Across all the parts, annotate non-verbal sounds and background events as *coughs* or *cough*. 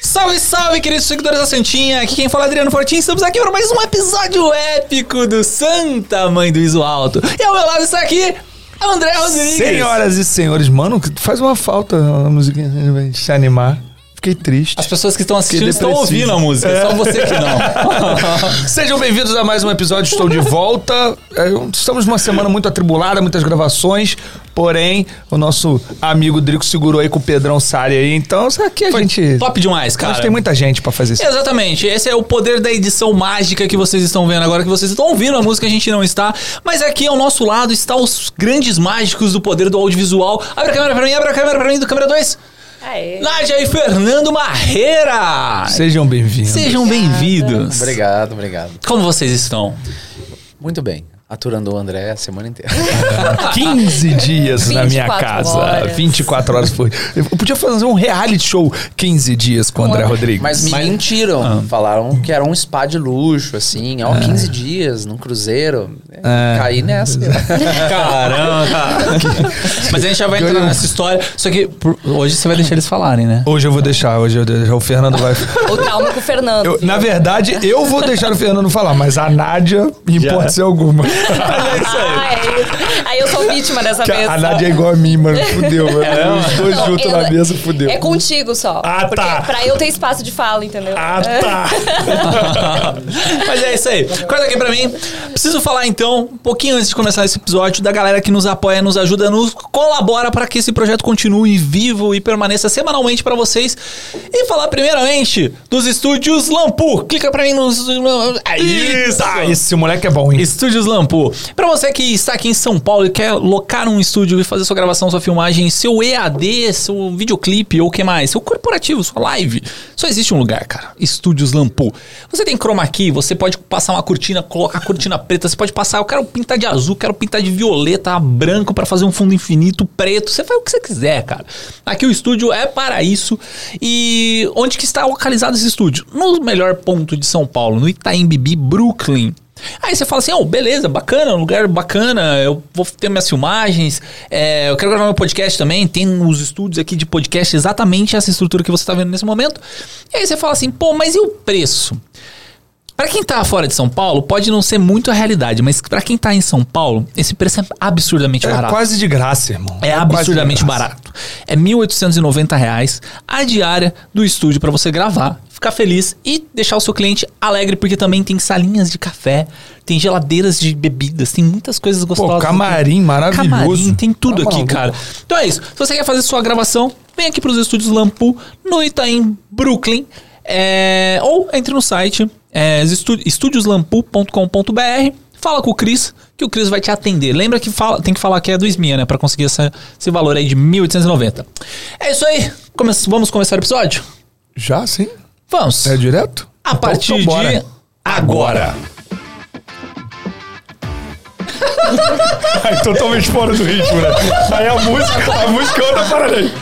Salve, salve, queridos seguidores da Santinha! Aqui quem fala é Adriano Fortin. Estamos aqui para mais um episódio épico do Santa Mãe do Iso Alto. E ao meu lado está aqui André Rodrigues. Senhoras e senhores, mano, faz uma falta a musiquinha pra gente se animar. Fiquei triste. As pessoas que estão assistindo estão ouvindo a música, só você que não. *laughs* Sejam bem-vindos a mais um episódio, estou de volta. É, Estamos numa semana muito atribulada, muitas gravações, porém, o nosso amigo Drico segurou aí com o Pedrão Sari aí, então aqui a gente... Top demais, cara. Mas tem muita gente pra fazer isso. Exatamente, esse é o poder da edição mágica que vocês estão vendo agora, que vocês estão ouvindo a música, a gente não está. Mas aqui ao nosso lado está os grandes mágicos do poder do audiovisual. Abre a câmera pra mim, abre a câmera pra mim, do câmera 2. Aê. Nádia e Fernando Marreira. Sejam bem-vindos. Sejam bem-vindos. Obrigado, obrigado. Como vocês estão? Muito bem. Aturando o André a semana inteira. *laughs* 15 dias na minha 24 casa. horas. 24 horas foi. Eu podia fazer um reality show 15 dias com o André Rodrigues. Mas me Mas- mentiram. Ah. Falaram que era um spa de luxo, assim. Ó, 15 dias num cruzeiro. É. Caí nessa. *laughs* Caramba! *laughs* Mas a gente já vai entrar nessa história. Só que por- hoje você vai deixar eles falarem, né? Hoje eu vou deixar, hoje eu vou deixar. O Fernando vai. O trauma com o Fernando. Eu- na verdade, eu vou deixar o Fernando falar, mas a Nádia, em hipótese alguma. Ah, é isso. *laughs* Aí eu sou vítima dessa Que vez. a Nádia é igual a mim, mano. *laughs* Fudeu, mano. Os dois Não, juntos eu- na mesa, fudeu. É contigo só. Ah, tá. Pra eu ter espaço de fala, entendeu? Ah, tá. *laughs* Mas é isso aí. Corta aqui pra mim. Preciso falar então, um pouquinho antes de começar esse episódio, da galera que nos apoia, nos ajuda, nos colabora para que esse projeto continue vivo e permaneça semanalmente pra vocês. E falar primeiramente dos estúdios Lampu. Clica pra mim nos. É isso! Ah, esse moleque é bom, hein? Estúdios Lampu. Pra você que está aqui em São Paulo e quer locar um estúdio e fazer sua gravação, sua filmagem, seu EAD, seu videoclipe ou o que mais, seu corporativo, sua live, só existe um lugar, cara. Estúdios Lampu. Você tem chroma key, você pode passar uma cortina, colocar cortina preta, você pode passar, eu quero pintar de azul, quero pintar de violeta, branco pra fazer um fundo infinito, preto, você faz o que você quiser, cara. Aqui o estúdio é para isso. E onde que está localizado esse estúdio? No melhor ponto de São Paulo, no Itaim Bibi, Brooklyn. Aí você fala assim, oh, beleza, bacana, um lugar bacana, eu vou ter minhas filmagens, é, eu quero gravar meu podcast também, tem os estúdios aqui de podcast, exatamente essa estrutura que você está vendo nesse momento. E aí você fala assim, pô, mas e o preço? Pra quem tá fora de São Paulo, pode não ser muito a realidade, mas pra quem tá em São Paulo, esse preço é absurdamente É barato. quase de graça, irmão. É de absurdamente barato. É 1.890 reais a diária do estúdio pra você gravar, ficar feliz e deixar o seu cliente alegre, porque também tem salinhas de café, tem geladeiras de bebidas, tem muitas coisas gostosas. Pô, camarim maravilhoso. Camarim, tem tudo Tá aqui, maluco. cara. Então é isso. Se você quer fazer sua gravação, vem aqui pros estúdios Lampu, no Itaim, Brooklyn. É, ou entre no site é, estudioslampu.com.br. Fala com o Cris, que o Cris vai te atender. Lembra que fala, tem que falar que é do SMIA, né? Pra conseguir essa- esse valor aí de 1.890. É isso aí. Come- vamos começar o episódio? Já, sim? Vamos. É direto? A Então, partir então de agora. *laughs* Aí totalmente fora do ritmo, né? Aí a música, a música é outra parada aí.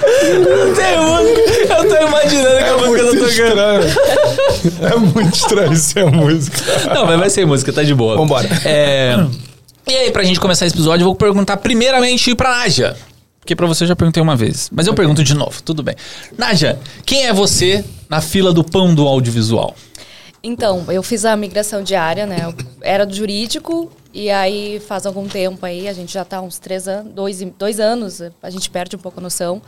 Tem música. Eu tô imaginando que a música tá tocando. estranho. É muito estranho ser a música. Não, mas vai ser música, tá de boa. Vambora. É... E aí, pra gente começar esse episódio, eu vou perguntar primeiramente pra Nádia. Porque pra você eu já perguntei uma vez. Mas eu pergunto de novo, tudo bem. Nádia, quem é você na fila do pão do audiovisual? Então, eu fiz a migração diária, né? Eu era do jurídico e aí faz algum tempo aí, a gente já tá uns três anos, dois, dois anos, a gente perde um pouco a noção.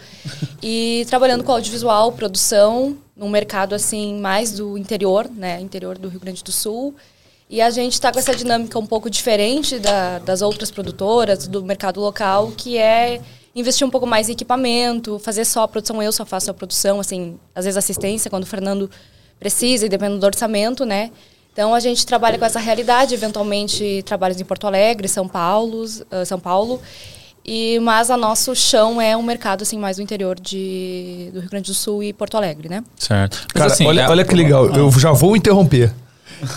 E trabalhando com audiovisual, produção, num mercado assim mais do interior, né? Interior do Rio Grande do Sul. E a gente está com essa dinâmica um pouco diferente da- das outras produtoras, do mercado local, que é investir um pouco mais em equipamento, fazer só a produção, eu só faço a produção, assim, às vezes assistência, quando o Fernando precisa, e dependendo do orçamento, né? Então a gente trabalha com essa realidade, eventualmente trabalhos em Porto Alegre, São Paulo, ah, São Paulo. E mas a nosso chão é um mercado assim mais do interior de, do Rio Grande do Sul e Porto Alegre, né? Certo. Mas Cara, assim, olha, é- olha que legal. Eu já vou interromper.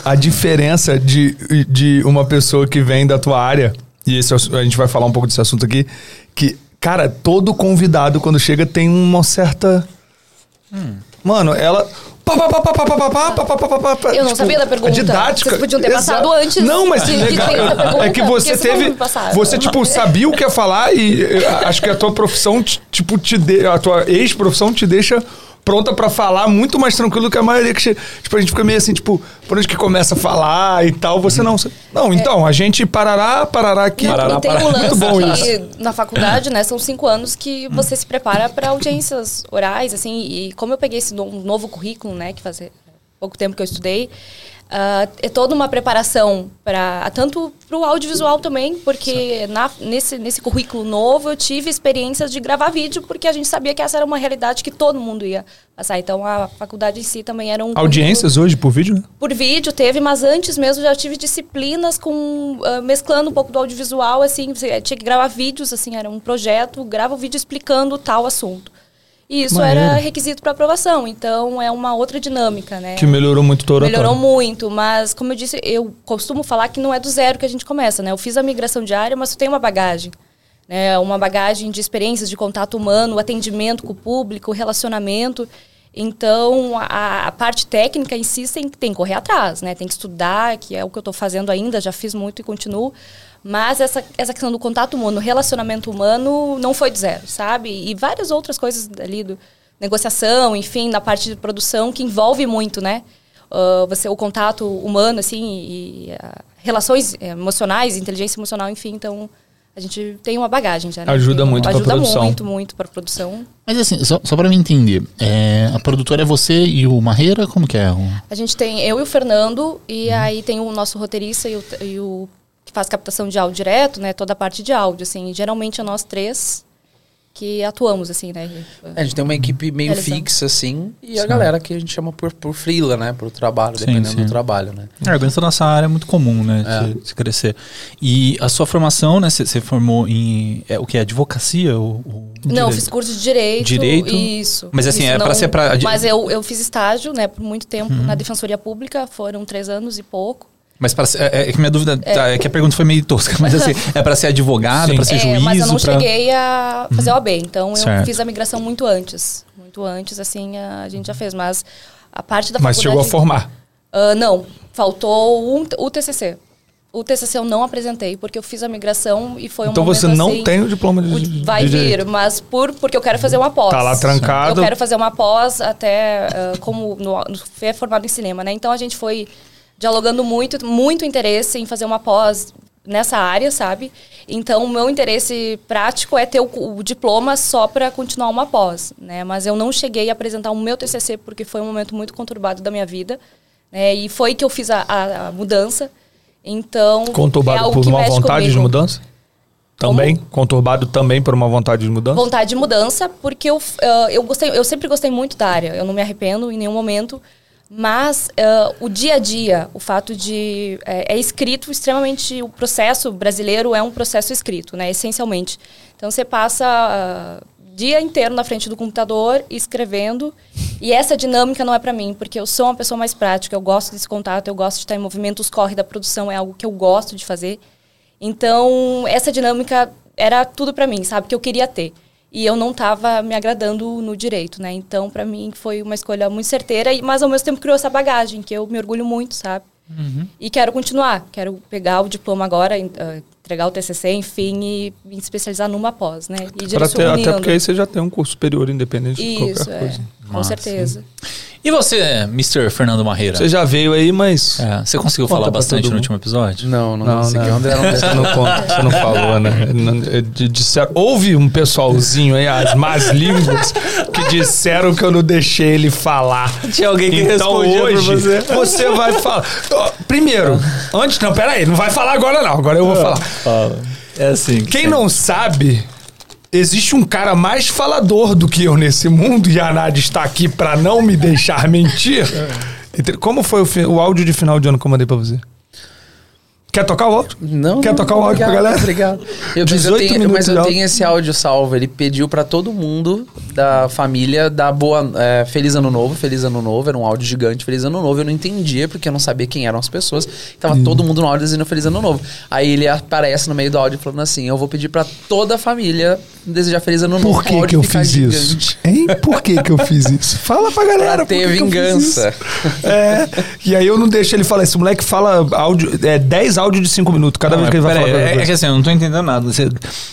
A diferença de, de uma pessoa que vem da tua área, e esse, é o- a gente vai falar um pouco desse assunto aqui, que, cara, todo convidado, quando chega, tem uma certa. Mano, ela. Eu não sabia da pergunta. Didática. Vocês podiam ter passado antes. Não, mas é que você teve. Você, tipo, sabia o que ia falar e acho que a tua profissão, tipo, te a tua ex-profissão te deixa pronta pra falar, muito mais tranquilo que a maioria que chega. Tipo, a gente fica meio assim, tipo, por onde que começa a falar e tal, você não. você- Não, então, a gente parará, parará aqui. Parará, e tem um parará. lance Muito bom que na faculdade, né, são cinco anos que você se prepara para audiências orais, assim, e como eu peguei esse no- um novo currículo, né, que faz pouco tempo que eu estudei, ah, é toda uma preparação para tanto para o audiovisual também, porque na, nesse, nesse currículo novo eu tive experiências de gravar vídeo, porque a gente sabia que essa era uma realidade que todo mundo ia passar. Então a faculdade em si também era um currículo- Audiências hoje por vídeo, né? por vídeo teve, mas antes mesmo já tive disciplinas com ah, mesclando um pouco do audiovisual, assim, você tinha que gravar vídeos, assim, era um projeto, grava o vídeo explicando tal assunto. E isso Maneiro. era requisito para aprovação, então é uma outra dinâmica, né? Que melhorou muito toda Melhorou muito, mas como eu disse, eu costumo falar que não é do zero que a gente começa, né? Eu fiz a migração diária, mas eu tenho uma bagagem, né? Uma bagagem de experiências de contato humano, atendimento com o público, relacionamento. Então, a, a parte técnica em si tem, tem que correr atrás, né? Tem que estudar, que é o que eu estou fazendo ainda, já fiz muito e continuo. Mas essa, essa questão do contato humano, relacionamento humano, não foi do zero, sabe? E várias outras coisas ali do negociação, enfim, na parte de produção que envolve muito, né? Ah, você o contato humano assim e, ah, relações eh, emocionais, inteligência emocional, enfim, então a gente tem uma bagagem já. Né? Ajuda Tem- muito ajuda produção. muito, muito para produção. Mas assim, só, só pra me entender, é, a produtora é você e o Marreira? Como que é? O- A gente tem eu e o Fernando e aí tem o nosso roteirista e o, e o que faz captação de áudio direto, né? Toda a parte de áudio, assim. Geralmente é nós três que atuamos, assim, né? É, a gente tem uma equipe meio Realizando. fixa, assim, e a galera que a gente chama por, por freela, né? Por trabalho, Sim, dependendo sim. do trabalho, né? É, da nossa área é muito comum, né? É. De, de crescer. E a sua formação, né? Você formou em. É, o que? Advocacia? O, o- Não, fiz curso de direito. Direito? Isso. Mas, assim, Isso é pra ser pra- Mas eu, eu fiz estágio, né, por muito tempo Uhum. na Defensoria Pública, foram três anos e pouco. Mas para ser, é, é que minha dúvida tá, é que a pergunta foi meio tosca, mas assim, *laughs* é para ser advogado, para ser É, juízo, mas eu não pra- cheguei a fazer OAB, então eu Certo. fiz a migração muito antes. Muito antes, assim, a, gente já fez. Mas a parte da Mas chegou a faculdade- formar. Ah, não, faltou um, o TCC. O TCC eu não apresentei, porque eu fiz a migração e foi um Então você não assim, tem o diploma de, Vai de vir, direito. mas por, porque eu quero fazer uma pós. Tá lá trancado. Eu quero fazer uma pós até ah, como no, no, é formado em cinema, né? Então a gente foi dialogando muito, muito interesse em fazer uma pós nessa área, sabe? Então o meu interesse prático é ter o, o diploma só para continuar uma pós, né? Mas eu não cheguei a apresentar o meu TCC porque foi um momento muito conturbado da minha vida, né? E foi que eu fiz a, a- a mudança. Então é Conturbado algo por uma vontade de comigo. mudança? Também? Conturbado também por uma vontade de mudança? Vontade de mudança, porque eu, ah, eu, gostei, eu sempre gostei muito da área, eu não me arrependo em nenhum momento. Mas ah, o dia a dia, o fato de. É, é escrito extremamente. O processo brasileiro é um processo escrito, né? Essencialmente. Então você passa ah, dia inteiro na frente do computador escrevendo. E essa dinâmica não é para mim, porque eu sou uma pessoa mais prática, eu gosto desse contato, eu gosto de estar em movimento, os corre da produção é algo que eu gosto de fazer. Então, essa dinâmica era tudo para mim, sabe? Que eu queria ter. E eu não estava me agradando no direito, né? Então, para mim, foi uma escolha muito certeira, e- mas ao mesmo tempo criou essa bagagem, que eu me orgulho muito, sabe? E quero continuar. Quero pegar o diploma agora, ah, entregar o TCC, enfim, e me especializar numa pós, né? E até direcionando. porque aí você já tem um curso superior independente de Isso, qualquer é. coisa. Com Massa. certeza. E você, Mr. Fernando Marreira? Você já veio aí, mas. É, você conseguiu Conta falar bastante no último episódio? Não, não, Não, consegui. não. André não Você não, conta, você não falou, né? É, disseram- houve um pessoalzinho aí, as más línguas, que disseram que eu não deixei ele falar. Tinha alguém que então respondia hoje você. você vai falar. Primeiro, antes. Não, pera aí, não vai falar agora não. Agora eu vou falar. É assim. Quem não sabe, existe um cara mais falador do que eu nesse mundo e a Nádia está aqui pra não me deixar *laughs* mentir. Entre- Como foi o, o áudio de final de ano que eu mandei pra você? Quer tocar o áudio? Não, Quer não, tocar o áudio pra obrigado, galera? Obrigado. Eu, mas 18 eu tenho, mas eu tenho esse áudio salvo. Ele pediu pra todo mundo da família dar boa. é, Feliz Ano Novo, Feliz Ano Novo. Era um áudio gigante, Feliz Ano Novo. Eu não entendia, porque eu não sabia quem eram as pessoas. Tava Hum. todo mundo no áudio dizendo Feliz Ano Novo. Aí ele aparece no meio do áudio falando assim: Eu vou pedir pra toda a família desejar Feliz Ano Novo. Por que, que eu fiz gigante. isso? Hein? Por que, que eu fiz isso? Fala pra galera. Pra por ter que que eu fiz vingança. isso. É, e aí eu não deixo ele falar. Esse moleque fala áudio, é 10 áudios de 5 minutos, cada Não, vez que ele vai falar. é, é que assim, eu não tô entendendo nada. Você,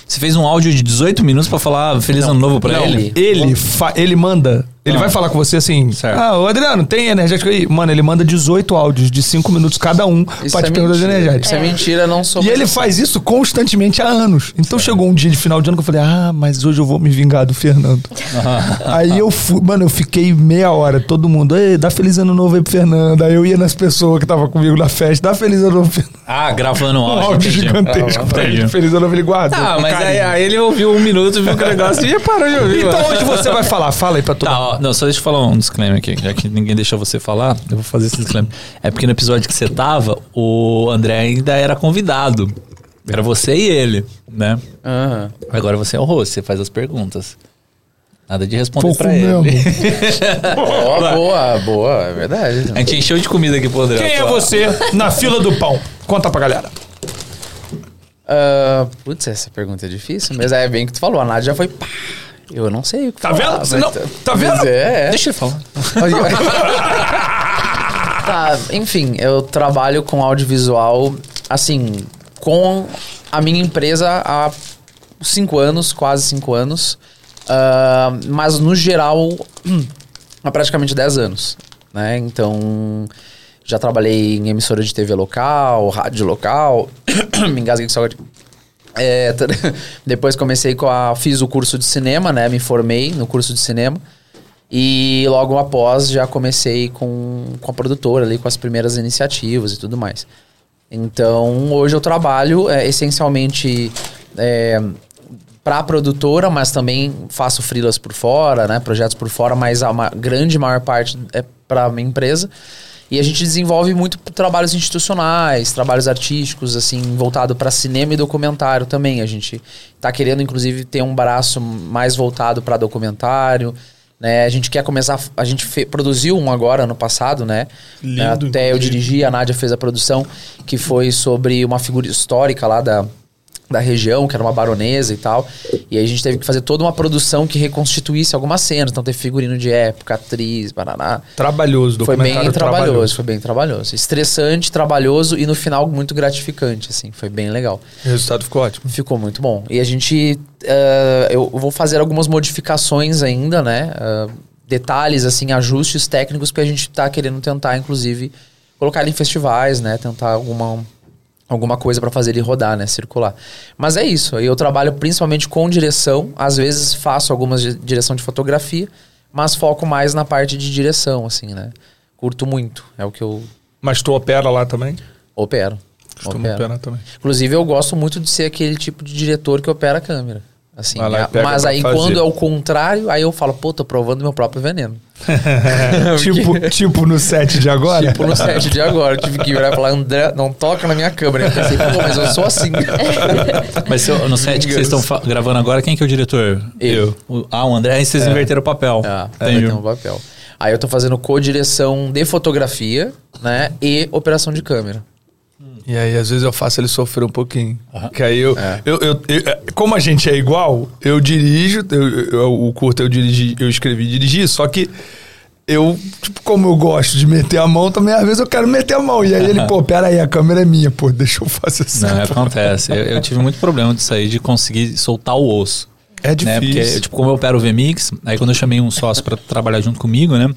você fez um áudio de 18 minutos pra falar Feliz Ano Novo pra Não, ele? ele, fa- ele manda Ele Ah. vai falar com você assim: Certo. Ah, ô Adriano, tem energético aí? Mano, ele manda 18 áudios de 5 minutos cada um Isso pra é te perguntar de energético. Isso é mentira, não sou E ele assim. faz isso constantemente há anos. Então chegou um dia de final de ano que eu falei, ah, mas hoje eu vou me vingar do Fernando. *laughs* aí eu fui, mano, eu fiquei meia hora, todo mundo, Ei, dá feliz ano novo aí pro Fernando. Aí eu ia nas pessoas que estavam comigo na festa, dá feliz ano novo pro Fernando. Ah, gravando um Um áudio. áudio entendi. gigantesco Ah, pra ele. Feliz ano novo, ele guarda. Com mas aí, aí ele ouviu um minuto, viu que o negócio e parou de ouvir. Então mano. hoje você vai falar, fala aí pra todo Tá, mundo. Ó, não, só deixa eu falar um disclaimer aqui, já que ninguém deixou você falar, eu vou fazer esse disclaimer. É porque no episódio que você tava, o André ainda era convidado. Era você e ele, né? Aham. Agora você é o host, você faz as perguntas. Nada de responder Pouco pra mesmo. *laughs* ele. Ó, boa, boa, é verdade. A gente encheu de comida aqui pro André. Quem é você na fila do pão? Conta pra galera. Ah, putz, essa pergunta é difícil, mas é bem que tu falou, a Nádia já foi pá. Eu não sei o que Tá falar, vendo? mas Você não- tá vendo? É, é. Deixa ele falar. *laughs* Tá, enfim, eu trabalho com audiovisual, assim, com a minha empresa há cinco anos, quase cinco anos. Ah, mas no geral, há praticamente 10 anos, né? Então, já trabalhei em emissora de TV local, rádio local, *coughs* me engasguei com. É, *laughs* depois comecei com a. Fiz o curso de cinema, né? Me formei no curso de cinema. E logo após já comecei com, com a produtora ali, com as primeiras iniciativas e tudo mais. Então, hoje eu trabalho é, essencialmente é, para a produtora, mas também faço freelas por fora, né? Projetos por fora, mas a grande maior parte é para minha empresa. E a gente desenvolve muito trabalhos institucionais, trabalhos artísticos, assim, voltado para cinema e documentário também. A gente tá querendo, inclusive, ter um braço mais voltado para documentário. Né? A gente quer começar. A gente fe- produziu um agora, ano passado, né? Lindo, Até eu dirigi, a Nádia fez a produção, que foi sobre uma figura histórica lá da, da região, que era uma baronesa e tal. E aí a gente teve que fazer toda uma produção que reconstituísse algumas cenas. Então teve figurino de época, atriz, baraná. Trabalhoso, Foi bem documentário trabalhoso, foi bem trabalhoso. Estressante, trabalhoso e no final muito gratificante, assim. Foi bem legal. O resultado ficou ótimo. Ficou muito bom. E a gente. eh, eu vou fazer algumas modificações ainda, né? Eh, detalhes, assim, ajustes técnicos que a gente tá querendo tentar, inclusive, colocar ele em festivais, né? Tentar alguma, alguma coisa para fazer ele rodar, né? Circular. Mas é isso. Eu trabalho principalmente com direção. Às vezes faço algumas de direção de fotografia, mas foco mais na parte de direção, assim, né? Curto muito. É o que eu Mas tu opera lá também? opero. Costuma Opero. operar também. Inclusive, eu gosto muito de ser aquele tipo de diretor que opera a câmera. Assim, lá é- mas aí fazer. quando é o contrário, aí eu falo, pô, tô provando meu próprio veneno. *laughs* tipo, tipo no set de agora? Tipo no set de agora, eu tive que virar e falar, André, não toca na minha câmera. Eu pensei, pô, mas eu sou assim. *laughs* Mas se eu- no set que vocês estão gravando agora, quem que é o diretor? Eu. O- ah, o André, e vocês inverteram o papel. Ah, Entendi. um papel. Aí eu tô fazendo co-direção de fotografia, né, e operação de câmera. E aí, às vezes, eu faço ele sofrer um pouquinho. Que aí eu, É. eu, eu- eu- Como a gente é igual, eu dirijo, eu- eu- o curto eu dirigi, eu escrevi e dirigi, só que eu, tipo, como eu gosto de meter a mão, também às vezes eu quero meter a mão. E aí ele, pô, pera aí, a câmera é minha, pô, deixa eu fazer assim. Não, *laughs* acontece. Eu, eu tive muito problema disso aí, de conseguir soltar o osso. É Né? difícil. Porque, tipo, como eu opero o VMix, aí quando eu chamei um sócio pra trabalhar junto comigo, né?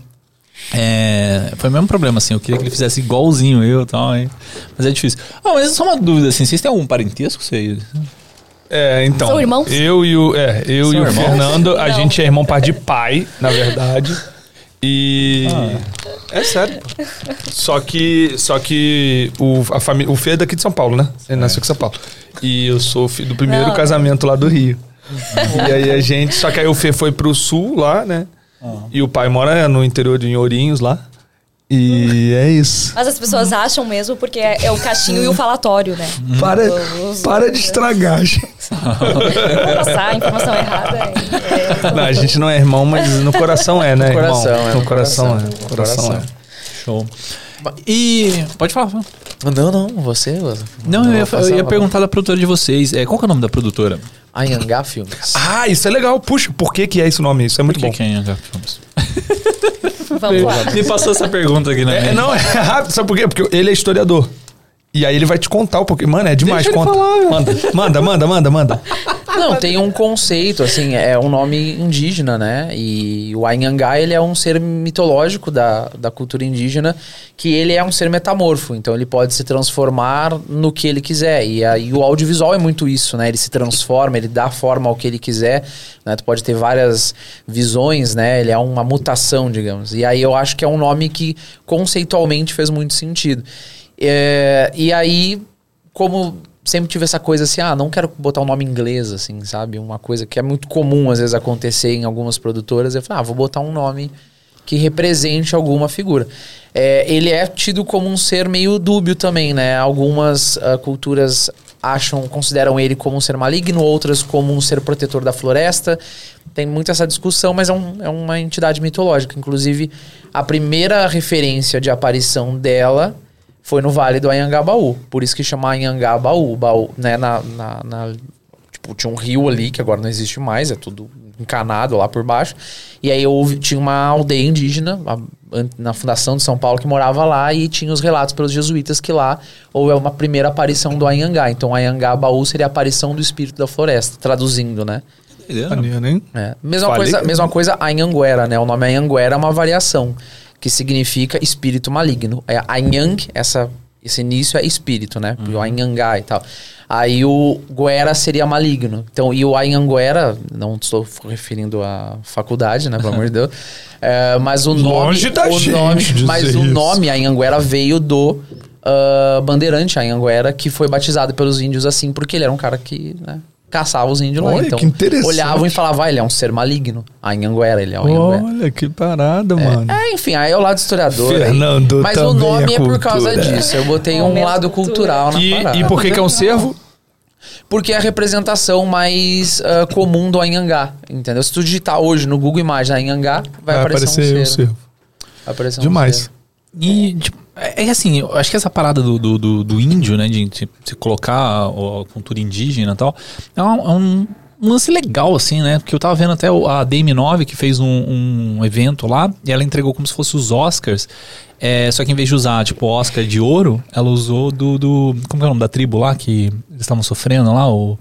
É, foi o mesmo problema, assim. Eu queria que ele fizesse igualzinho eu e tal, hein? Mas é difícil. Ah, mas só uma dúvida, assim. Vocês têm algum parentesco? Vocês? É, então. São irmãos? Eu e o, é, eu São e o? Fernando, a Não. gente é irmão par de pai, na verdade. E. É sério. Só que. Só que o, a família, o Fê é daqui de São Paulo, né? Ele nasceu aqui em São Paulo. E eu sou filho do primeiro Não. casamento lá do Rio. E aí a gente. Só que aí o Fê foi pro sul lá, né? E o pai mora no interior de Ourinhos lá. E é isso. Mas as pessoas acham mesmo porque é, é o cachinho e o falatório, né? Para, Os- para de estragar, gente. Vou passar a informação errada. é- *laughs* Não, a gente não é irmão, mas no coração é, né? No coração, irmão? é, No no coração, coração. é. No coração, Coração. é. Show. E. Pode falar. fala. Não, não, você. Não, eu ia, eu ia perguntar da produtora de vocês. É, qual que é o nome da produtora? A Yangá Filmes. Ah, isso é legal. Puxa, por que que é esse nome? Isso é muito Por bom. que que é Young Films? Vamos lá. Me passou essa pergunta aqui na É, mente. não, é rápido. *laughs* Sabe por quê? Porque ele é historiador. E aí ele vai te contar um pouquinho. Mano, é demais. Deixa ele Conta. falar, manda, manda, manda, manda, manda. Não, tem um conceito, assim, é um nome indígena, né? E o Anhangá, ele é um ser mitológico da, da cultura indígena, que ele é um ser metamorfo, então ele pode se transformar no que ele quiser. E aí o audiovisual é muito isso, né? Ele se transforma, ele dá forma ao que ele quiser, né? Tu pode ter várias visões, né? Ele é uma mutação, digamos. E aí eu acho que é um nome que conceitualmente fez muito sentido. É, e aí, como sempre tive essa coisa assim, ah, não quero botar um nome inglês, assim, sabe? Uma coisa que é muito comum às vezes acontecer em algumas produtoras. Eu falei, ah, vou botar um nome que represente alguma figura. É, ele é tido como um ser meio dúbio também, né? Algumas uh, culturas acham, consideram ele como um ser maligno, outras como um ser protetor da floresta. Tem muito essa discussão, mas é, um, é uma entidade mitológica. Inclusive, a primeira referência de aparição dela foi no Vale do Anhangabaú. Por isso que chama Anhangabaú. Baú, né, na, na, na, tipo, tinha um rio ali, que agora não existe mais, é tudo encanado lá por baixo. E aí houve, tinha uma aldeia indígena a, na fundação de São Paulo que morava lá e tinha os relatos pelos jesuítas que lá houve uma primeira aparição do Anhangá. Então Anhangabaú seria a aparição do espírito da floresta, traduzindo, né? Hein? É. Mesma, Falei coisa, mesma coisa Anhanguera, né? O nome Anhanguera é uma variação que significa espírito maligno. É Anhang, essa esse início é espírito, né? O Anhangá e tal. Aí o Guera seria maligno. Então, e o Anhanguera, não estou referindo à faculdade, né? Pelo amor de Deus. *laughs* É, mas o nome. Longe da o nome mas o nome Anhanguera veio do ah, bandeirante Anhanguera, que foi batizado pelos índios assim, porque ele era um cara que, né? Caçava os índios lá. Olha, Então, que interessante. olhavam e falavam, ah, ele é um ser maligno. Anhanguera, ele é um Anhanguera. Olha, que parada, mano. É, enfim, aí é o lado historiador. aí. Fernando Mas o nome é é por causa disso. Eu botei um Momento lado cultura. cultural na E, parada. e por que, que é um cervo? Porque é a representação mais ah, comum do Anhangá, entendeu? Se tu digitar hoje no Google Imagens Anhangá, vai, Vai aparecer, aparecer um cervo. cervo. Vai aparecer um Demais. cervo. E, tipo, é é assim, eu acho que essa parada do, do, do- do índio, né, de se, colocar a, a cultura indígena e tal, é um, é um- um lance legal, assim, né? Porque eu tava vendo até a DM9 que fez um, um evento lá e ela entregou como se fosse os Oscars. É, só que em vez de usar, tipo, Oscar de ouro, ela usou do. do como que é o nome da tribo lá que eles estavam sofrendo lá? O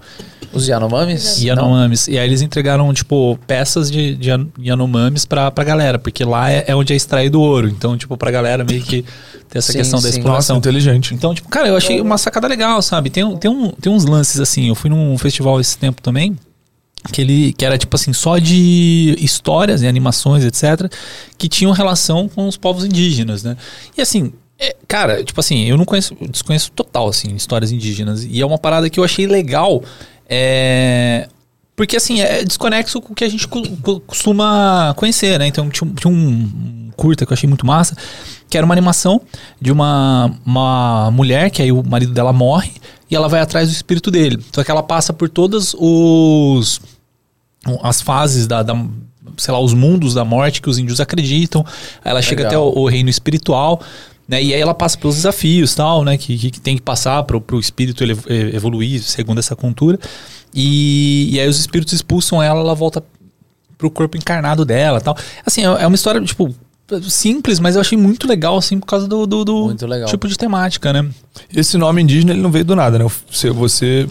Os Yanomamis? Não? Yanomamis. E aí eles entregaram, tipo, peças de, de Yan- Yanomamis pra, pra galera, porque lá é, é onde é extraído o ouro. Então, tipo, pra galera meio que ter essa Sim, questão da sim. Nossa, exploração. inteligente. Então, tipo, cara, eu achei uma sacada legal, sabe? Tem, um- tem, um, tem uns lances assim. Eu fui num festival esse tempo também. Que, ele, que era tipo assim, só de histórias e animações, etc., que tinham relação com os povos indígenas, né? E assim, é, cara, tipo assim, eu não conheço, desconheço total, assim, histórias indígenas. E é uma parada que eu achei legal. É, porque assim, é desconexo com o que a gente costuma conhecer, né? Então tinha, tinha um curta que eu achei muito massa, que era uma animação de uma, uma mulher que aí o marido dela morre e ela vai atrás do espírito dele. Só que ela passa por todos os as fases da, da- sei lá, os mundos da morte que os índios acreditam. Aí ela chega até Legal. o, o reino espiritual, né? E aí ela passa pelos desafios, tal, né? Que, que, que tem que passar pro, pro espírito ele, eh, evoluir segundo essa cultura. E, e aí os espíritos expulsam ela, ela volta pro corpo encarnado dela, tal. Assim, é é uma história tipo simples, mas eu achei muito legal assim por causa do, do, do legal. tipo de temática, né? Esse nome indígena ele não veio do nada, né? Você, você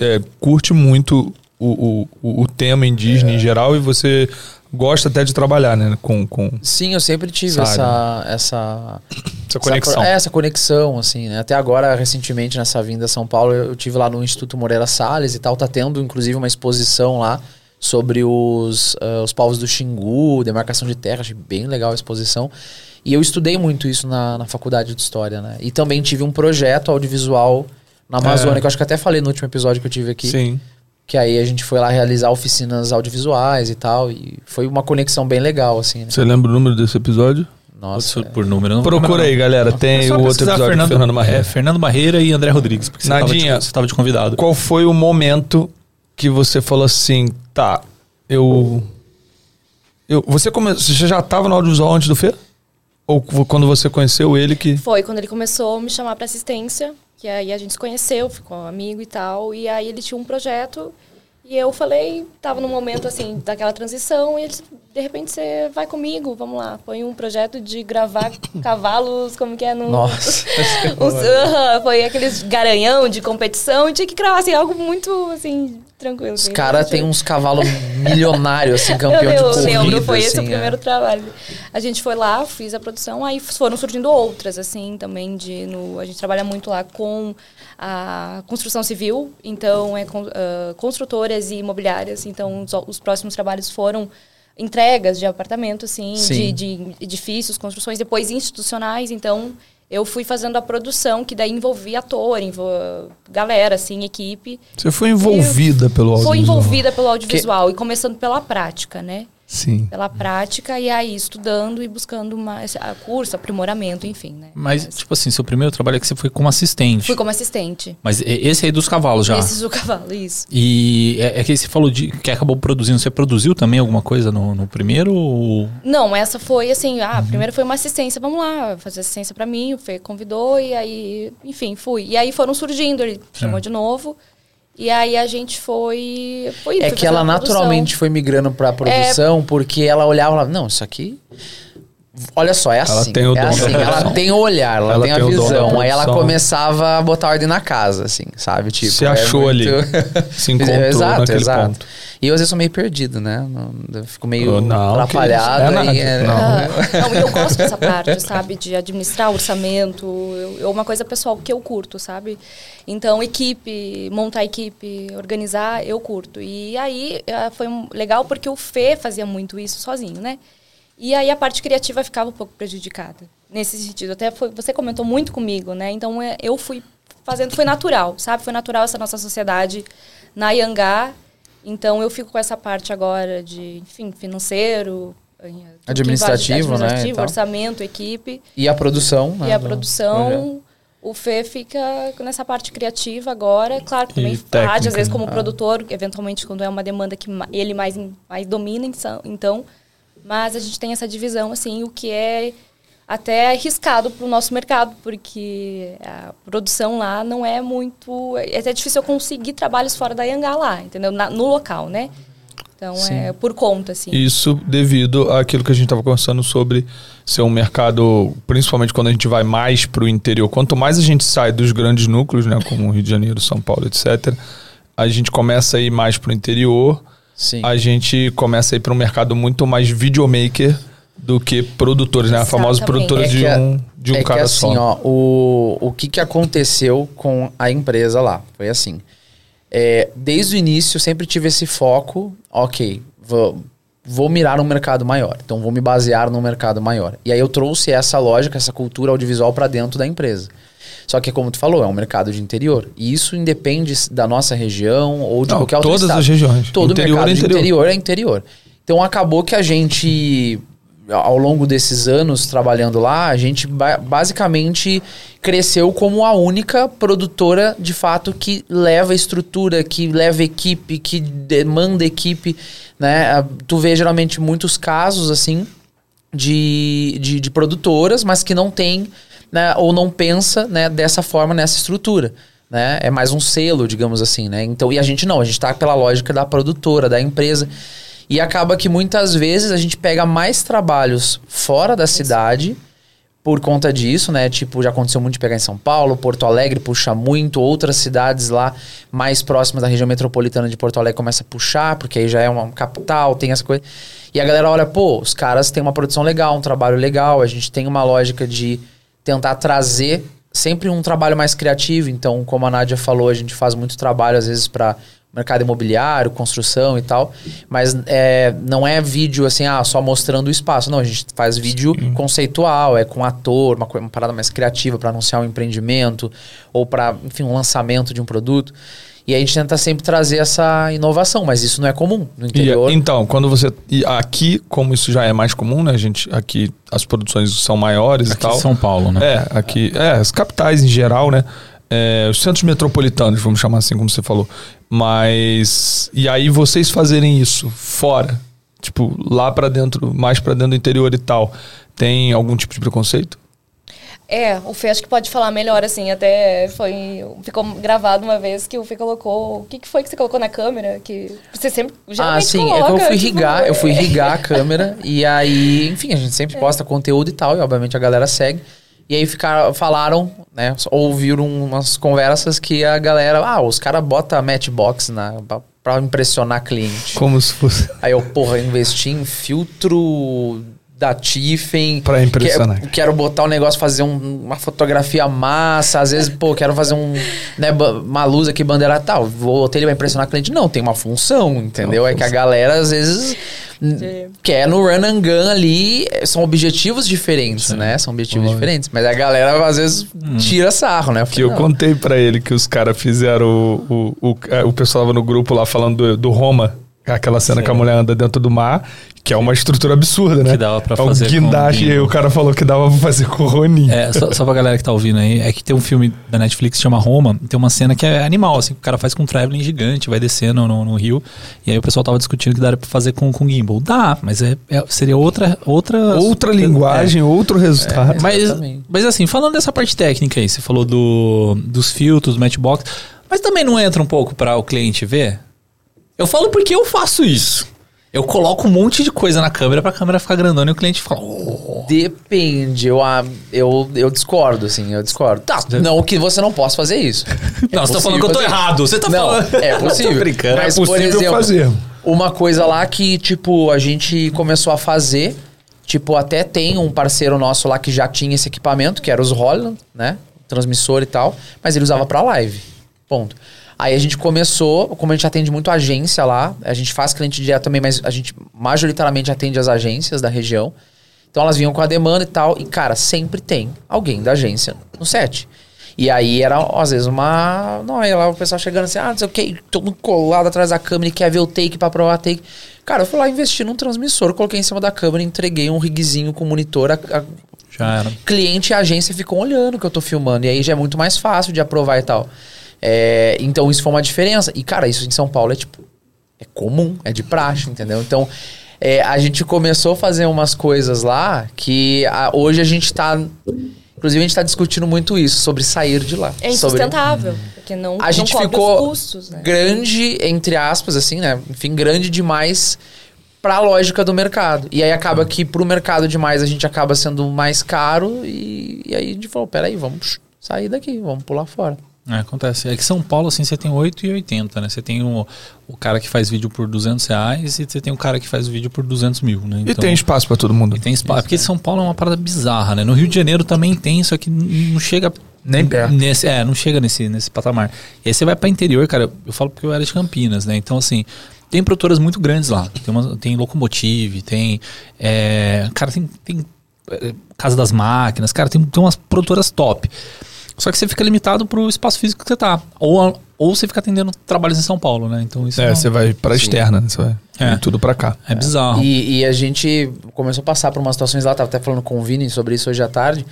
é, curte muito o, o, o- tema indígena É. em geral e você gosta até de trabalhar, né? Com, com Sim, eu sempre tive Sabe. essa, essa essa conexão. Essa, é, essa conexão, assim, né? Até agora, recentemente, nessa vinda a São Paulo, eu tive lá no Instituto Moreira Salles e tal. Tá tendo, inclusive, uma exposição lá sobre os, ah, os povos do Xingu, demarcação de terra. Achei bem legal a exposição. E eu estudei muito isso na, na faculdade de História, né? E também tive um projeto audiovisual na Amazônia, É. que eu acho que até falei no último episódio que eu tive aqui. Sim. Que aí a gente foi lá realizar oficinas audiovisuais e tal. E foi uma conexão bem legal, assim, né? Você lembra o número desse episódio? Nossa. Por- por número. não Procura aí, galera. não. Tem É o outro episódio do Fernando Marreira. É, Fernando Barreira e André Rodrigues, porque você tava de, Nadinha. você tava de convidado. Qual foi o momento que você falou assim, tá, eu... eu você, come, você já estava no audiovisual antes do Fê? Ou quando você conheceu ele que... Foi quando ele começou a me chamar para assistência, que aí a gente se conheceu, ficou amigo e tal, e aí ele tinha um projeto e eu falei, tava num momento assim daquela transição e ele disse, de repente você vai comigo, vamos lá, põe um projeto de gravar *laughs* cavalos, como que é no. Nossa. *laughs* Aham, foi aqueles garanhão de competição e tinha que gravar assim, algo muito assim, tranquilo. Os caras têm uns cavalos milionários, assim, *laughs* campeão de eu corrida. lembro, foi esse o assim, é. primeiro trabalho. A gente foi lá, fiz a produção, aí foram surgindo outras, assim, também de... No, a gente trabalha muito lá com a construção civil, então é ah, construtoras e imobiliárias, então os, os próximos trabalhos foram entregas de apartamento, assim, Sim. de, de edifícios, construções, depois institucionais, então eu fui fazendo a produção, que daí envolvia ator, envol... galera, assim, equipe. Você foi envolvida pelo audiovisual. Foi envolvida pelo audiovisual e começando pela prática, né? Sim. Pela prática e aí estudando e buscando mais a curso, aprimoramento, enfim, né? Mas, tipo assim, seu primeiro trabalho é que você foi como assistente. Fui como assistente. Mas esse aí dos cavalos já. Esses do cavalo, isso. E é, é que você falou de que acabou produzindo. Você produziu também alguma coisa no, no primeiro? Ou... Não, essa foi assim, ah, Uhum. primeiro foi uma assistência, vamos lá, fazer assistência pra mim, o Fê convidou e aí, enfim, fui. E aí foram surgindo, ele chamou de novo. E aí a gente foi, foi É que ela naturalmente foi migrando pra produção, porque ela olhava e falava, não, isso aqui. Olha só, é Ela assim. tem o é dom assim, ela tem o olhar, ela, Ela tem a tem da visão. Aí ela começava a botar ordem na casa, assim, sabe? Tipo, Se achou ali. *laughs* Se encontrou exato, naquele exato. ponto. E eu às vezes sou meio perdido, né? Não- Eu fico meio não, atrapalhado. É aí, nada. é- Não. Ah, não, e eu gosto dessa parte, sabe? De administrar orçamento. É uma coisa pessoal que eu curto, sabe? Então, equipe, montar equipe, organizar, eu curto. E aí ah, foi legal porque o Fê fazia muito isso sozinho, né? E aí a parte criativa ficava um pouco prejudicada. Nesse sentido. Até foi, você comentou muito comigo, né? Então é, eu fui fazendo, foi natural, sabe? Foi natural essa nossa sociedade na Yangá. Então eu fico com essa parte agora de, enfim, financeiro, eh, Administrativo, envolve- né, e administrativo, tal. orçamento, equipe E a produção. né, e a do- produção. O Fê fica nessa parte criativa agora, claro que também E rádio, técnica, às vezes né? como Ah. produtor, eventualmente quando é uma demanda que ele mais, mais domina, então- então, mas a gente tem essa divisão, assim, o que é até arriscado para o nosso mercado, porque a produção lá não é muito... É até difícil eu conseguir trabalhos fora da Yangá lá, entendeu? Na- no local, né? Então, é por conta, assim. Isso devido àquilo que a gente estava conversando sobre ser um mercado, principalmente quando a gente vai mais para o interior. Quanto mais a gente sai dos grandes núcleos, né, como Rio de Janeiro, São Paulo, etc., a gente começa a ir mais para o interior. Sim. A gente começa a ir para um mercado muito mais videomaker do que produtores, né? A famosa Exatamente. produtora É de a- um, de um é cara que assim, só. ó, o, o que, que aconteceu com a empresa lá? Foi assim. É, desde o início, eu sempre tive esse foco, ok, vou, vou mirar um mercado maior. Então, vou me basear num mercado maior. E aí, eu trouxe essa lógica, essa cultura audiovisual para dentro da empresa. Só que, como tu falou, é um mercado de interior. E isso independe da nossa região ou de Não, qualquer outro todas estado. as regiões. Todo Interior mercado é de interior. interior é interior. Então acabou que a gente, ao longo desses anos trabalhando lá, a gente ba- basicamente cresceu como a única produtora de fato que leva estrutura, que leva equipe, que demanda equipe, né? Tu vê geralmente muitos casos assim de, de, de produtoras, mas que não tem, né, ou não pensa, né, dessa forma nessa estrutura. Né? É mais um selo, digamos assim, né? Então, e a gente não, a gente tá pela lógica da produtora, da empresa. E acaba que muitas vezes a gente pega mais trabalhos fora da cidade por conta disso, né? Tipo, já aconteceu muito de pegar em São Paulo, Porto Alegre puxa muito, outras cidades lá mais próximas da região metropolitana de Porto Alegre começa a puxar, porque aí já é uma capital, tem essa coisa. E a galera olha, pô, os caras têm uma produção legal, um trabalho legal, a gente tem uma lógica de tentar trazer sempre um trabalho mais criativo. Então, como a Nádia falou, a gente faz muito trabalho às vezes para mercado imobiliário, construção e tal, mas é, não é vídeo assim, ah, só mostrando o espaço. Não, a gente faz vídeo conceitual, é com ator, uma, uma parada mais criativa para anunciar um empreendimento ou para, enfim, um lançamento de um produto. E a gente tenta sempre trazer essa inovação, mas isso não é comum no E, interior. então, quando você. E aqui, como isso já é mais comum, né? A gente, aqui as produções são maiores Aqui e tal. em São Paulo, né? É, aqui. É, as capitais em geral, né? É, os centros metropolitanos, vamos chamar assim, como você falou. Mas. E aí vocês fazerem isso fora, tipo, lá pra dentro, mais pra dentro do interior e tal, tem algum tipo de preconceito? É, o Fê acho que pode falar melhor, assim, até foi. Ficou gravado uma vez que o Fê colocou. O que, que foi que você colocou na câmera? Que você sempre. Ah, geralmente sim, é que coloca, eu fui tipo, irrigar, eu fui irrigar a câmera *laughs* e aí, enfim, a gente sempre posta conteúdo e tal, e obviamente a galera segue. E aí ficaram, falaram, né, ouviram umas conversas que a galera, ah, os caras botam matchbox na, pra, pra impressionar cliente. Como se fosse. Aí eu, porra, investi em filtro da Tiffen. Pra impressionar. Que- Quero botar o negócio, fazer um- uma fotografia massa. Às vezes, pô, quero fazer um, né, uma luz aqui, bandeira tal. Vou botar ele vai impressionar o cliente. Não, tem uma função, entendeu? É que a galera, às vezes, n- quer no run and gun ali. São objetivos diferentes, né? São objetivos diferentes. Mas a galera, às vezes, tira sarro, né? Que eu Não. contei pra ele que os caras fizeram. O, o, o, é, o pessoal tava no grupo lá falando do, do Roma. Aquela cena que a mulher anda dentro do mar, que é uma estrutura absurda, né? Que dava pra é um fazer com guindaste, e aí bingo. o cara falou que dava pra fazer com o Ronin. É, só, só pra galera que tá ouvindo aí, é que tem um filme da Netflix que chama Roma, tem uma cena que é animal, assim, que o cara faz com um traveling gigante, vai descendo no, no rio, e aí o pessoal tava discutindo que daria pra fazer com, com gimbal. Dá, mas é, é- seria outra... Outra, Outra linguagem, outro resultado. Mas, Exatamente. mas assim, falando dessa parte técnica aí, você falou do, dos filtros, do matchbox, mas também não entra um pouco para o cliente ver? Eu falo porque eu faço isso. Eu coloco um monte de coisa na câmera pra câmera ficar grandona e o cliente fala. "Oh". Depende, eu, eu, eu discordo, assim, eu discordo. Tá, não que você não possa fazer isso. *laughs* É Não, você tá falando que eu tô fazer. errado. Você tá não, falando. É *laughs* possível. Tô brincando. Mas, É por possível exemplo, fazer. uma coisa lá que, tipo, a gente começou a fazer, tipo, até tem um parceiro nosso lá que já tinha esse equipamento, que era os Holland, né? Transmissor e tal, mas ele usava pra live. Ponto. Aí a gente começou, como a gente atende muito agência lá, a gente faz cliente direto também, mas a gente majoritariamente atende as agências da região. Então elas vinham com a demanda e tal, e cara, sempre tem alguém da agência no set. E aí era, às vezes, uma. Não, aí lá o pessoal chegando assim, ah, não sei o que, todo colado atrás da câmera e quer ver o take pra provar take. Cara, eu fui lá investir num transmissor, coloquei em cima da câmera, entreguei um rigzinho com monitor. A, a- Já era. cliente e a agência ficam olhando o que eu tô filmando. E aí já é muito mais fácil de aprovar e tal. É, então isso foi uma diferença. E, cara, isso em São Paulo é tipo. É comum, é de praxe, entendeu? Então, é, a gente começou a fazer umas coisas lá que a- hoje a gente tá. Inclusive, a gente tá discutindo muito isso, sobre sair de lá. É sobre, insustentável, porque não, a não gente cobre ficou os custos, né? grande, entre aspas, assim, né? Enfim, grande demais pra lógica do mercado. E aí acaba que pro mercado demais a gente acaba sendo mais caro e, e aí a gente falou, peraí, vamos sair daqui, vamos pular fora. É, acontece. É que São Paulo, assim, você tem 8,80, né? Você tem o, o cara que faz vídeo por 200 reais e você tem o cara que faz o vídeo por 200 mil, né? E tem espaço pra todo mundo. E tem espaço. Porque São Paulo é uma parada bizarra, né? No Rio de Janeiro também tem, só que não chega. Nem perto. Nesse, é, não chega nesse, nesse patamar. E aí você vai pra interior, cara. Eu falo porque eu era de Campinas, né? Então, assim, tem produtoras muito grandes lá. Tem, uma, tem Locomotive, tem. é, cara, tem, tem é, Casa das Máquinas, cara, tem, tem umas produtoras top. Só que você fica limitado pro espaço físico que você tá. Ou, ou você fica atendendo trabalhos em São Paulo, né? Então isso É, não- você vai pra externa, né? Você vai É. tudo pra cá. é bizarro. E, e a gente começou a passar por umas situações lá, tava até falando com o Vini sobre isso hoje à tarde,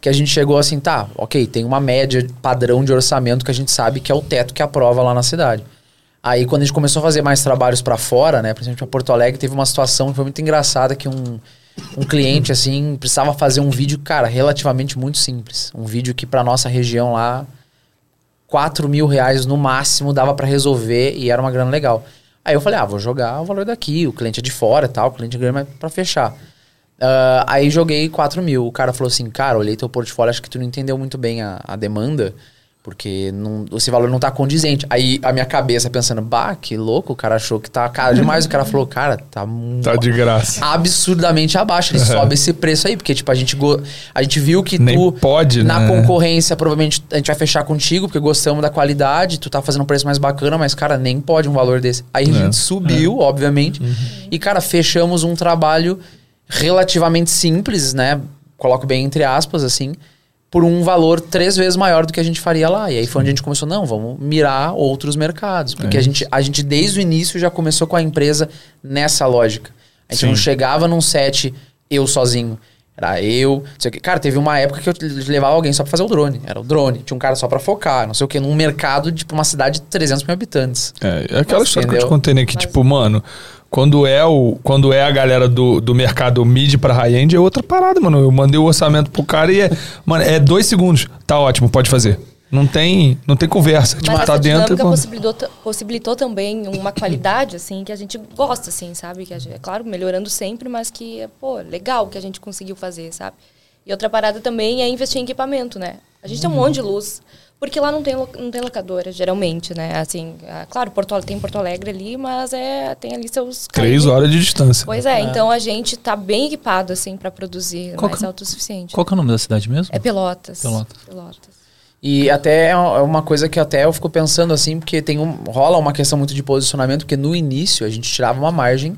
que a gente chegou assim, tá, ok, tem uma média padrão de orçamento que a gente sabe que é o teto que aprova lá na cidade. Aí quando a gente começou a fazer mais trabalhos pra fora, né, principalmente pra Porto Alegre, teve uma situação que foi muito engraçada que um, um cliente assim precisava fazer um vídeo, cara, relativamente muito simples, um vídeo que pra nossa região lá 4 mil reais no máximo dava pra resolver e era uma grana legal. Aí eu falei, ah, vou jogar o valor daqui, o cliente é de fora e tal, o cliente ganha mais pra fechar. Ah, aí joguei 4 mil. O cara falou assim, cara, olhei teu portfólio, acho que tu não entendeu muito bem a, a demanda, porque não, esse valor não tá condizente. Aí a minha cabeça pensando, bah, que louco, o cara achou que tá caro demais. O cara falou, cara, tá, mu- Tá de graça. absurdamente abaixo. Ele *laughs* sobe esse preço aí, porque, tipo, a gente, go- a gente viu que Nem tu. pode, Na né? concorrência, provavelmente a gente vai fechar contigo, porque gostamos da qualidade, tu tá fazendo um preço mais bacana, mas, cara, nem pode um valor desse. Aí a É. gente subiu, obviamente. E, cara, fechamos um trabalho relativamente simples, né? Coloco bem entre aspas, assim. Por um valor três vezes maior do que a gente faria lá. E aí foi onde a gente começou, não, vamos mirar outros mercados. Porque É a, gente, a gente, desde o início, já começou com a empresa nessa lógica. A gente Sim. não chegava num set eu sozinho. Era eu, não sei o que. Cara, teve uma época que eu levava alguém só pra fazer o drone. Era o drone. Tinha um cara só pra focar, não sei o que, num mercado de tipo, uma cidade de 300 mil habitantes. É, é aquela Mas, história que eu te entendeu? contei, né? Que, tipo, mano, quando é, o, quando é a galera do, do mercado mid pra high-end, é outra parada, mano. Eu mandei o orçamento pro cara e é. Mano, é dois segundos. Tá ótimo, pode fazer. Não tem, não tem conversa. Tipo, Mas tá essa dentro. dinâmica mano. possibilitou, possibilitou também uma qualidade, assim, que a gente gosta, assim, sabe? Que a gente, é claro, melhorando sempre, mas que, é, pô, legal que a gente conseguiu fazer, sabe? E outra parada também é investir em equipamento, né? A gente tem um monte de luz, porque lá não tem, não tem locadora, geralmente, né? Assim, ah, claro, Porto, tem Porto Alegre ali, mas é, tem ali seus... Três horas de distância. Pois é, então a gente tá bem equipado, assim, para produzir Qual mais que- autossuficiente. Qual que é o nome da cidade mesmo? É Pelotas. Pelotas. Pelotas. E até é uma coisa que até eu fico pensando assim, porque tem um, rola uma questão muito de posicionamento, porque no início a gente tirava uma margem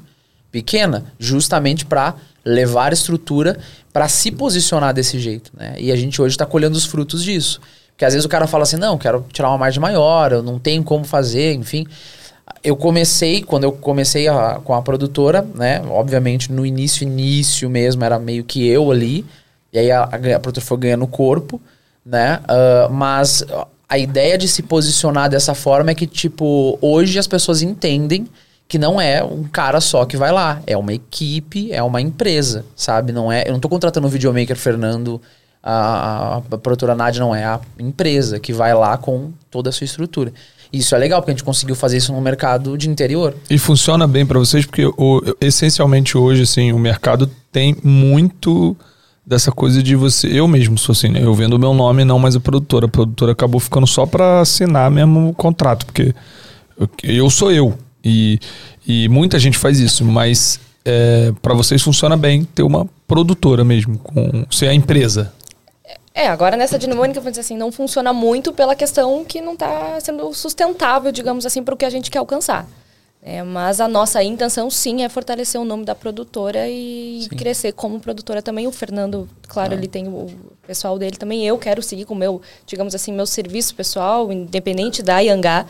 pequena, justamente para levar estrutura para se posicionar desse jeito, né? E a gente hoje está colhendo os frutos disso. Porque às vezes o cara fala assim, não, quero tirar uma margem maior, eu não tenho como fazer, enfim. Eu comecei, quando eu comecei a- com a produtora, né? Obviamente no início, início mesmo, era meio que eu ali. E aí a, a, a produtora foi ganhando corpo, né? Ah, mas a ideia de se posicionar dessa forma é que, tipo, hoje as pessoas entendem que não é um cara só que vai lá. É uma equipe, é uma empresa, sabe? Não é, eu não tô contratando o videomaker Fernando, a, a, produtora Nádia, não. É a empresa que vai lá com toda a sua estrutura. Isso é legal, porque a gente conseguiu fazer isso no mercado de interior. E funciona bem pra vocês, porque o- essencialmente hoje, assim, o mercado tem muito dessa coisa de você. Eu mesmo sou assim, né? Eu vendo o meu nome, não mais a produtora. A produtora acabou ficando só pra assinar mesmo o contrato, porque eu, eu sou eu. E, e muita gente faz isso, mas é, para vocês funciona bem ter uma produtora mesmo, com ser a empresa. É, agora nessa dinâmica, vamos dizer assim, não funciona muito pela questão que não está sendo sustentável, digamos assim, para o que a gente quer alcançar. É, mas a nossa intenção, sim, é fortalecer o nome da produtora e crescer como produtora também. O Fernando, claro, ele tem o pessoal dele também. Eu quero seguir com o meu, digamos assim, meu serviço pessoal, independente da Yangá.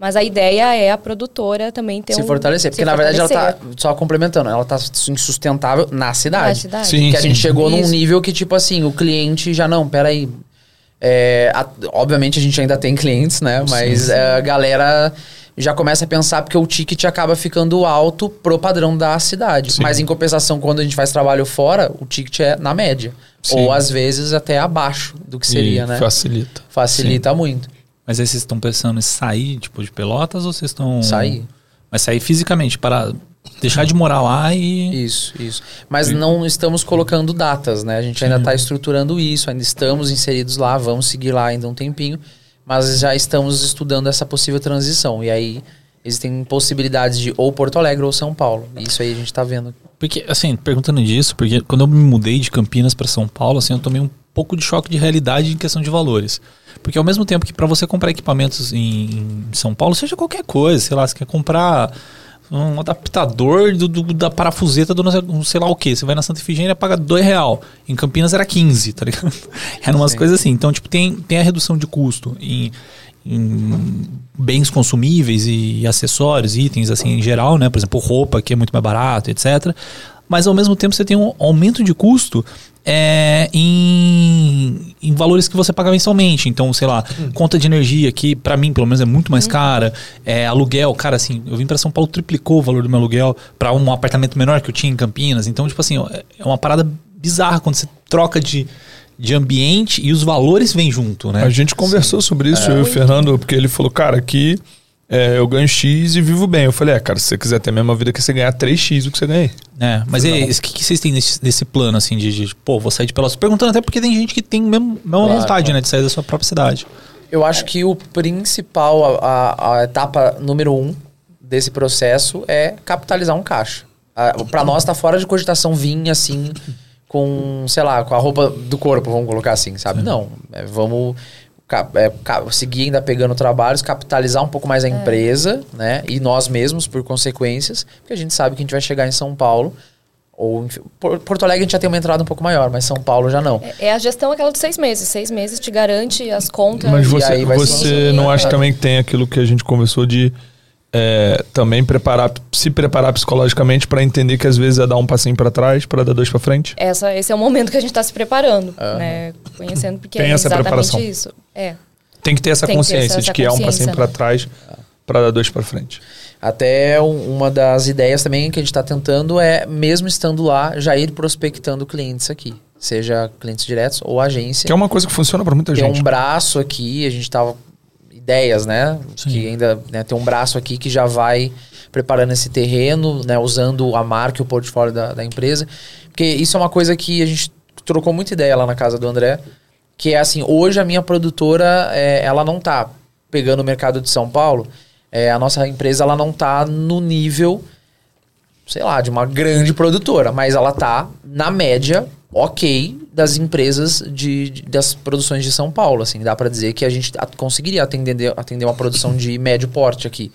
Mas a ideia é a produtora também ter se um... fortalecer. Porque se na verdade ela tá, fortalecer. só complementando, ela tá insustentável na cidade. Na cidade. Sim. que a gente chegou num Isso. nível que, tipo assim, o cliente já não, peraí. É, a- obviamente a gente ainda tem clientes, né? Mas é, a galera já começa a pensar porque o ticket acaba ficando alto pro padrão da cidade. Sim. Mas em compensação, quando a gente faz trabalho fora, o ticket é na média. Sim. Ou às vezes até abaixo do que seria, e né? Facilita. Facilita muito. Mas aí vocês estão pensando em sair, tipo, de Pelotas ou vocês estão... Sair. Mas sair fisicamente, para deixar de morar lá e... Isso, isso. Mas não estamos colocando datas, né? A gente ainda está estruturando isso, ainda estamos inseridos lá, vamos seguir lá ainda um tempinho, mas já estamos estudando essa possível transição. E aí existem possibilidades de ou Porto Alegre ou São Paulo. Isso aí a gente está vendo. Porque, assim, perguntando disso, porque quando eu me mudei de Campinas para São Paulo, assim, eu tomei um pouco de choque de realidade em questão de valores. Porque ao mesmo tempo que para você comprar equipamentos em, São Paulo, seja qualquer coisa, sei lá, você quer comprar um adaptador do, do- da parafuseta do não sei, lá o que. Você vai na Santa Efigênia paga dois real. Em Campinas era 15, tá ligado? *laughs* Eram umas Sim. coisas assim. Então, tipo, tem, tem a redução de custo em, em bens consumíveis e acessórios, itens assim em geral, né? Por exemplo, roupa, que é muito mais barato, etc. Mas ao mesmo tempo você tem um aumento de custo é, em, em valores que você paga mensalmente. Então, sei lá, conta de energia, que pra mim, pelo menos, é muito mais cara. É, aluguel, cara, assim, eu vim pra São Paulo, triplicou o valor do meu aluguel pra um apartamento menor que eu tinha em Campinas. Então, tipo assim, é é uma parada bizarra quando você troca de, de ambiente e os valores vêm junto, né? A gente conversou sobre isso, eu e o Fernando, porque ele falou, cara, aqui é, eu ganho X e vivo bem. Eu falei, é, cara, se você quiser ter a mesma vida que você ganhar 3X o que você ganhei. É, mas o que, que vocês têm nesse, nesse plano, assim, de, de, pô, vou sair de Pelotas? Perguntando até porque tem gente que tem mesmo, mesma Claro, vontade, claro. né, de sair da sua própria cidade. Eu acho que o principal, a, a- a etapa número um desse processo é capitalizar um caixa. Para nós tá fora de cogitação vir assim com, sei lá, com a roupa do corpo, vamos colocar assim, sabe? Não, é, vamos é, seguir ainda pegando trabalhos, capitalizar um pouco mais a empresa, né? E nós mesmos, por consequências, porque a gente sabe que a gente vai chegar em São Paulo ou enfim, Por- Porto Alegre a gente já tem uma entrada um pouco maior, mas São Paulo já não. É, é a gestão aquela de seis meses. Seis meses te garante as contas. Mas e você, aí vai você ser- não acha também que tem aquilo que a gente conversou de é, também preparar, se preparar psicologicamente para entender que às vezes é dar um passinho para trás para dar dois para frente? Essa, esse é o momento que a gente está se preparando, né? Conhecendo, porque Tem é essa exatamente preparação. isso. É. Tem que ter essa Tem que ter consciência essa- de essa que é um passinho consciência, para né? trás para dar dois para frente. Até um- uma das ideias também que a gente está tentando é, mesmo estando lá, já ir prospectando clientes aqui. Seja clientes diretos ou agência. Que é uma coisa que funciona para muita tem gente. um braço aqui, a gente tava ideias, né? Sim. Que ainda né, tem um braço aqui que já vai preparando esse terreno, né? Usando a marca e o portfólio da, da empresa. Porque isso é uma coisa que a gente trocou muita ideia lá na casa do André. Que é assim, hoje a minha produtora, é, ela não tá pegando o mercado de São Paulo. É, a nossa empresa, ela não tá no nível sei lá, de uma grande produtora, mas ela tá na média ok das empresas de, de- das produções de São Paulo, assim, dá pra dizer que a gente conseguiria atender, atender uma produção de médio porte aqui.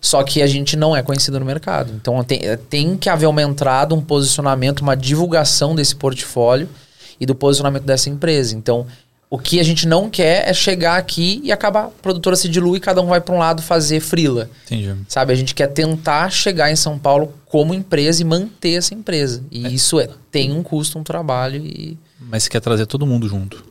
Só que a gente não é conhecido no mercado. Então tem, tem que haver uma entrada, um posicionamento, uma divulgação desse portfólio e do posicionamento dessa empresa. Então, o que a gente não quer é chegar aqui e acabar, a produtora se dilui e cada um vai para um lado fazer frila. Entendi. Sabe, a gente quer tentar chegar em São Paulo como empresa e manter essa empresa. E isso é, tem um custo, um trabalho e... Mas você quer trazer todo mundo junto?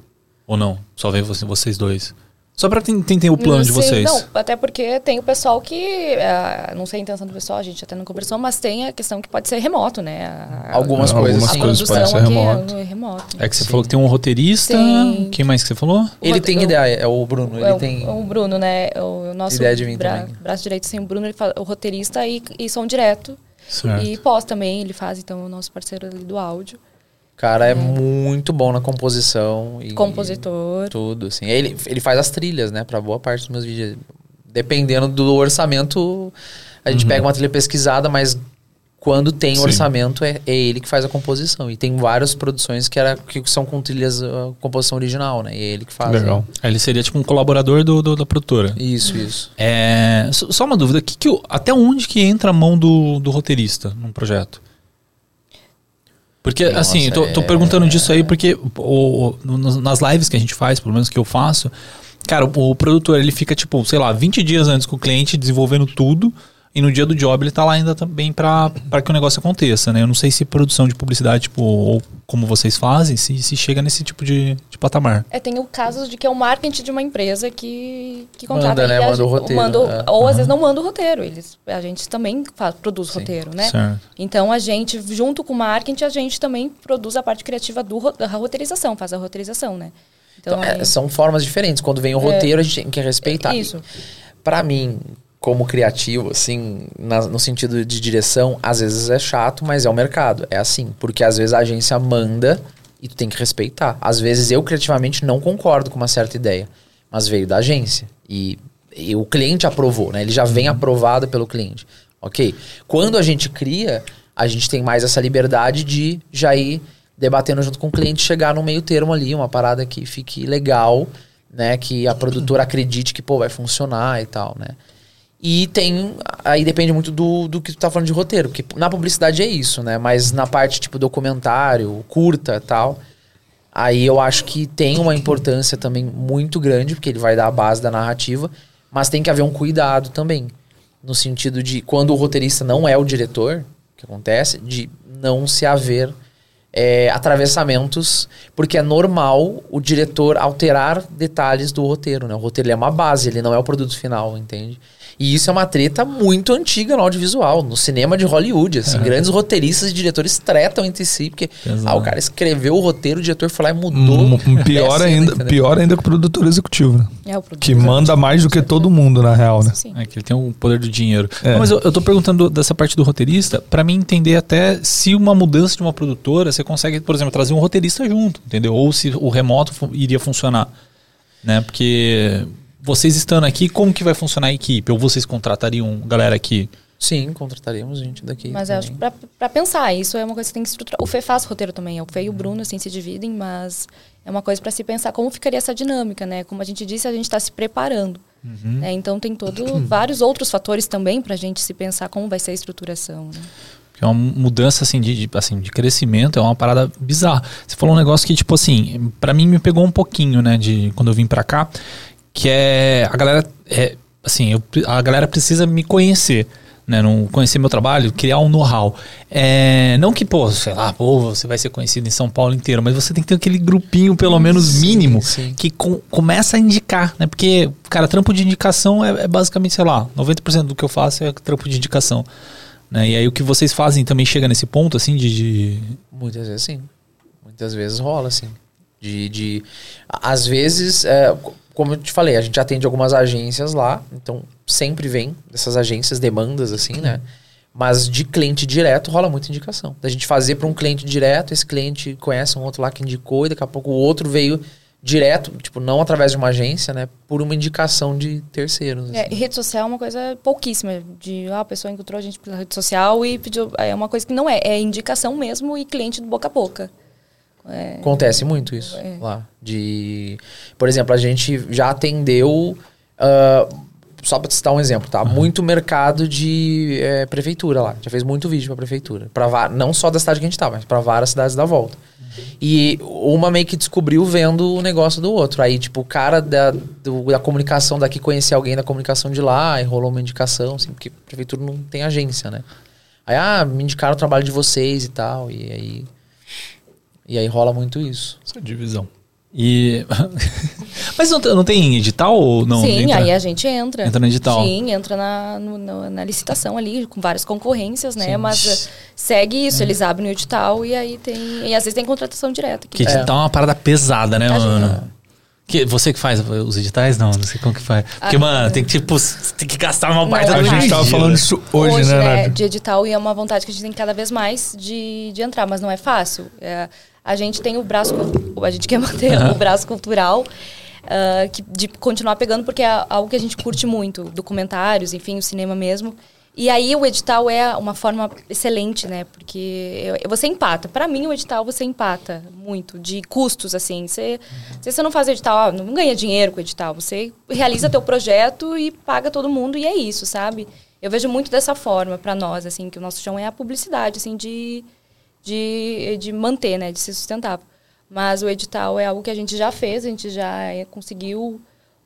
Ou não? Só vem você- vocês dois? Só pra ten- entender o plano de Sim, vocês. Não, até porque tem o pessoal que. ah, não sei a intenção do pessoal, a gente até não conversou, mas tem a questão que pode ser remoto, né? A, Algumas Não, coisas, algumas sim. coisas produção podem ser aqui remoto. é remoto. É que você Sim. falou que tem um roteirista. Tem. Quem mais que você falou? Ele tem Eu- ideia, é o Bruno. Ele É o, tem... o Bruno, né? O, o nosso Ideia de mim bra- também. braço direito, sim, o Bruno, ele faz o roteirista e, e som direto. Certo. E pós também, ele faz, então, o nosso parceiro ali do áudio. O cara é muito bom na composição. E Compositor. Tudo, assim. Ele, ele faz as trilhas, né? Pra boa parte dos meus vídeos. Dependendo do orçamento, a gente pega uma trilha pesquisada, mas quando tem Sim. orçamento, é, é ele que faz a composição. E tem várias produções que, era, que são com trilhas, uh, composição original, né? E é ele que faz. Legal. Aí Ele seria tipo um colaborador do, do- da produtora. Isso, isso. É, só uma dúvida, que que até onde que entra a mão do, do roteirista num projeto? Porque, Nossa, assim, eu tô, tô é- perguntando disso aí porque o, o- nas lives que a gente faz, pelo menos que eu faço, cara, o, o produtor ele fica, tipo, sei lá, 20 dias antes com o cliente desenvolvendo tudo e no dia do job ele tá lá ainda também pra pra que o negócio aconteça, né? Eu não sei se produção de publicidade, tipo, ou como vocês fazem, se, se chega nesse tipo de, de patamar. É, tem o caso de que é o marketing de uma empresa que, que Manda, contrata. né? e a Manda o roteiro, manda é. Ou às vezes não manda o roteiro. Eles, a gente também faz, produz roteiro, né? Certo. Então a gente, junto com o marketing, a gente também produz a parte criativa do, da roteirização, faz a roteirização, né? Então, Então, é, aí- são formas diferentes. Quando vem o roteiro, a gente tem que respeitar. Isso. Pra mim, como criativo, assim, na- no sentido de direção, às vezes é chato, mas é o mercado. É assim. Porque às vezes a agência manda e tu tem que respeitar. Às vezes eu, criativamente, não concordo com uma certa ideia. Mas veio da agência. E, e o cliente aprovou, né? Ele já vem aprovado pelo cliente. Ok? Quando a gente cria, a gente tem mais essa liberdade de já ir debatendo junto com o cliente, chegar no meio termo ali, uma parada que fique legal, né? Que a produtora acredite que, pô, vai funcionar e tal, né? E tem. Aí depende muito do, do que tu tá falando de roteiro. Porque na publicidade é isso, né? Mas na parte tipo documentário, curta tal. Aí eu acho que tem uma importância também muito grande, porque ele vai dar a base da narrativa. Mas tem que haver um cuidado também. No sentido de quando o roteirista não é o diretor, que acontece, de não se haver é, atravessamentos, porque é normal o diretor alterar detalhes do roteiro, né? O roteiro é uma base, ele não é o produto final, entende? E isso é uma treta muito antiga no audiovisual, no cinema de Hollywood, assim, grandes roteiristas e diretores tretam entre si, porque Exato. ah, o cara escreveu o roteiro, o diretor foi lá e mudou. Hum, *laughs* pior, a cena, ainda, entendeu? pior ainda que o produtor executivo, né? É o produto. Que manda mais do que todo mundo, na real, né? Sim. É que ele tem o poder do dinheiro. É. Não, mas eu, eu tô perguntando dessa parte do roteirista pra mim entender até se uma mudança de uma produtora, você consegue, por exemplo, trazer um roteirista junto, entendeu? Ou se o remoto iria funcionar, né? Porque vocês estando aqui, como que vai funcionar a equipe? Ou vocês contratariam galera aqui? Sim, contrataríamos gente daqui. Mas eu também. acho que pra, pra pensar, isso é uma coisa que tem que estruturar. O Fê faz roteiro também, o Fê e o Bruno, assim, se dividem, mas é uma coisa para se pensar como ficaria essa dinâmica, né? Como a gente disse, a gente está se preparando. né? Então tem todo, *clears throat* vários outros fatores também para a gente se pensar como vai ser a estruturação. Né? É uma mudança assim de, de- assim de crescimento, é uma parada bizarra. Você falou um negócio que tipo assim, pra mim me pegou um pouquinho, né, de quando eu vim pra cá, que é a galera é, assim, eu, a galera precisa me conhecer. Né, não conhecer meu trabalho, criar um know-how. É, não que, pô, sei lá, pô, você vai ser conhecido em São Paulo inteiro, mas você tem que ter aquele grupinho, pelo menos mínimo, sim. que com- começa a indicar, né? Porque, cara, trampo de indicação é, é basicamente, sei lá, 90% do que eu faço é trampo de indicação. Né? E aí o que vocês fazem também chega nesse ponto, assim, de. de- Muitas vezes sim. Muitas vezes rola, assim. De. de às vezes, é, como eu te falei, a gente atende algumas agências lá, então sempre vem dessas agências demandas, assim, né? Mas de cliente direto rola muita indicação. Da gente fazer para um cliente direto, esse cliente conhece um outro lá que indicou, e daqui a pouco o outro veio direto, tipo, não através de uma agência, né? Por uma indicação de terceiros. É, assim. e rede social é uma coisa pouquíssima. De ah, a pessoa encontrou a gente pela rede social e pediu. É uma coisa que não é. É indicação mesmo e cliente do boca a boca. É, Acontece muito isso É. lá. De, por exemplo, a gente já atendeu. ah, só para citar um exemplo, tá? Muito mercado de eh, prefeitura lá. Já fez muito vídeo pra prefeitura. Pra não só da cidade que a gente tá, mas pra várias cidades da volta. E uma meio que descobriu vendo o negócio do outro. Aí, tipo, o cara da, do- da comunicação daqui conhecia alguém da comunicação de lá e rolou uma indicação, assim, porque a prefeitura não tem agência, né? Aí, ah, me indicaram o trabalho de vocês e tal. E aí. E aí rola muito isso. Essa divisão. E. *laughs* Mas não, não tem edital ou não? Sim, Entra- aí a gente entra. Entra no edital. Sim, entra na, no- na licitação ali, com várias concorrências, né? Mas eh, segue isso, eles abrem o edital e aí tem. E às vezes tem contratação direta. Que Que edital é uma parada pesada, né, mano? Que, você que faz os editais? Não, não sei como que faz. Porque, Ah, mano, tem que, tipo, tem que gastar uma baita A gente tava falando disso hoje, né, né, Nath? de edital e é uma vontade que a gente tem cada vez mais de, de entrar, mas não é fácil. É, a gente tem o braço, a gente quer manter o braço cultural ah, que, de continuar pegando porque é algo que a gente curte muito, documentários, enfim, o cinema mesmo. E aí o edital é uma forma excelente, né? Porque você empata. Para mim o edital você empata muito de custos assim. Você, se você não faz edital, não ganha dinheiro com o edital. Você realiza teu projeto e paga todo mundo e é isso, sabe? Eu vejo muito dessa forma para nós, assim, que o nosso chão é a publicidade, assim, de, de, de manter, né, de ser sustentável. Mas o edital é algo que a gente já fez, a gente já é, conseguiu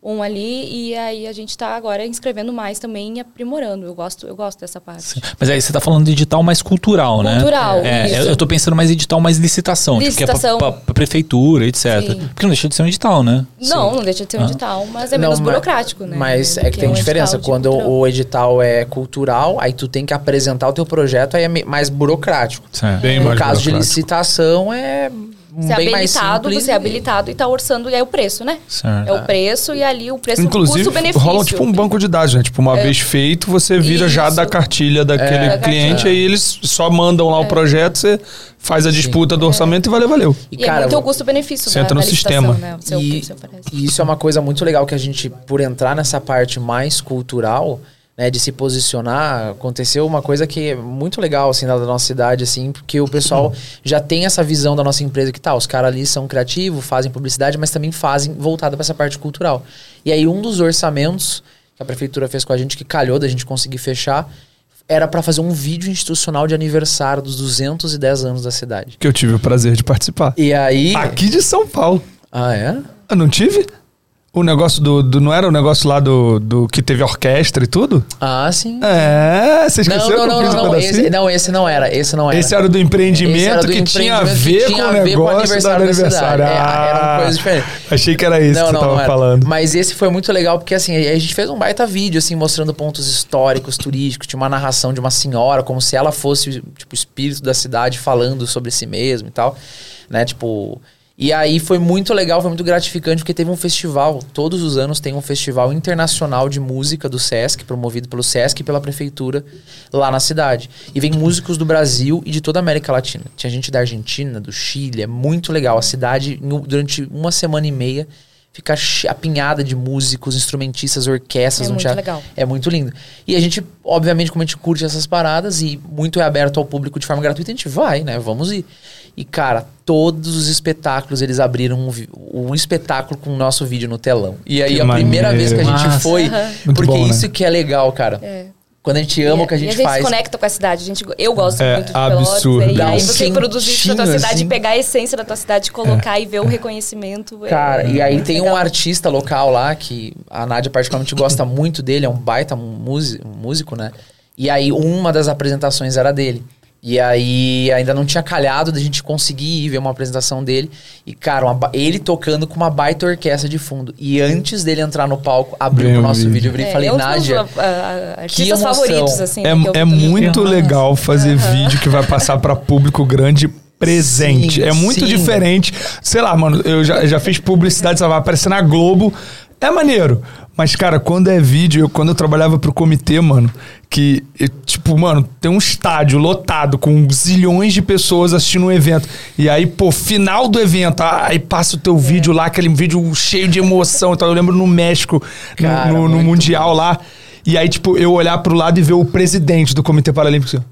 um ali e aí a gente está agora inscrevendo mais também e aprimorando. Eu gosto, eu gosto dessa parte. Mas aí você tá falando de edital mais cultural, né? Cultural, É, isso. eu, tô pensando mais edital mais licitação. Tipo, que é Licitação. pra, pra- pra prefeitura, etc. Sim. Porque não deixa de ser um edital, né? Não, não deixa de ser um Ah. edital, mas é Não, menos ma- burocrático, né? Mas é que tem um diferença. de Quando cultural. o edital é cultural, aí tu tem que apresentar o teu projeto, aí é mais burocrático. Certo. Bem no mais caso de burocrático. licitação, é Você é bem mais habilitado, simples. você é e- habilitado e está orçando, e é o preço, né? Certo. É o preço e ali o preço Inclusive, custo-benefício. rola tipo um banco de dados, né? Tipo, uma vez feito, você vira já Isso. da cartilha daquele É. cliente, aí eles só mandam lá o projeto, você faz a disputa do orçamento e valeu, valeu. E, E, é cara, muito o custo-benefício você da, entra no sistema. né? Seu, e, e isso é uma coisa muito legal que a gente, por entrar nessa parte mais cultural, né, de se posicionar, aconteceu uma coisa que é muito legal, assim, da nossa cidade, assim, porque o pessoal já tem essa visão da nossa empresa que tá, os caras ali são criativos, fazem publicidade, mas também fazem voltada para essa parte cultural. E aí um dos orçamentos que a prefeitura fez com a gente, que calhou da gente conseguir fechar, era para fazer um vídeo institucional de aniversário dos 210 anos da cidade. Que eu tive o prazer de participar. E aí... Aqui de São Paulo. Ah, é? Eu não tive? O negócio do, do- Não era o negócio lá do, do que teve orquestra e tudo? Ah, sim. É, você Não, esqueceu não, que eu não, não, não, esse, não, esse não era, esse não era. Esse era do empreendimento era do que tinha a empreendimento ver que tinha com o a ver com o negócio do aniversário da aniversário. É, era uma Ah, coisa diferente. Achei que era isso que você tava era. falando. Mas esse foi muito legal porque assim, a gente fez um baita vídeo assim mostrando pontos históricos, turísticos, tinha uma narração de uma senhora como se ela fosse tipo o espírito da cidade falando sobre si mesmo e tal, né? Tipo, e aí foi muito legal, foi muito gratificante porque teve um festival, todos os anos tem um festival internacional de música do SESC, promovido pelo SESC e pela prefeitura lá na cidade. E vem músicos do Brasil e de toda a América Latina. Tinha gente da Argentina, do Chile, é muito legal. A cidade, durante uma semana e meia, fica apinhada de músicos, instrumentistas, orquestras. É muito teatro- legal. É muito lindo. E a gente, obviamente, como a gente curte essas paradas e muito é aberto ao público de forma gratuita, a gente vai, né? Vamos ir. E, cara, todos os espetáculos, eles abriram um, um espetáculo com o nosso vídeo no telão. E aí, Que a primeira maneiro. vez que a gente Massa. foi, Muito porque bom, né? isso que é legal, cara. É. Quando a gente ama o que a E gente, a gente faz. se conecta com a cidade. A gente, eu gosto É muito de absurdo. Pelotas. E aí um você produzir isso na tua cidade, assim. pegar a essência da tua cidade, colocar e ver o reconhecimento. é Cara, e aí tem um legal. artista local lá que a Nádia particularmente gosta muito dele, é um baita músico, músico, né? E aí uma das apresentações era dele. E aí ainda não tinha calhado da gente conseguir ir ver uma apresentação dele. E, cara, uma ele tocando com uma baita orquestra de fundo. E antes dele entrar no palco, abriu Veio o nosso vídeo. vídeo. E É, falei, Nádia. meus, ah, artistas emoção. favoritos, assim. É, que eu- é que muito legal fazer vídeo que vai passar pra público grande presente. Sim, é muito sim. diferente. Sei lá, mano, eu já, já fiz publicidade, lá, vai aparecer na Globo. É maneiro. Mas, cara, quando é vídeo, eu, quando eu trabalhava pro comitê, mano, que, eu, tipo, mano, tem um estádio lotado com zilhões de pessoas assistindo um evento. E aí, pô, final do evento, ah, aí passa o teu vídeo lá, aquele vídeo cheio de emoção. Então, eu lembro no México, no- Cara, no, no muito Mundial lá. E aí, tipo, eu olhar pro lado e ver o presidente do Comitê Paralímpico assim,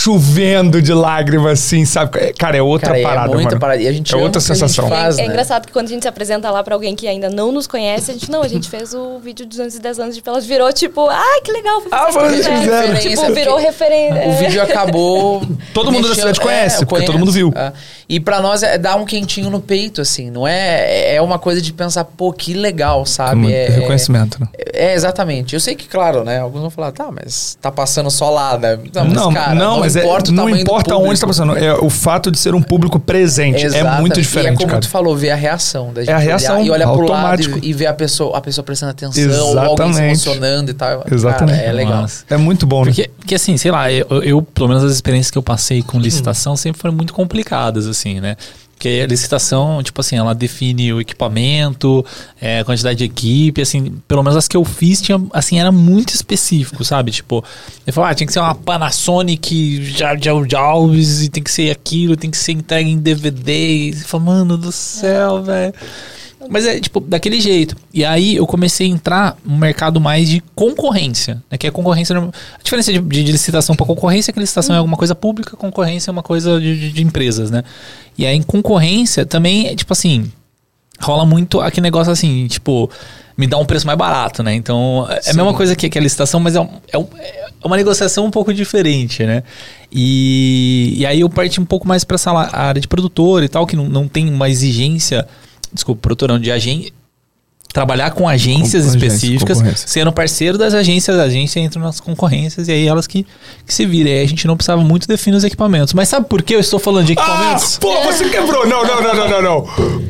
chovendo de lágrimas, assim, sabe? É, Cara, é outra Cara, é parada, muita mano. parada. E a gente é outra sensação. faz. É, é né? engraçado que quando a gente se apresenta lá pra alguém que ainda não nos conhece, a gente, não, a gente fez o vídeo de 210 anos de Pelas, virou tipo, ai, que legal. foi Ah, vocês fizeram." fizeram. Tipo, virou referência. O vídeo acabou. *laughs* Todo mundo da cidade conhece, eu porque todo mundo viu. É. E pra nós é dar um quentinho no peito, assim. Não é. É uma coisa de pensar, pô, que legal, sabe? É, reconhecimento, né? É, exatamente. Eu sei que, claro, né? Alguns vão falar, tá, mas tá passando só lá, né? Não, mas, Não, cara, não, mas é- importa o não tamanho importa onde está passando. É o fato de ser um público presente. É Exatamente. muito E é diferente, como cara. tu falou, ver a reação da gente É a reação, olhar e olhar pro lado automático. e, e ver a pessoa, a pessoa prestando atenção, ou alguém se Exatamente. emocionando e tal. Exatamente. Cara, é legal. Nossa. É muito bom, né? Porque, porque assim, sei lá, eu, eu, pelo menos as experiências que eu passei com licitação sempre foram muito complicadas, assim, né? Porque a licitação, tipo assim, ela define o equipamento, é, a quantidade de equipe, assim, pelo menos as que eu fiz, tinha, assim, era muito específico, sabe? Tipo, eu falava, ah, tinha que ser uma Panasonic Jardim Alves e tem que ser aquilo, tem que ser entregue em DVD. E você fala, mano do céu, velho. Mas é, tipo, daquele jeito. E aí eu comecei a entrar no mercado mais de concorrência. Né? Que é concorrência. A diferença de, de- de licitação para concorrência é que licitação é alguma coisa pública, concorrência é uma coisa de, de- empresas, né? E aí em concorrência também é tipo assim. Rola muito aquele negócio assim, tipo, me dá um preço mais barato, né? Então, é a mesma coisa que, que a licitação, mas é, um- é um- é uma negociação um pouco diferente, né? E, e aí eu parti um pouco mais para essa área de produtor e tal, que não, não tem uma exigência, desculpa, produtor não, de agência. Trabalhar com agências Com- com agência, específicas, sendo parceiro das agências, a agência entra nas concorrências e aí elas que, que se viram. E aí a gente não precisava muito definir os equipamentos. Mas sabe por que eu estou falando de Ah, equipamentos? pô, você quebrou. Não, não, não, não, não, não.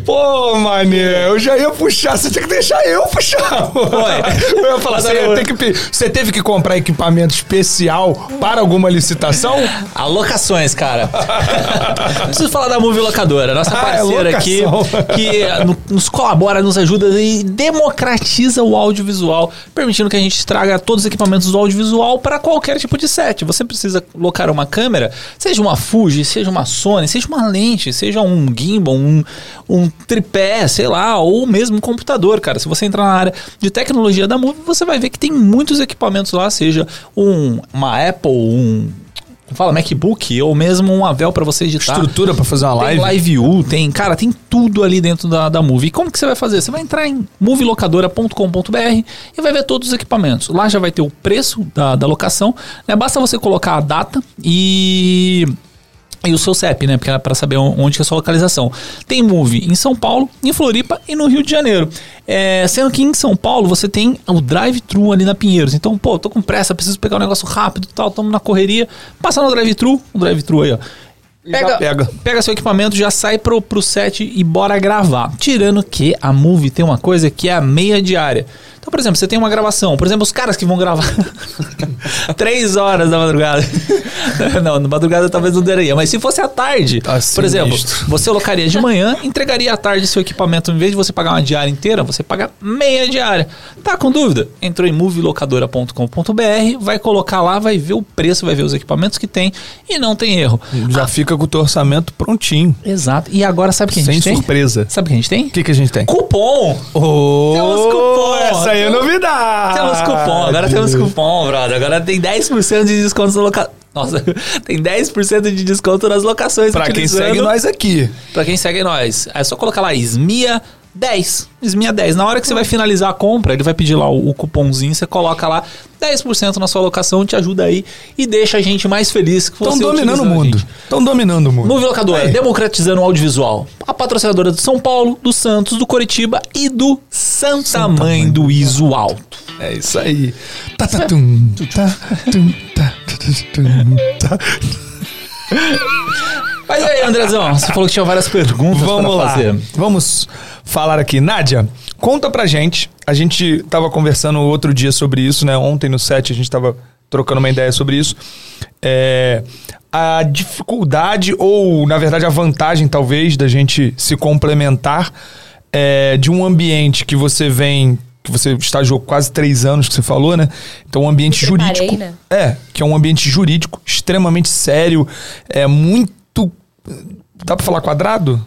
Pô, mané, eu já ia puxar. Você tinha que deixar eu puxar. Eu ia falar, você, ia que você teve que comprar equipamento especial para alguma licitação? *laughs* Alocações, cara. Preciso falar da Movie Locadora, nossa Ah, é parceira aqui, que no- nos colabora, nos ajuda e democratiza o audiovisual, permitindo que a gente traga todos os equipamentos do audiovisual para qualquer tipo de set. Você precisa locar uma câmera, seja uma Fuji, seja uma Sony, seja uma lente, seja um gimbal, um, um tripé, sei lá, ou mesmo um computador, cara. Se você entrar na área de tecnologia da Movie, você vai ver que tem muitos equipamentos lá, seja um, uma Apple, um fala MacBook ou mesmo um Avel para você editar. Estrutura para fazer uma Tem live? live view, tem, cara, tem tudo ali dentro da, da Movie. E como que você vai fazer? Você vai entrar em movielocadora.com.br e vai ver todos os equipamentos. Lá já vai ter o preço da, da locação, né? Basta você colocar a data e e o seu CEP, né? Porque é para saber onde que é a sua localização. Tem Move em São Paulo, em Floripa e no Rio de Janeiro. É, sendo que em São Paulo você tem o drive-thru ali na Pinheiros. Então, pô, tô com pressa, preciso pegar um negócio rápido e tal, estamos na correria. Passa no drive-thru, o drive-thru aí, ó. Já pega. pega seu equipamento, já sai pro, pro set e bora gravar. Tirando que a Move tem uma coisa que é a meia diária. Então, por exemplo, você tem uma gravação. Por exemplo, os caras que vão gravar *laughs* três horas da madrugada. *laughs* não, na madrugada talvez não daria. Mas se fosse à tarde, Tá por exemplo, você locaria de manhã, entregaria à tarde seu equipamento. Em vez de você pagar uma diária inteira, você paga meia diária. Tá com dúvida? Entrou em movielocadora.com.br, vai colocar lá, vai ver o preço, vai ver os equipamentos que tem e não tem erro. Já fica com o teu orçamento prontinho. Exato. E agora sabe o que a Sem gente tem? surpresa. Sabe o que a gente tem? O que, que a gente tem? Cupom! Oh, Temos cupom. Essa aí é novidade. Temos cupom, agora temos cupom, brother. Agora tem 10% de desconto na loca... Nossa, *laughs* tem 10% de desconto nas locações Pra quem segue nós aqui. Pra quem segue nós. É só colocar lá Esmia 10. Esminha 10. Na hora que você vai finalizar a compra, ele vai pedir lá o, o cupomzinho, você coloca lá 10% na sua alocação, te ajuda aí e deixa a gente mais feliz que Estão dominando o mundo. Estão dominando o mundo. Movie Locadora, democratizando o audiovisual. A patrocinadora do São Paulo, do Santos, do Coritiba e do Santa, Mãe do Iso Alto. É isso aí. Tá, tá, tum, tá, tum, tá, tá, tum, tá. Mas aí, Andrezão, você falou que tinha várias perguntas Vamos pra lá. fazer. Vamos falar aqui. Nádia, conta pra gente. A gente tava conversando outro dia sobre isso, né? Ontem no set a gente tava trocando uma ideia sobre isso. É, a dificuldade, ou na verdade a vantagem, talvez, da gente se complementar é, de um ambiente que você vem. Que você estagiou quase três anos, que você falou, né? Então, um ambiente preparei, jurídico. né? É, que é um ambiente jurídico extremamente sério, é muito. Dá pra falar quadrado?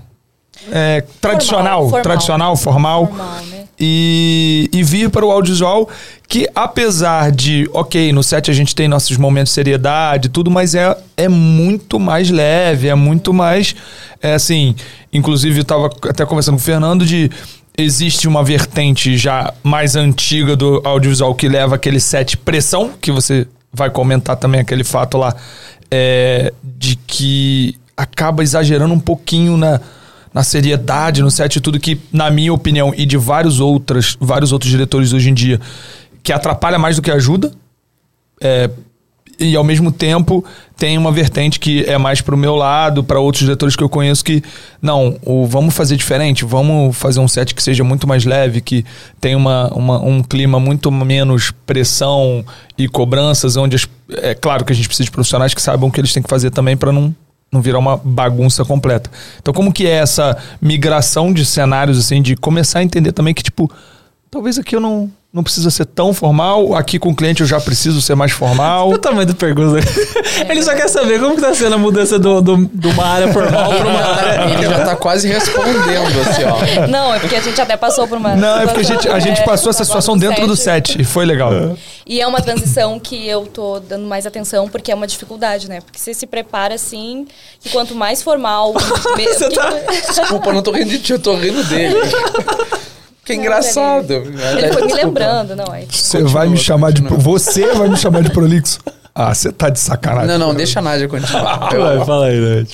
É, tradicional, formal. tradicional, formal. Formal, né? E, e vir para o audiovisual, que apesar de, ok, no set a gente tem nossos momentos de seriedade e tudo, mas é, é muito mais leve, é muito mais. É assim, inclusive eu estava até conversando com o Fernando de. Existe uma vertente já mais antiga do audiovisual que leva aquele set pressão, que você vai comentar também aquele fato lá, é, de que acaba exagerando um pouquinho na, na seriedade, no set tudo que, na minha opinião, e de vários outros, vários outros diretores hoje em dia, que atrapalha mais do que ajuda. É, e ao mesmo tempo tem uma vertente que é mais pro meu lado, para outros diretores que eu conheço que não, o, vamos fazer diferente, vamos fazer um set que seja muito mais leve, que tenha uma, uma- um clima muito menos pressão e cobranças, onde as- é claro que a gente precisa de profissionais que saibam o que eles têm que fazer também para não não virar uma bagunça completa. Então como que é essa migração de cenários assim, de começar a entender também que tipo, talvez aqui eu não não precisa ser tão formal, aqui com o cliente eu já preciso ser mais formal. Olha *laughs* o tamanho da pergunta. Ele só quer saber como que tá sendo a mudança do, do- de uma área formal pra uma *laughs* área... Ele já tá quase respondendo, assim, ó. Não, é porque a gente até passou por uma. Não, é porque a gente, a gente É, passou essa situação agora no dentro do set e foi legal. E é uma transição que eu tô dando mais atenção, porque é uma dificuldade, né? Porque você se prepara assim, que quanto mais formal. *laughs* Você que- tá- Desculpa, eu não tô rindo de ti, eu tô rindo dele. Que engraçado. Ele foi me lembrando, não. É, Você vai me chamar de. Você vai me chamar de prolixo? Ah, você tá de sacanagem. Não, não, deixa a Nádia continuar. *laughs* Vai, fala aí, Nath.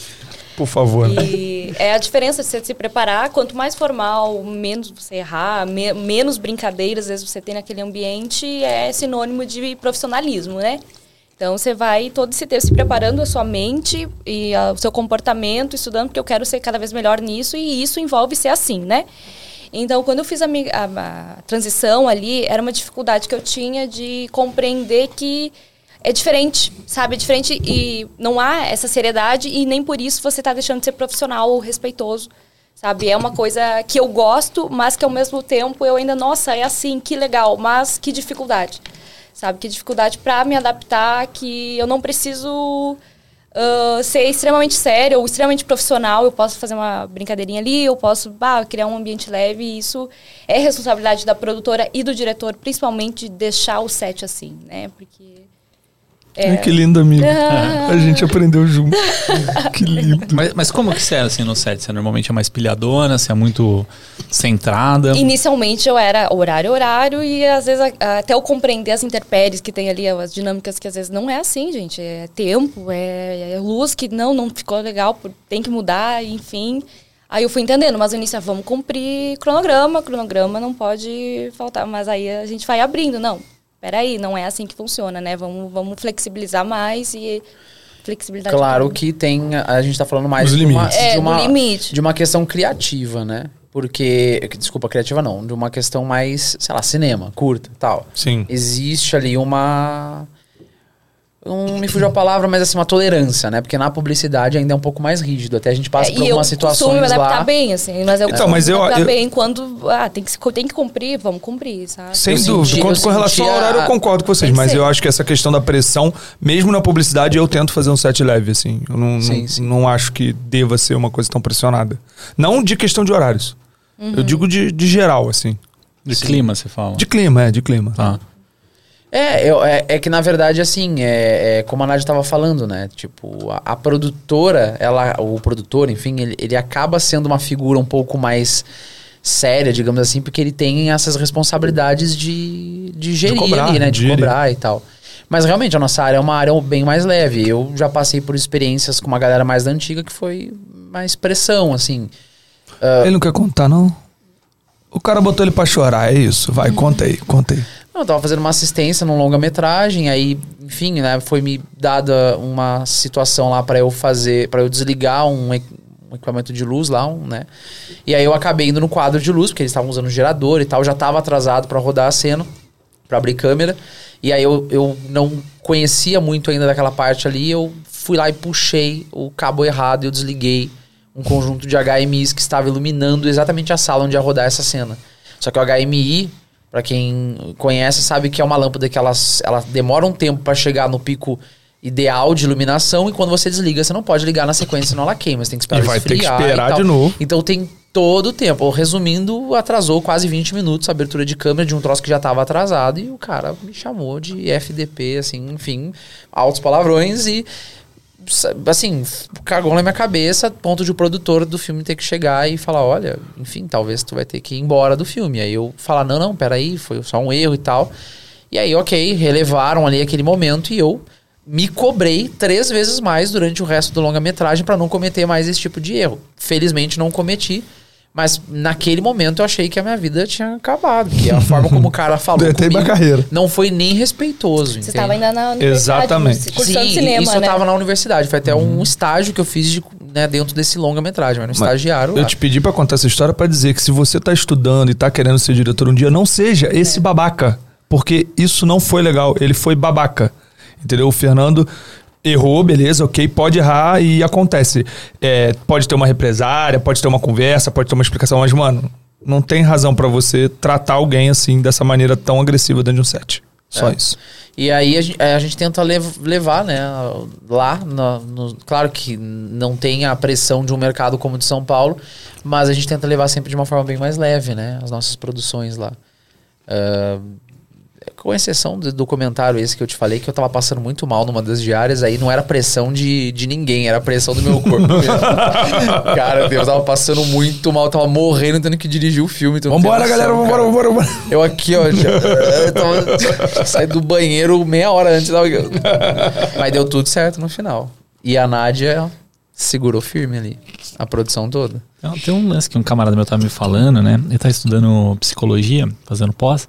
Por favor. E é a diferença de você se preparar, quanto mais formal, menos você errar, me- menos brincadeiras às vezes você tem naquele ambiente, é sinônimo de profissionalismo, né? Então você vai todo esse tempo se preparando a sua mente e a- o seu comportamento, estudando, porque eu quero ser cada vez melhor nisso e isso envolve ser assim, né? Então, quando eu fiz a, a- a transição ali, era uma dificuldade que eu tinha de compreender que é diferente, sabe? É diferente e não há essa seriedade e nem por isso você está deixando de ser profissional ou respeitoso, sabe? É uma coisa que eu gosto, mas que ao mesmo tempo eu ainda, nossa, é assim, que legal, mas que dificuldade, sabe? Que dificuldade para me adaptar, que eu não preciso ah, ser extremamente sério ou extremamente profissional. Eu posso fazer uma brincadeirinha ali, eu posso bah, criar um ambiente leve. E isso é responsabilidade da produtora e do diretor, principalmente, de deixar o set assim, né? Porque. Ai, que lindo, amigo. A gente aprendeu junto. *laughs* que lindo. Mas, mas como que você é assim no set? Você normalmente é mais pilhadona, você é muito centrada? Inicialmente eu era horário, horário, e às vezes até eu compreender as intempéries que tem ali, as dinâmicas que às vezes não é assim, gente. É tempo, é, é luz que não, não ficou legal, tem que mudar, enfim. Aí eu fui entendendo, mas no início, ah, vamos cumprir cronograma, cronograma não pode faltar, mas aí a gente vai abrindo, não. Peraí, não é assim que funciona, né? Vamos, vamos flexibilizar mais e flexibilidade. Claro que tem. A gente tá falando mais de uma. É, de, uma, limite. de uma questão criativa, né? Porque. Desculpa, criativa não. De uma questão mais, sei lá, cinema, curta tal. Sim. Existe ali uma. Não me fugiu a palavra, mas assim, uma tolerância, né? Porque na publicidade ainda é um pouco mais rígido. Até a gente passa É, por e eu algumas situações me adaptar lá. bem, assim, mas eu Então, mas me eu- adaptar eu- bem quando ah, tem, que, tem que cumprir, vamos cumprir, sabe? Sem Eu dúvida. senti- Quanto eu com relação ao horário, a- eu concordo com vocês, mas ser. eu acho que essa questão da pressão, mesmo na publicidade, eu tento fazer um set leve, assim. Eu não, Sim, não, sim. não acho que deva ser uma coisa tão pressionada. Não de questão de horários. Uhum. Eu digo de, de geral, assim. De clima, você fala. De clima, é, de clima. Tá. É, eu- é, é que na verdade, assim, é, é como a Nádia tava falando, né? Tipo, a, a produtora, ela, o produtor, enfim, ele, ele acaba sendo uma figura um pouco mais séria, digamos assim, porque ele tem essas responsabilidades de, de gerir cobrar, ali, né? De de gerir. cobrar e tal. Mas realmente a nossa área é uma área bem mais leve. Eu já passei por experiências com uma galera mais da antiga que foi mais pressão, assim. Ele não quer contar, não? O cara botou ele pra chorar, é isso. Vai, conta aí, conta aí. Não, eu tava fazendo uma assistência num longa-metragem, aí, enfim, né, foi me dada uma situação lá pra eu fazer, pra eu desligar um, um equipamento de luz lá, um, né? E aí eu acabei indo no quadro de luz, porque eles estavam usando o gerador e tal, já tava atrasado pra rodar a cena, pra abrir câmera. E aí eu, eu não conhecia muito ainda daquela parte ali, eu fui lá e puxei o cabo errado e eu desliguei um conjunto de HMIs que estava iluminando exatamente a sala onde ia rodar essa cena. Só que o HMI, pra quem conhece, sabe que é uma lâmpada que ela, ela demora um tempo pra chegar no pico ideal de iluminação e quando você desliga, você não pode ligar na sequência, senão ela queima. Você tem que esperar E vai ter que esperar de novo. Então tem todo o tempo. Resumindo, atrasou quase 20 minutos a abertura de câmera de um troço que já estava atrasado e o cara me chamou de FDP, assim, enfim, altos palavrões e assim, cagou na minha cabeça, ponto de o produtor do filme ter que chegar e falar, olha, enfim, talvez tu vai ter que ir embora do filme. Aí eu falar, não, não, peraí, foi só um erro e tal. E aí, ok, relevaram ali aquele momento e eu me cobrei três vezes mais durante o resto do longa-metragem para não cometer mais esse tipo de erro. Felizmente não cometi, mas naquele momento eu achei que a minha vida tinha acabado, porque a *laughs* forma como o cara falou Detei minha carreira. não foi nem respeitoso, Você estava ainda na universidade, Exatamente. cursando Sim, cinema, isso eu né? tava na universidade. Foi até um estágio que eu fiz de, né, dentro desse longa-metragem. Eu era um estagiário Eu lá. te pedi pra contar essa história pra dizer que se você tá estudando e tá querendo ser diretor um dia, não seja esse babaca. Porque isso não foi legal. Ele foi babaca. Entendeu? O Fernando errou, beleza, ok, pode errar e acontece. É, pode ter uma represária, pode ter uma conversa, pode ter uma explicação, mas, mano, não tem razão pra você tratar alguém assim, dessa maneira tão agressiva dentro de um set. Só É. isso. E aí a gente, a gente tenta lev- levar, né, lá. no- no- claro que não tem a pressão de um mercado como o de São Paulo, mas a gente tenta levar sempre de uma forma bem mais leve, né? As nossas produções lá. Ah, com exceção do documentário esse que eu te falei, que eu tava passando muito mal numa das diárias, aí não era pressão de, de ninguém, era pressão do meu *laughs* corpo mesmo. Cara, eu tava passando muito mal, tava morrendo tendo que dirigir o filme. tem Vambora, noção, galera, vambora, vambora, vambora. Eu aqui, ó, já, eu tava, saí do banheiro meia hora antes da. Mas deu tudo certo no final. E a Nádia segurou firme ali, a produção toda. Então, tem um lance que um camarada meu tava me falando, né? Ele tá estudando psicologia, fazendo pós,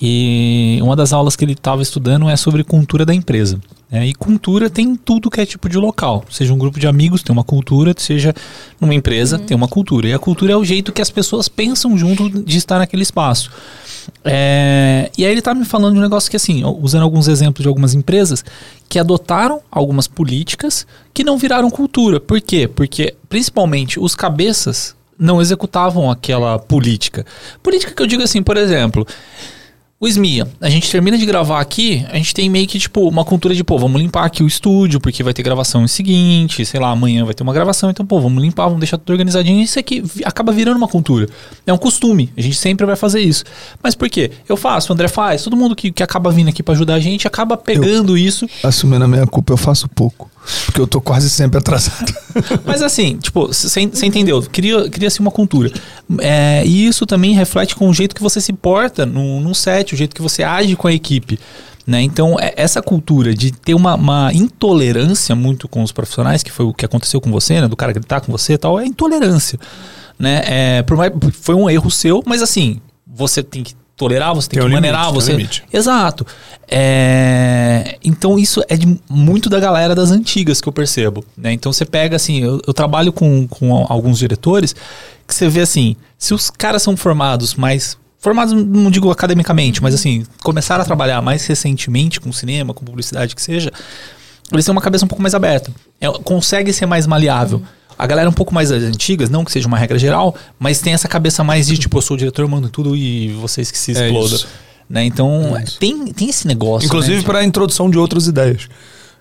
e uma das aulas que ele tava estudando é sobre cultura da empresa. né? E cultura tem tudo que é tipo de local. Seja um grupo de amigos, tem uma cultura, seja numa empresa, tem uma cultura. E a cultura é o jeito que as pessoas pensam junto de estar naquele espaço. É, e aí ele tá me falando de um negócio que assim, usando alguns exemplos de algumas empresas que adotaram algumas políticas que não viraram cultura. Por quê? Porque principalmente os cabeças não executavam aquela política. Política que eu digo assim, por exemplo, o SMIA, a gente termina de gravar aqui, a gente tem meio que, tipo, uma cultura de, pô, vamos limpar aqui o estúdio, porque vai ter gravação seguinte, sei lá, amanhã vai ter uma gravação, então, pô, vamos limpar, vamos deixar tudo organizadinho. Isso aqui acaba virando uma cultura. É um costume, a gente sempre vai fazer isso. Mas por quê? Eu faço, o André faz, todo mundo que, que acaba vindo aqui pra ajudar a gente acaba pegando isso. Assumindo a minha culpa, eu faço pouco. Porque eu tô quase sempre atrasado. *laughs* Mas assim, tipo, você entendeu? Cria- Cria-se uma cultura. É, e isso também reflete com o jeito que você se porta num, num set, o jeito que você age com a equipe. Né? Então, é- essa cultura de ter uma, uma intolerância muito com os profissionais, que foi o que aconteceu com você, né? Do cara gritar com você e tal, é intolerância. Né? É, mais, foi um erro seu, mas assim, você tem que tolerar, você tem, Tem que um maneirar, limite, tem um você. limite. Exato. É, Então isso é de muito da galera das antigas que eu percebo. Né? Então você pega assim, eu, eu trabalho com, com alguns diretores que você vê assim, se os caras são formados mais. Formados, não digo academicamente, mas assim, começaram a trabalhar mais recentemente com cinema, com publicidade que seja, eles têm uma cabeça um pouco mais aberta. É, consegue ser mais maleável. A galera um pouco mais antigas, não que seja uma regra geral, mas tem essa cabeça mais de tipo, eu sou o diretor, eu mando tudo e vocês que se É explodam. isso. né? Então, É isso. tem, tem esse negócio. Inclusive né? para a introdução de outras ideias.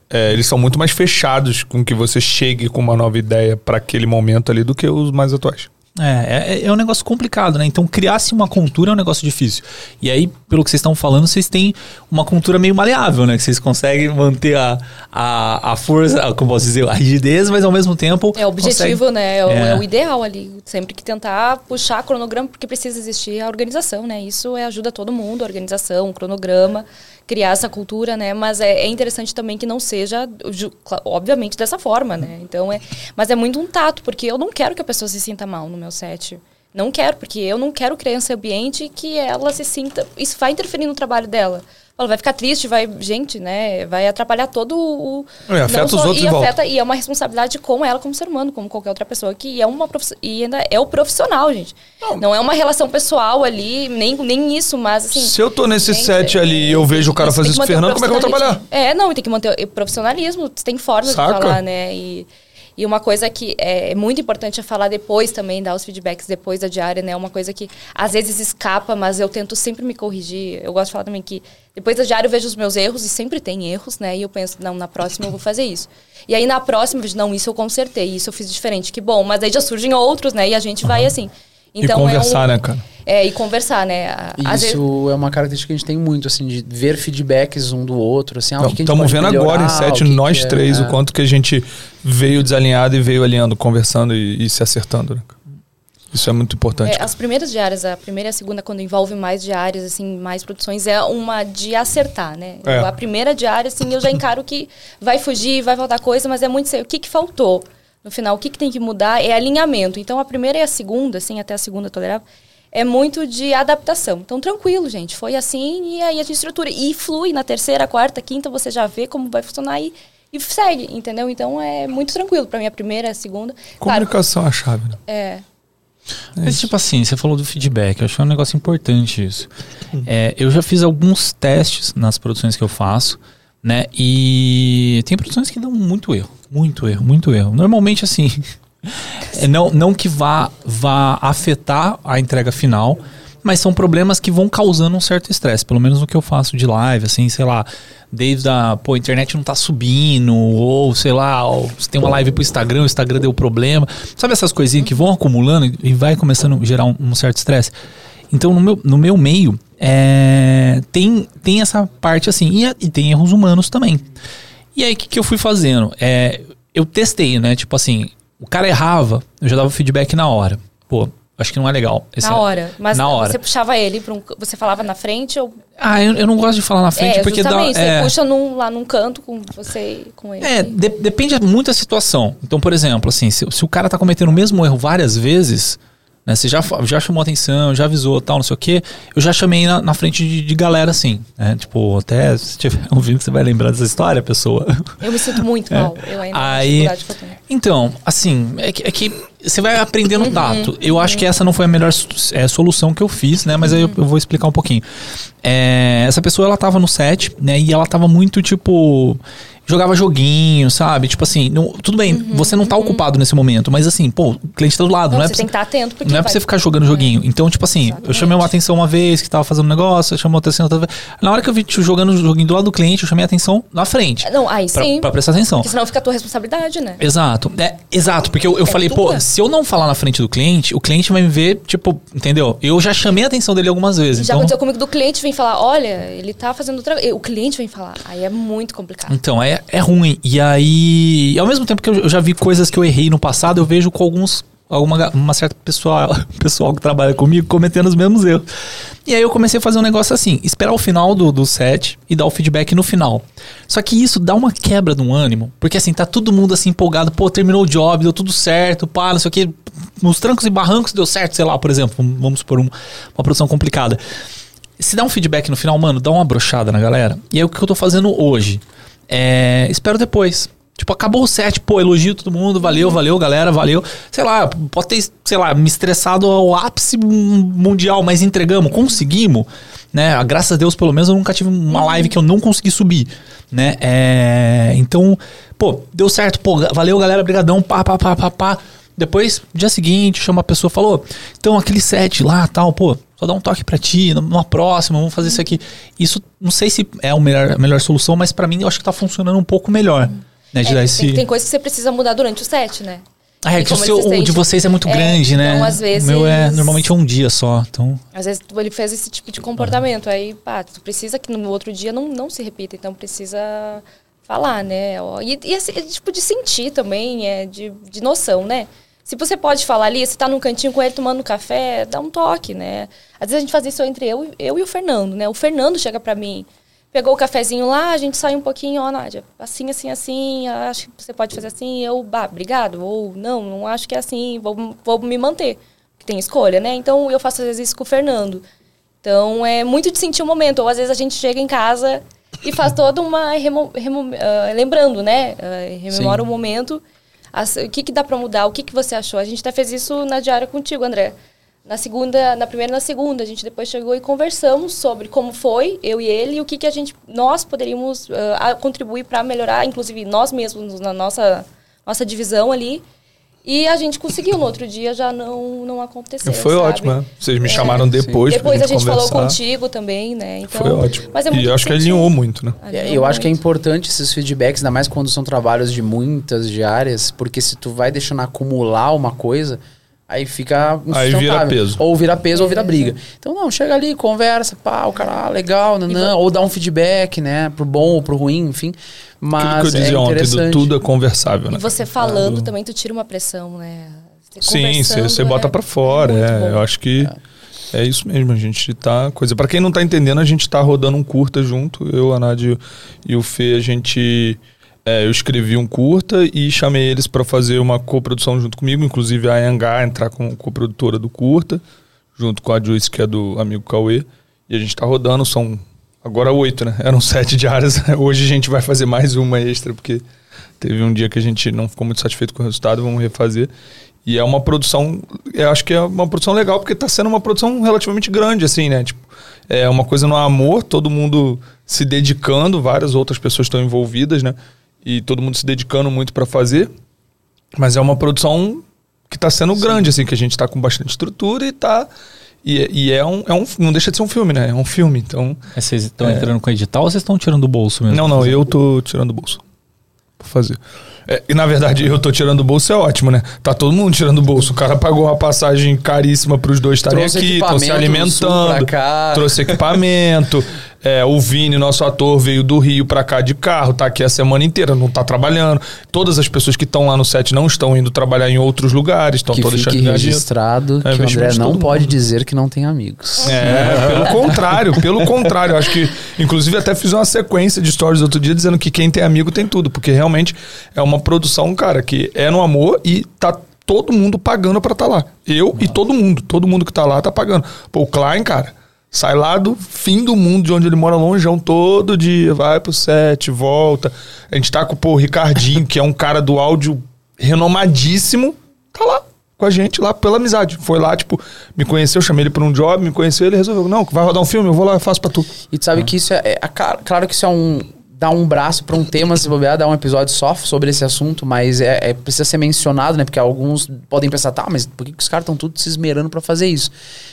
É, eles são muito mais fechados com que você chegue com uma nova ideia para aquele momento ali do que os mais atuais. É, é, é um negócio complicado, né? Então, criar-se uma cultura é um negócio difícil. E aí, pelo que vocês estão falando, vocês têm uma cultura meio maleável, né? Que vocês conseguem manter a, a, a força, como posso dizer, a rigidez, mas ao mesmo tempo. É o objetivo, consegue- né? É o, É. é o ideal ali. Sempre que tentar puxar cronograma, porque precisa existir a organização, né? Isso é, ajuda todo mundo, a organização, o cronograma, criar essa cultura, né? Mas é, é interessante também que não seja, obviamente, dessa forma, né? Então é. Mas é muito um tato, porque eu não quero que a pessoa se sinta mal no meu set. Não quero, porque eu não quero criar esse ambiente que ela se sinta. Isso vai interferir no trabalho dela. Ela vai ficar triste, vai. Gente, né? Vai atrapalhar todo o. É, afeta não os só- outros e afeta e é uma responsabilidade com ela como ser humano, como qualquer outra pessoa, que é uma e ainda é o profissional, gente. Não, é uma relação pessoal ali, nem, nem isso, mas assim. Se eu tô nesse gente, set ali e eu vejo o cara fazer isso com o Fernando, como é que eu vou trabalhar? É, não, e tem que manter o profissionalismo, tem formas Saca? de falar, né? E, e uma coisa que é muito importante é falar depois também, dar os feedbacks depois da diária, né? Uma coisa que às vezes escapa, mas eu tento sempre me corrigir. Eu gosto de falar também que depois da diária eu vejo os meus erros, e sempre tem erros, né? E eu penso, não, na próxima eu vou fazer isso. E aí na próxima eu vejo, não, isso eu consertei, isso eu fiz diferente, que bom. Mas aí já surgem outros, né? E a gente vai assim. Então, e conversar, é um, né, cara? É, e conversar, né? Às vezes- Isso é uma característica que a gente tem muito, assim, de ver feedbacks um do outro, assim, ah, o que que a gente Estamos vendo melhorar, agora em o set, que nós que é- três, é. o quanto que a gente veio desalinhado e veio alinhando, conversando e, e se acertando. Né? Isso é muito importante. É, as primeiras diárias, a primeira e a segunda, quando envolve mais diárias, assim, mais produções, é uma de acertar, né? É. A primeira diária, assim, eu já encaro que vai fugir, vai faltar coisa, mas é muito sei o que, que faltou. No final, o que, que tem que mudar é alinhamento. Então, a primeira e a segunda, assim, até a segunda tolerável, é muito de adaptação. Então, tranquilo, gente. Foi assim e aí a gente estrutura. E flui na terceira, quarta, quinta, você já vê como vai funcionar e, e segue, entendeu? Então, é muito tranquilo. Pra mim, a primeira e a segunda. Claro, Comunicação é a chave, né? é, Mas, tipo assim, você falou do feedback, eu achei um negócio importante isso. É, eu já fiz alguns testes nas produções que eu faço, né? E tem produções que dão muito erro, muito erro, muito erro. Normalmente, assim, *laughs* não, não que vá, vá afetar a entrega final, mas são problemas que vão causando um certo estresse, pelo menos no que eu faço de live, assim, sei lá, desde a, pô, a internet não tá subindo, ou sei lá, você tem uma live pro Instagram, o Instagram deu problema. Sabe essas coisinhas que vão acumulando e- e vai começando a gerar um, um certo estresse? Então, no meu, no meu meio, é, tem, tem essa parte assim, e, e tem erros humanos também. E aí, o que, que eu fui fazendo? É, eu testei, né? Tipo assim, o cara errava, eu já dava feedback na hora. Pô, acho que não é legal. Esse na é- hora. Mas na hora. você puxava ele para um. Você falava na frente ou. Ah, eu, eu não gosto de falar na frente é, porque dá. justamente. é, Você puxa num- lá num canto com você e com ele. É, de- depende muito da situação. Então, por exemplo, assim, se, se o cara tá cometendo o mesmo erro várias vezes, né? Você já, já chamou atenção, já avisou tal, não sei o quê, eu já chamei na, na frente de, de galera, assim. Né? Tipo, até se estiver *laughs* ouvindo, você vai lembrar dessa história, pessoa. Eu me sinto muito mal. Eu ainda É. Aí-. Então, assim, é que, é que você vai aprendendo Uhum. tato. Eu acho que essa não foi a melhor é, solução que eu fiz, né? Mas aí eu, Uhum. eu vou explicar um pouquinho. É, essa pessoa, ela tava no set, né? E ela tava muito, tipo... Jogava joguinho, sabe? Tipo assim, não- tudo bem, você não tá ocupado nesse momento, mas assim, pô, o cliente tá do lado, Uhum. Não, não, é você pra tem que estar atento, porque não é pra você ficar jogando joguinho. Então, tipo assim, eu Exatamente. chamei uma atenção uma vez que tava fazendo um negócio, eu chamei outra atenção outra vez. Na hora que eu vi tipo, jogando o joguinho do lado do cliente, eu chamei a atenção na frente. Não, aí pra, sim. pra prestar atenção. Porque senão fica a tua responsabilidade, né? Exato. É, exato, porque eu, eu É falei, pô, se eu não falar na frente do cliente, o cliente vai me ver, tipo, entendeu? Eu já chamei a atenção dele algumas vezes. Já então, aconteceu comigo do cliente vem falar, olha, ele tá fazendo outra O cliente vem falar. Aí é muito complicado. Então, é, é ruim. E aí, ao mesmo tempo que eu, já vi coisas que eu errei no passado, eu vejo com alguns. Alguma uma certa pessoa, *laughs* pessoal que trabalha comigo cometendo os mesmos erros. E aí eu comecei a fazer um negócio assim: esperar o final do, do set e dar o feedback no final. Só que isso dá uma quebra no ânimo, porque assim, tá todo mundo assim empolgado, pô, terminou o job, deu tudo certo, pá, não sei o que. Nos trancos e barrancos deu certo, sei lá, por exemplo, vamos- vamos supor um- uma produção complicada. Se dá um feedback no final, mano, dá uma brochada na galera. E aí o que eu tô fazendo hoje? É, espero depois. Tipo, acabou o set, pô, elogio todo mundo, valeu, valeu, galera, valeu. Sei lá, pode ter, sei lá, me estressado ao ápice mundial, mas entregamos, conseguimos, né? Graças a Deus, pelo menos, eu nunca tive uma live que eu não consegui subir, né? É, então, pô, deu certo, pô, valeu, galera, brigadão, pá, pá, pá, pá, pá. Depois, dia seguinte, chama a pessoa, falou, então aquele set lá, tal, pô, só dá um toque pra ti, numa próxima, vamos fazer isso aqui. Isso, não sei se é a melhor, a melhor solução, mas pra mim eu acho que tá funcionando um pouco melhor, né? De É, dar tem, esse... tem coisas que você precisa mudar durante o set, né? Ah, é que o, seu, o de vocês é muito É, grande, né? então, às vezes- O meu é normalmente é um dia só. Então, Às vezes ele fez esse tipo de comportamento. Aí, pá, tu precisa que no outro dia não, não se repita. Então precisa falar, né? E, e é tipo de sentir também, é de, de noção, né? Se você pode falar ali, você tá num cantinho com ele tomando café, dá um toque, né? Às vezes a gente faz isso entre eu, e- eu e o Fernando, né? O Fernando chega pra mim, pegou o cafezinho lá, a gente sai um pouquinho, ó, Nádia, assim, assim, assim, acho que você pode fazer assim, eu, bah, obrigado, ou não, não acho que é assim, vou, vou me manter. Que tem escolha, né? Então eu faço às vezes isso com o Fernando. Então é muito de sentir o momento. Ou às vezes a gente chega em casa e faz toda uma. Remo, remo- ah, lembrando, né? Ah, rememora o momento. As- o que, que dá pra mudar? O que, que você achou? A gente até fez isso na diária contigo, André. Na segunda, na primeira e na segunda, a gente depois chegou e conversamos sobre como foi, eu e ele, e o que, que a gente, nós poderíamos a- contribuir para melhorar, inclusive nós mesmos, na nossa, nossa divisão ali. E a gente conseguiu, no outro dia já não, não aconteceu. Foi sabe? ótimo, né? Vocês me É. chamaram depois. pra Depois a gente falou conversar. contigo também, né? Então, Foi ótimo. Mas é muito e acho que alinhou muito, né? Alinhou É, Eu acho que é muito. importante esses feedbacks, ainda mais quando são trabalhos de muitas diárias, porque se tu vai deixando acumular uma coisa, aí fica Aí vira peso. Ou vira peso ou vira É, briga. Então, não, chega ali, conversa, pá, o cara, ah, legal, nanã, ou dá um feedback, né, pro bom ou pro ruim, enfim. Mas Aquilo que eu dizia é ontem, do tudo é conversável, E né? você falando também, tu tira uma pressão, né? Você Sim, você, bota é pra fora. É, eu acho que é. isso mesmo. A gente tá. Coisa. Pra quem não tá entendendo, a gente tá rodando um curta junto. Eu, a Nádia e o Fê, a gente. É, eu escrevi um curta e chamei eles pra fazer uma coprodução junto comigo, inclusive a Angar entrar como coprodutora do curta, junto com a Juice, que é do amigo Cauê. E a gente tá rodando, são agora oito, né? Eram sete diárias. *laughs* Hoje a gente vai fazer mais uma extra, porque teve um dia que a gente não ficou muito satisfeito com o resultado, vamos refazer. E é uma produção, eu acho que é uma produção legal, porque tá sendo uma produção relativamente grande, assim, né? Tipo, é uma coisa no amor, todo mundo se dedicando, várias outras pessoas estão envolvidas, né? E todo mundo se dedicando muito para fazer. Mas é uma produção que tá sendo grande, assim, que a gente tá com bastante estrutura e tá. E, e é, um, é um. Não deixa de ser um filme, né? É um filme, então. Mas vocês estão entrando com edital ou vocês estão tirando do bolso mesmo? Não, não, eu tô tirando do bolso. Pra fazer. É, e na verdade, eu tô tirando do bolso é ótimo, né? Tá todo mundo tirando do bolso. O cara pagou uma passagem caríssima pros dois estarem aqui, estão se alimentando. cá. Trouxe equipamento. *laughs* É, o Vini, nosso ator, veio do Rio pra cá de carro, tá aqui a semana inteira, não tá trabalhando. Todas as pessoas que estão lá no set não estão indo trabalhar em outros lugares, estão todas ganhando dinheiro. registrado É, que o André de não pode dizer que não tem amigos. É, pelo *laughs* contrário, pelo contrário. Acho que, inclusive, até fiz uma sequência de stories outro dia dizendo que quem tem amigo tem tudo, porque realmente é uma produção, cara, que é no amor e tá todo mundo pagando pra estar lá. Eu e todo mundo, todo mundo que tá lá tá pagando. Pô, o Klein, cara, sai lá do fim do mundo, de onde ele mora longeão, todo dia, vai pro set, volta. A gente tá com pô, o Ricardinho, que é um cara do áudio renomadíssimo, tá lá com a gente lá pela amizade. Foi lá, tipo, me conheceu, chamei ele pra um job, me conheceu, ele resolveu, não, vai rodar um filme, eu vou lá, eu faço pra tu. E tu sabe que isso é, é- ca- Claro que isso é um. Dá um braço pra um tema, se bobear, dá um episódio só sobre esse assunto, mas é, é- precisa ser mencionado, né? Porque alguns podem pensar, tá, mas por que, que os caras estão tudo se esmerando pra fazer isso?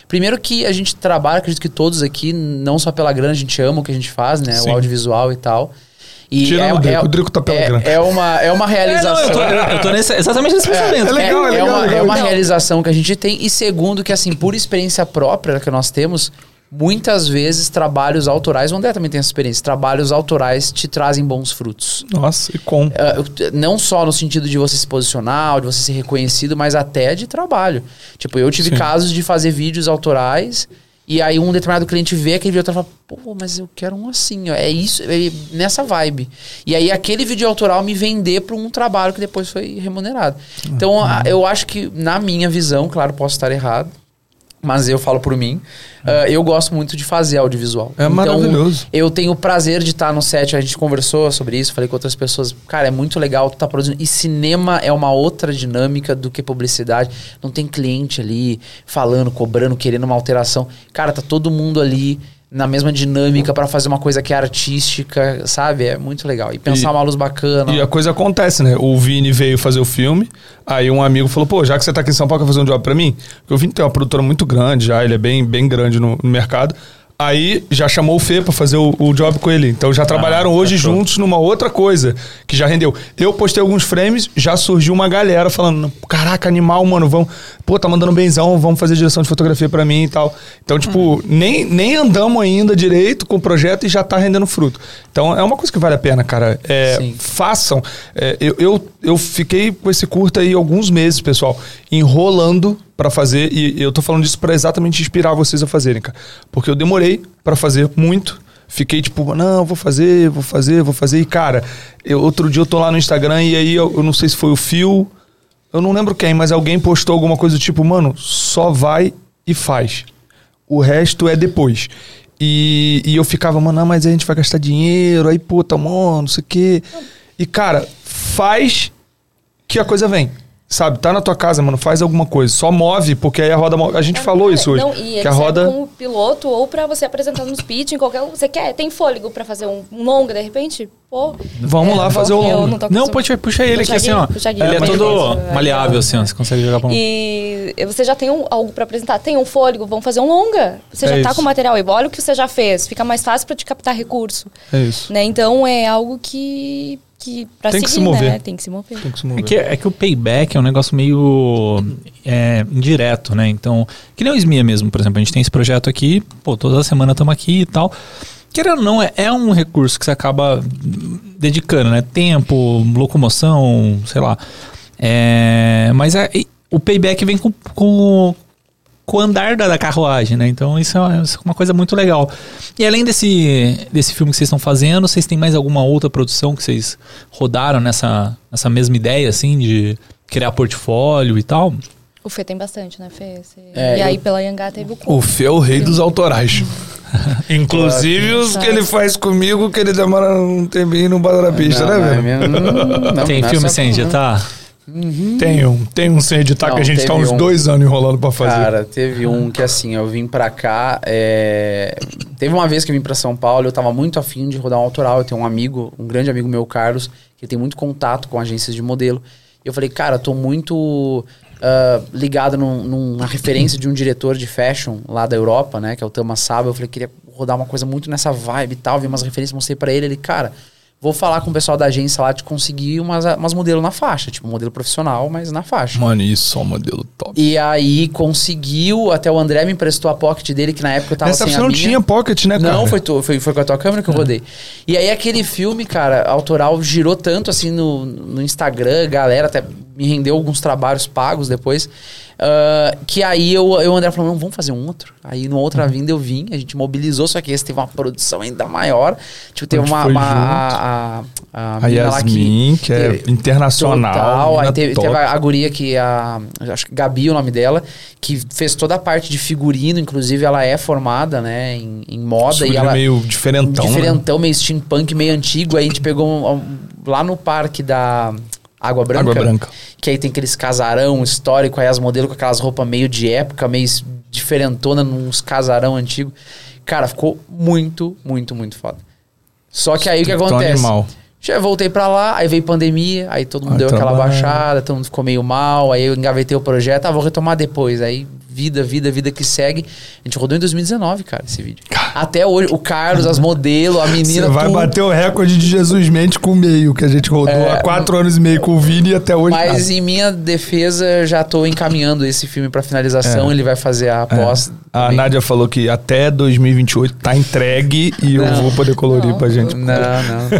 Primeiro que a gente trabalha, acredito que todos aqui, não só pela grana, a gente ama o que a gente faz, né? Sim. O audiovisual e tal. E Tirando o Drico, o Drico tá pela é, grana. é uma, é uma *laughs* É, realização. não, eu tô, eu, tô nesse- exatamente nesse pensamento. é legal, é, legal, uma, legal, é uma legal. realização que a gente tem. E segundo, que assim, por experiência própria que nós temos, muitas vezes trabalhos autorais, o André também tem essa experiência, trabalhos autorais te trazem bons frutos. Nossa, e com. Ah, eu- não só no sentido de você se posicionar, de você ser reconhecido, mas até de trabalho. Tipo, eu tive Sim. casos de fazer vídeos autorais e aí um determinado cliente vê aquele vídeo e fala, pô, mas eu quero um assim, ó, é isso, é nessa vibe. E aí aquele vídeo autoral me vender para um trabalho que depois foi remunerado. Então, Uhum. eu acho que, na minha visão, claro, posso estar errado, mas eu falo por mim, ah, eu gosto muito de fazer audiovisual. É maravilhoso. Eu tenho o prazer de estar no set, a gente conversou sobre isso, falei com outras pessoas. Cara, é muito legal tu tá produzindo. E cinema é uma outra dinâmica do que publicidade. Não tem cliente ali falando, cobrando, querendo uma alteração. Cara, tá todo mundo ali na mesma dinâmica pra fazer uma coisa que é artística, sabe? É muito legal. E pensar E- uma luz bacana. E a coisa acontece, né? O Vini veio fazer o filme, aí um amigo falou, pô, já que você tá aqui em São Paulo, quer fazer um job pra mim? Porque o Vini tem uma produtora muito grande já, ele é bem, bem grande no, no mercado. Aí já chamou o Fê pra fazer o, o job com ele. Então já trabalharam hoje fechou. juntos numa outra coisa que já rendeu. Eu postei alguns frames, já surgiu uma galera falando: Caraca, animal, mano, vamos. Pô, tá mandando benzão, vamos fazer direção de fotografia pra mim e tal. Então, tipo, nem, nem andamos ainda direito com o projeto e já tá rendendo fruto. Então é uma coisa que vale a pena, cara. É, façam. É, eu, eu, eu fiquei com esse curta aí alguns meses, pessoal, enrolando pra fazer. E eu tô falando disso pra exatamente inspirar vocês a fazerem, cara. Porque eu demorei pra fazer muito. Fiquei tipo, não, vou fazer, vou fazer, vou fazer. E, cara, eu- outro dia eu tô lá no Instagram e aí eu, eu não sei se foi o Fio, eu não lembro quem, mas alguém postou alguma coisa do tipo, mano, só vai e faz. O resto é depois. E, e eu ficava, mano, não, mas a gente vai gastar dinheiro, aí, puta, mano, não sei o quê. E, cara, faz que a coisa vem. Sabe, tá na tua casa, mano, faz alguma coisa. Só move, porque aí a roda. A gente falou isso hoje. Não, e que a serve roda. como piloto ou pra você apresentar nos pitch, em qualquer. Você quer? Tem fôlego pra fazer um, um longa de repente? Pô. Vamos lá fazer o tô Não, acostum- pode puxa ele aqui assim, ó. Ele é todo maleável, assim, ó. Você consegue jogar pra um. E você já tem um- algo pra apresentar. Tem um fôlego, vamos fazer um longa. Você É já tá isso. com o material aí. Olha o que você já fez. Fica mais fácil pra te captar recurso. É isso. Né? Então é algo que. que pra Tem que seguir, se mover. né? Tem que se mover. Tem que se É mover. que, é que o payback é um negócio meio é, indireto, né? Então, que nem o SMIA mesmo, por exemplo. A gente tem esse projeto aqui, pô, toda semana estamos aqui e tal. Querendo ou não, é, é um recurso que você acaba dedicando, né? Tempo, locomoção, sei lá. É, mas é- o payback vem com, com, com o andar da, carruagem, né? Então isso é uma, isso é uma coisa muito legal. E além desse, desse filme que vocês estão fazendo, vocês têm mais alguma outra produção que vocês rodaram nessa, nessa mesma ideia, assim, de criar portfólio e tal? O Fê tem bastante, né, Fê? Você- É, e aí eu- pela Yangá teve o O. Fê é o rei dos autorais. *laughs* Inclusive os que ele faz comigo, que ele demora um tempinho no bota na pista, Não, né, é velho? mesmo? Não, tem é filme sem editar? Tem um, tem um sem editar Não, que a gente tá uns um. dois anos enrolando pra fazer. Cara, teve um que assim, eu vim pra cá. é, Teve uma vez que eu vim pra São Paulo, eu tava muito afim de rodar um autoral. Eu tenho um amigo, um grande amigo meu, Carlos, que tem muito contato com agências de modelo. E eu falei, cara, tô muito ah, ligado num- numa referência de um diretor de fashion lá da Europa, né? Que é o Tama Saba. Eu falei, queria rodar uma coisa muito nessa vibe e tal. Vi umas referências, mostrei pra ele. Ele, cara. Vou falar com o pessoal da agência lá de conseguir umas, umas modelos na faixa, tipo modelo profissional, mas na faixa. Mano, isso é um modelo top. E aí conseguiu, até o André me emprestou a pocket dele, que na época eu tava Nessa sem você a não minha. tinha pocket, né, cara? Não, foi, tu, foi, foi com a tua câmera que eu rodei. E aí aquele filme, cara, autoral, girou tanto assim no, no Instagram, galera até me rendeu alguns trabalhos pagos depois. Ah, que aí eu, eu e o André falou, não, vamos fazer um outro. Aí numa outra vinda eu vim, a gente mobilizou, só que esse teve uma produção ainda maior. Tipo, teve A uma. uma a, a, A lá Yasmin, que é teve- internacional. Total. Aí teve, teve a, a guria que a. Acho que Gabi é o nome dela, que fez toda a parte de figurino, inclusive ela é formada, né, em, em moda. Figurino e ela, meio diferentão, né? Diferentão, meio steampunk, meio antigo. Aí a gente pegou um- um- lá no parque da Água Branca. Água Branca. Que aí tem aqueles casarão histórico, aí as modelos com aquelas roupas meio de época, meio diferentona, nos casarão antigo. Cara, ficou muito, muito, muito foda. Só que aí o que acontece? animal. Já voltei pra lá, aí veio pandemia, aí todo mundo Aí deu aquela trabalha. baixada, todo mundo ficou meio mal, aí eu engavetei o projeto, ah, vou retomar depois. Aí vida, vida, vida que segue. A gente rodou em 2019, cara, esse vídeo. Até hoje, o Carlos, as modelos, a Você menina, vai tudo. bater o recorde de Jesus Mente com o meio, que a gente rodou É, há quatro anos e meio com o Vini e até hoje. Mas em minha defesa, já tô encaminhando esse filme pra finalização, É. ele vai fazer a pós. A também. Nádia falou que até 2028 tá entregue e eu Não. vou poder colorir Não. pra gente. Não, não. não.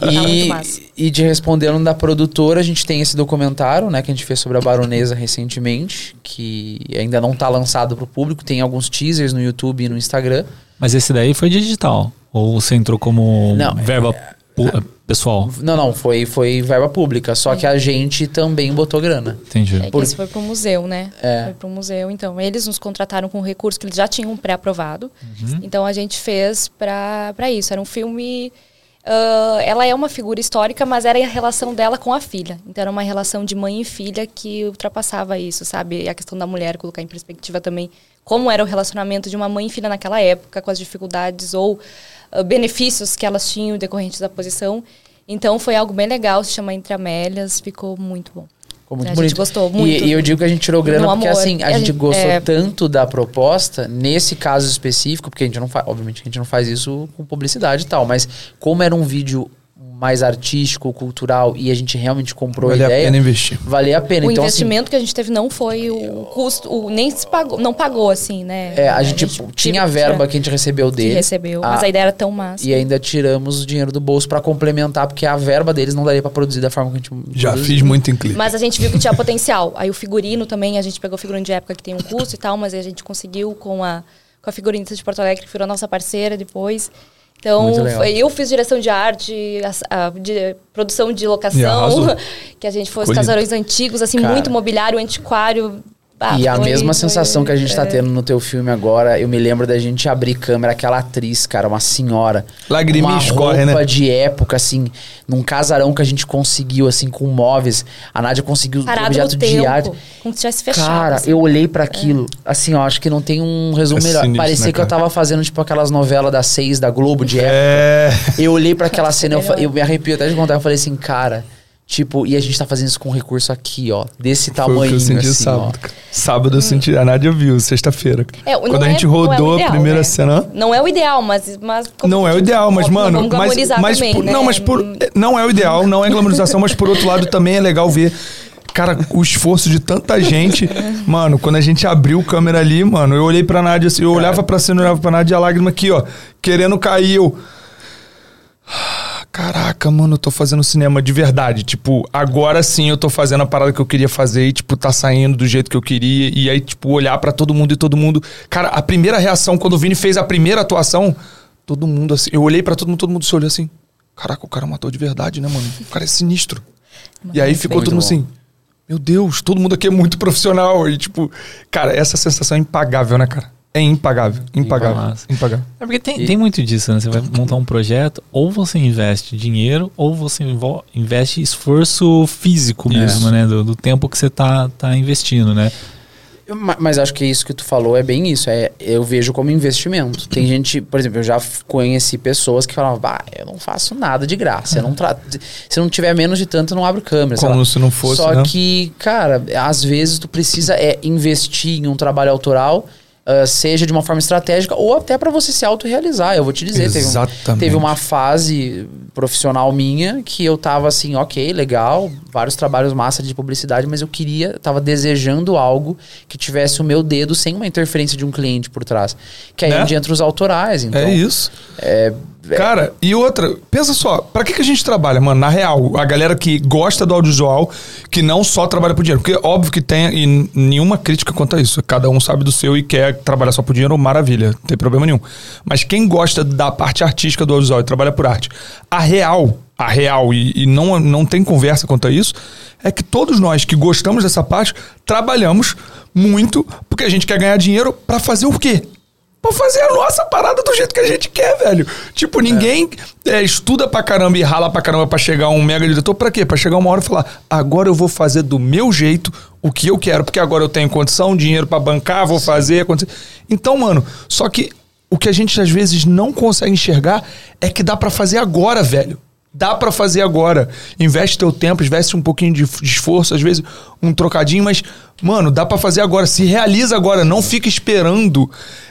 Tá muito e, massa. E de respondendo da produtora, a gente tem esse documentário, né, que a gente fez sobre a baronesa recentemente, que ainda não tá lançado pro público, tem alguns teasers no YouTube e no Instagram. Mas esse daí foi digital? Ou você entrou como Não, verba pu- pessoal? Não, não, foi, foi verba pública, só que a gente também botou grana. Entendi. É que Por- esse foi pro museu, né? É. Foi pro museu. Então, eles nos contrataram com um recurso que eles já tinham pré-aprovado. Uhum. Então, a gente fez pra isso. Era um filme... ah, ela é uma figura histórica, mas era a relação dela com a filha. Então, era uma relação de mãe e filha que ultrapassava isso, sabe? E a questão da mulher, colocar em perspectiva também como era o relacionamento de uma mãe e filha naquela época, com as dificuldades ou ah, benefícios que elas tinham decorrentes da posição. Então, foi algo bem legal, se chama Entre Amélias, ficou muito bom. Ficou muito A gente bonito. gostou E- muito. E, eu digo que a gente tirou grana porque amor. assim, a A gente gente- gostou é. tanto da proposta, nesse caso específico, porque a gente não faz, obviamente, a gente não faz isso com publicidade e tal, mas como era um vídeo mais artístico, cultural e a gente realmente comprou Vale a a ideia, pena investir. valia a pena. O então, assim, investimento que a gente teve não foi o custo, o, nem se pagou, não pagou assim, né? é, a gente tinha a verba que a gente recebeu que deles. recebeu, a- mas a ideia era tão massa. E ainda tiramos o dinheiro do bolso pra complementar, porque a verba deles não daria pra produzir da forma que a gente Já produziu. fiz muito em clipe. Mas a gente viu que tinha potencial. Aí o figurino também, a gente pegou figurino de época que tem um custo e tal, mas a gente conseguiu com a, com a figurinista de Porto Alegre, que virou nossa parceira depois. Então, foi- eu fiz direção de arte, a- a- de produção de locação, *laughs* que a gente foi os casarões antigos, assim, Cara. muito mobiliário, antiquário. Ah, e a mesma foi- sensação que a gente tá é. tendo no teu filme agora, eu me lembro da gente abrir câmera, aquela atriz, cara, uma senhora. Lagriminha uma escorre, roupa né? de época, assim, num casarão que a gente conseguiu, assim, com móveis. A Nádia conseguiu Parado objeto no de arte. como se tivesse fechado. Cara, assim. eu olhei pra aquilo, assim, ó, acho que não tem um resumo É melhor. sinistro, Parecia né, que eu cara? tava fazendo, tipo, aquelas novelas das seis da Globo de época. É. Eu olhei pra aquela cena, eu, eu me arrepio até de contar, eu falei assim, cara, tipo, e a gente tá fazendo isso com um recurso aqui, ó, desse Foi tamanho, o que eu senti assim, sábado. ó. cara. Sábado eu senti. A Nádia viu, sexta-feira. É, Quando a é- gente é o rodou ideal, a primeira né? cena. Não é o ideal, mas. mas como Não é o ideal, mas, mano. Vamos mas, mas também, por- né? Não, mas por. Não é o ideal, não é glamorização, mas por outro lado também é legal ver. Cara, o esforço de tanta gente. Mano, quando a gente abriu a câmera ali, mano, eu olhei pra Nádia assim, eu olhava pra cena, olhava pra Nádia e a lágrima aqui, ó, querendo cair. Eu. "Ah, Caraca, mano, eu tô fazendo cinema de verdade. Tipo, agora sim eu tô fazendo a parada que eu queria fazer e, tipo, tá saindo do jeito que eu queria. E aí, tipo, olhar pra todo mundo e todo mundo. Cara, a primeira reação, quando o Vini fez a primeira atuação, todo mundo assim. Eu olhei pra todo mundo, todo mundo se olhou assim. Caraca, o cara matou de verdade, né, mano? O cara é sinistro. E aí ficou Muito todo mundo bom. assim. Meu Deus, todo mundo aqui é muito profissional. E, tipo, cara, essa sensação é impagável, né, cara? É impagável. Impagável. Impagável. É porque tem, tem muito disso, né? Você vai *laughs* montar um projeto, ou você investe dinheiro, ou você investe esforço físico mesmo, né? Do, do tempo que você tá, tá investindo, né? Mas acho que isso que tu falou é bem isso. É, eu vejo como investimento. Tem gente, por exemplo, eu já conheci pessoas que falavam, bah, eu não faço nada de graça. Eu não tra... Se não tiver menos de tanto, eu não abro câmera. Como se não fosse, Só né? que, cara, às vezes tu precisa é, investir em um trabalho autoral. Ah, seja de uma forma estratégica ou até para você se autorrealizar. Eu vou te dizer, teve, um- teve uma fase profissional minha que eu tava assim, ok, legal, vários trabalhos massa de publicidade, mas eu queria, tava desejando algo que tivesse o meu dedo sem uma interferência de um cliente por trás. Que aí é Né? onde entra os autorais. Então, é isso. é- Cara, e outra, pensa só, pra que, que a gente trabalha, mano? Na real, a galera que gosta do audiovisual, que não só trabalha por dinheiro. Porque óbvio que tem, e nenhuma crítica quanto a isso. Cada um sabe do seu e quer trabalhar só por dinheiro, maravilha, não tem problema nenhum. Mas quem gosta da parte artística do audiovisual e trabalha por arte, a real, a real, e, e não, não tem conversa quanto a isso, é que todos nós que gostamos dessa parte, trabalhamos muito porque a gente quer ganhar dinheiro pra fazer o quê? Pra fazer a nossa parada do jeito que a gente quer, velho. Tipo, ninguém é, estuda pra caramba e rala pra caramba pra chegar um mega diretor. Pra quê? Pra chegar uma hora e falar: agora eu vou fazer do meu jeito o que eu quero, porque agora eu tenho condição, dinheiro pra bancar, vou fazer. acontecer. Então, mano, só que o que a gente às vezes não consegue enxergar é que dá pra fazer agora, velho. Dá pra fazer agora. Investe teu tempo, investe um pouquinho de esforço, às vezes um trocadinho, mas, mano, dá pra fazer agora. Se realiza agora. Não fica esperando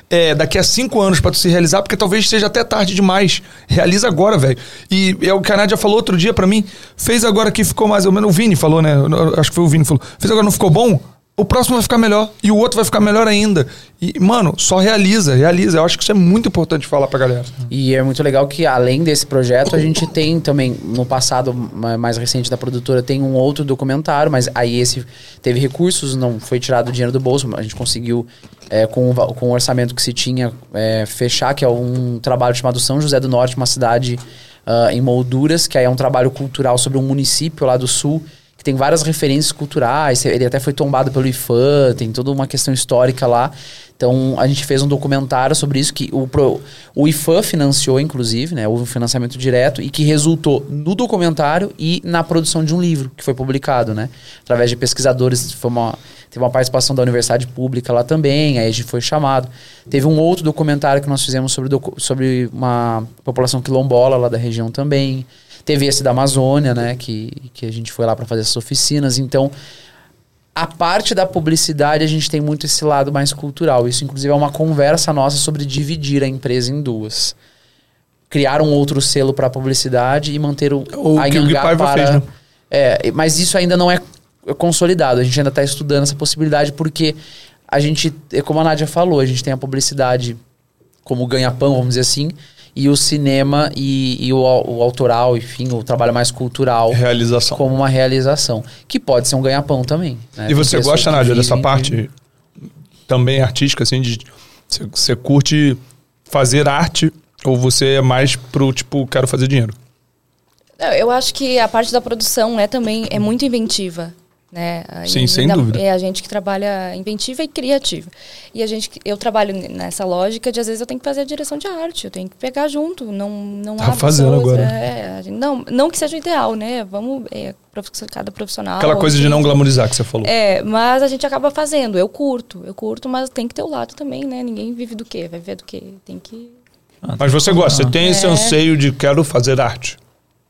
é, daqui a cinco anos pra tu se realizar, porque talvez seja até tarde demais. Realiza agora, velho. E é o que a Nádia falou outro dia pra mim. Fez agora que ficou mais ou menos. O Vini falou, né? Acho que foi o Vini que falou. Fez agora não ficou bom? O próximo vai ficar melhor. E o outro vai ficar melhor ainda. E, mano, só realiza, realiza. Eu acho que isso é muito importante falar pra galera. E é muito legal que, além desse projeto, a gente tem também, no passado ma- mais recente da produtora, tem um outro documentário, mas aí esse teve recursos, não foi tirado o dinheiro do bolso, a gente conseguiu, é, com, o, com o orçamento que se tinha, é, fechar, que é um trabalho chamado São José do Norte, uma cidade ah, em molduras, que aí é um trabalho cultural sobre um município lá do sul, tem várias referências culturais, ele até foi tombado pelo IFAM, tem toda uma questão histórica lá. Então a gente fez um documentário sobre isso que o, o IFAM financiou, inclusive, né? Houve um financiamento direto e que resultou no documentário e na produção de um livro que foi publicado, né? Através de pesquisadores, foi uma, teve uma participação da universidade pública lá também, aí a gente foi chamado. Teve um outro documentário que nós fizemos sobre, sobre uma população quilombola lá da região também. Teve esse da Amazônia, né? Que, que a gente foi lá para fazer essas oficinas. Então, A parte da publicidade, a gente tem muito esse lado mais cultural. Isso, inclusive, é uma conversa nossa sobre dividir a empresa em duas. Criar um outro selo para publicidade e manter o, O a Paiva para... fez, né? É, mas isso ainda não é consolidado. A gente ainda está estudando essa possibilidade porque a gente, como a Nádia falou, a gente tem a publicidade como ganha-pão, vamos dizer assim, e o cinema e, e o, o autoral, enfim, o trabalho mais cultural Realização. como uma realização, que pode ser um ganha-pão também. né? E você gosta, Nádia, dessa vivem parte também artística, assim, de você- curte fazer arte ou você é mais pro tipo, quero fazer dinheiro? Eu acho que a parte da produção é também é muito inventiva. Né? Sim, sem ainda- dúvida. É a gente que trabalha inventiva e criativa. E a gente, eu trabalho nessa lógica de às vezes eu tenho que fazer a direção de arte, eu tenho que pegar junto, não não Tá há fazendo pessoas, agora. é, não, não que seja o ideal, né? Vamos é, cada profissional. Aquela coisa de não glamorizar que você falou. É, mas a gente acaba fazendo. Eu curto, eu curto, mas tem que ter o lado também, né? Ninguém vive do quê? Vai viver do quê? Tem que Mas você gosta, você tem esse É. anseio de quero fazer arte.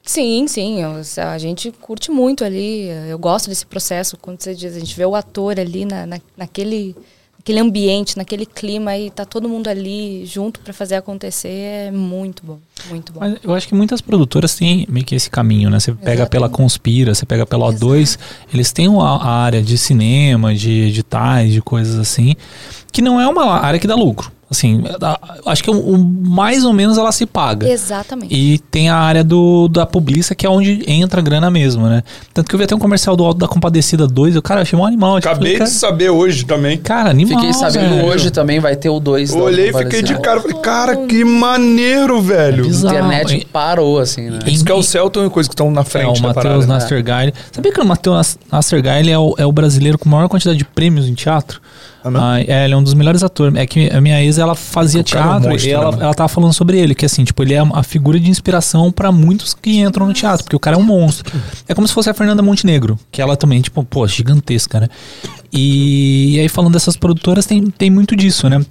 Sim, sim. eu- a gente curte muito ali. Eu gosto desse processo. Quando você diz, a gente vê o ator ali na, na- naquele, naquele ambiente, naquele clima e tá todo mundo ali junto para fazer acontecer. É muito bom. Muito bom. Mas eu acho que muitas produtoras têm meio que esse caminho, né? Você pega Exatamente. pela Conspira, você pega pela O2, eles têm uma área de cinema, de editais, de coisas assim, que não é uma área que dá lucro. Assim, acho que o, o- mais ou menos ela se paga. Exatamente. E tem a área do, da publiça, que é onde entra a grana mesmo, né? Tanto que eu vi até um comercial do Alto da Compadecida 2, eu, cara, eu achei um animal. tipo, Acabei falei, de saber hoje também. cara, animal. Fiquei sabendo velho. hoje também, vai ter o 2 Eu olhei e fiquei de cara, falei, cara, que maneiro, velho. É A internet E- parou, assim, né? Isso que é o Celton e coisa que estão na É, frente o da Matheus parada. Nastergaile. Sabia que o Matheus Nastergaile é o, é o brasileiro com maior quantidade de prêmios em teatro? Ah, é, ele é um dos melhores atores. É que a minha ex, ela fazia O cara é um teatro monstro, e né, ela, mano? ela tava falando sobre ele, que assim, tipo, ele é a figura de inspiração pra muitos que entram no teatro, porque o cara é um monstro. É como se fosse a Fernanda Montenegro, que ela também, tipo, pô, gigantesca, né? E, e aí, falando dessas produtoras, tem, tem muito disso, né?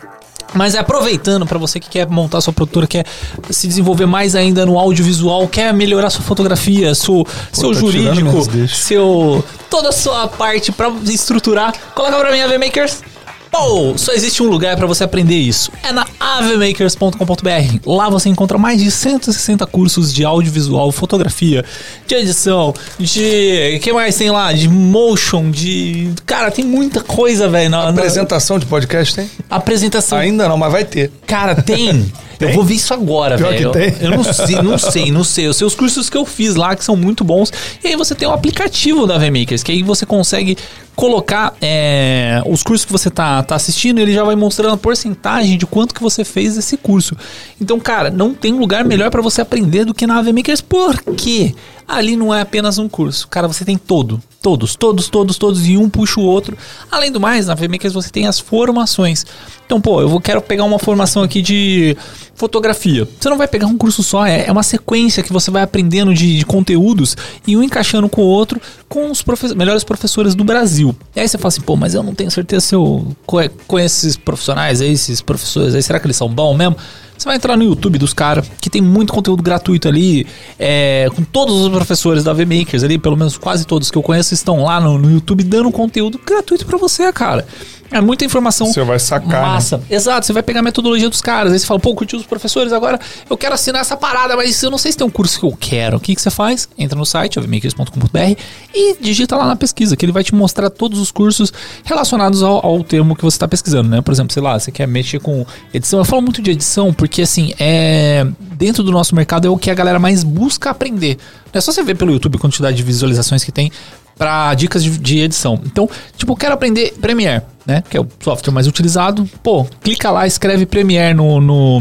Mas é aproveitando para você que quer montar sua produtora, quer se desenvolver mais ainda no audiovisual, quer melhorar sua fotografia, seu, seu tá jurídico, seu toda a sua parte para estruturar, coloca para mim a VMakers. Pô, só existe um lugar para você aprender isso. É na avemakers.com.br. Lá você encontra mais de 160 cursos de audiovisual, fotografia, de edição, de. que mais tem lá? De motion, de. Cara, tem muita coisa, velho. na- na- Apresentação de podcast tem? Apresentação. Ainda não, mas vai ter. Cara, tem. *laughs* Eu vou ver isso agora, Pior velho. que tem. Eu não sei, não *laughs* sei, não sei. Eu sei os cursos que eu fiz lá, que são muito bons. E aí você tem o aplicativo da VMakers, que aí você consegue colocar é, os cursos que você tá, tá assistindo, ele já vai mostrando a porcentagem de quanto que você fez esse curso. Então, cara, não tem lugar melhor para você aprender do que na VMakers, por quê? Ali não é apenas um curso. Cara, você tem todo. Todos, todos, todos, todos, e um puxa o outro. Além do mais, na VMakers você tem as formações. Então, pô, eu vou, quero pegar uma formação aqui de fotografia. Você não vai pegar um curso só, é, é uma sequência que você vai aprendendo de, de conteúdos e um encaixando com o outro com os profe- melhores professores do Brasil. E aí você fala assim, pô, mas eu não tenho certeza se eu co- conheço esses profissionais aí, esses professores aí, será que eles são bons mesmo? Você vai entrar no YouTube dos caras, que tem muito conteúdo gratuito ali, é, com todos os professores da VMakers ali, pelo menos quase todos que eu conheço estão lá no, no YouTube dando conteúdo gratuito pra você, cara. É muita informação Você vai sacar, né? massa. Exato, você vai pegar a metodologia dos caras, aí você fala, pô, curti os professores, agora eu quero assinar essa parada, mas eu não sei se tem um curso que eu quero. O que, que você faz? Entra no site, ovmakers.com.br e digita lá na pesquisa, que ele vai te mostrar todos os cursos relacionados ao, ao termo que você está pesquisando, né? Por exemplo, sei lá, você quer mexer com edição. Eu falo muito de edição porque, assim, é dentro do nosso mercado é o que a galera mais busca aprender. Não é só você ver pelo YouTube a quantidade de visualizações que tem para dicas de, de edição. Então, tipo, quero aprender Premiere, né? Que é o software mais utilizado. Pô, clica lá, escreve Premiere no, no,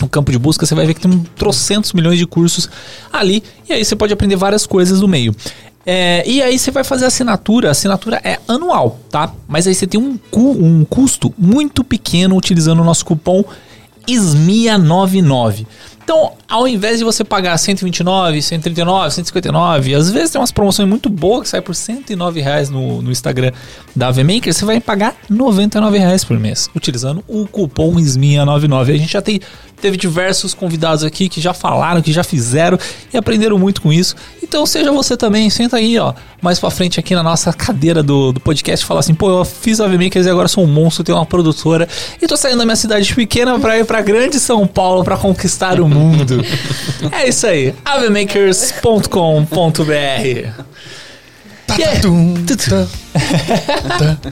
no campo de busca, você vai ver que tem um trocentos milhões de cursos ali. E aí você pode aprender várias coisas do meio. É, e aí você vai fazer a assinatura, a assinatura é anual, tá? Mas aí você tem um, cu- um custo muito pequeno utilizando o nosso cupom SMIA99. Então, ao invés de você pagar 129, 139, 159, às vezes tem umas promoções muito boas que sai por 109 reais no, no Instagram da VMaker, você vai pagar 99 reais por mês, utilizando o cupom SMIA99. A gente já tem, teve diversos convidados aqui que já falaram, que já fizeram e aprenderam muito com isso. Então seja você também, senta aí, ó, mais pra frente aqui na nossa cadeira do, do podcast e fala assim, pô, eu fiz AV Makers e agora sou um monstro, tenho uma produtora e tô saindo da minha cidade pequena pra ir pra grande São Paulo pra conquistar o mundo. é isso aí, avemakers.com.br E aí?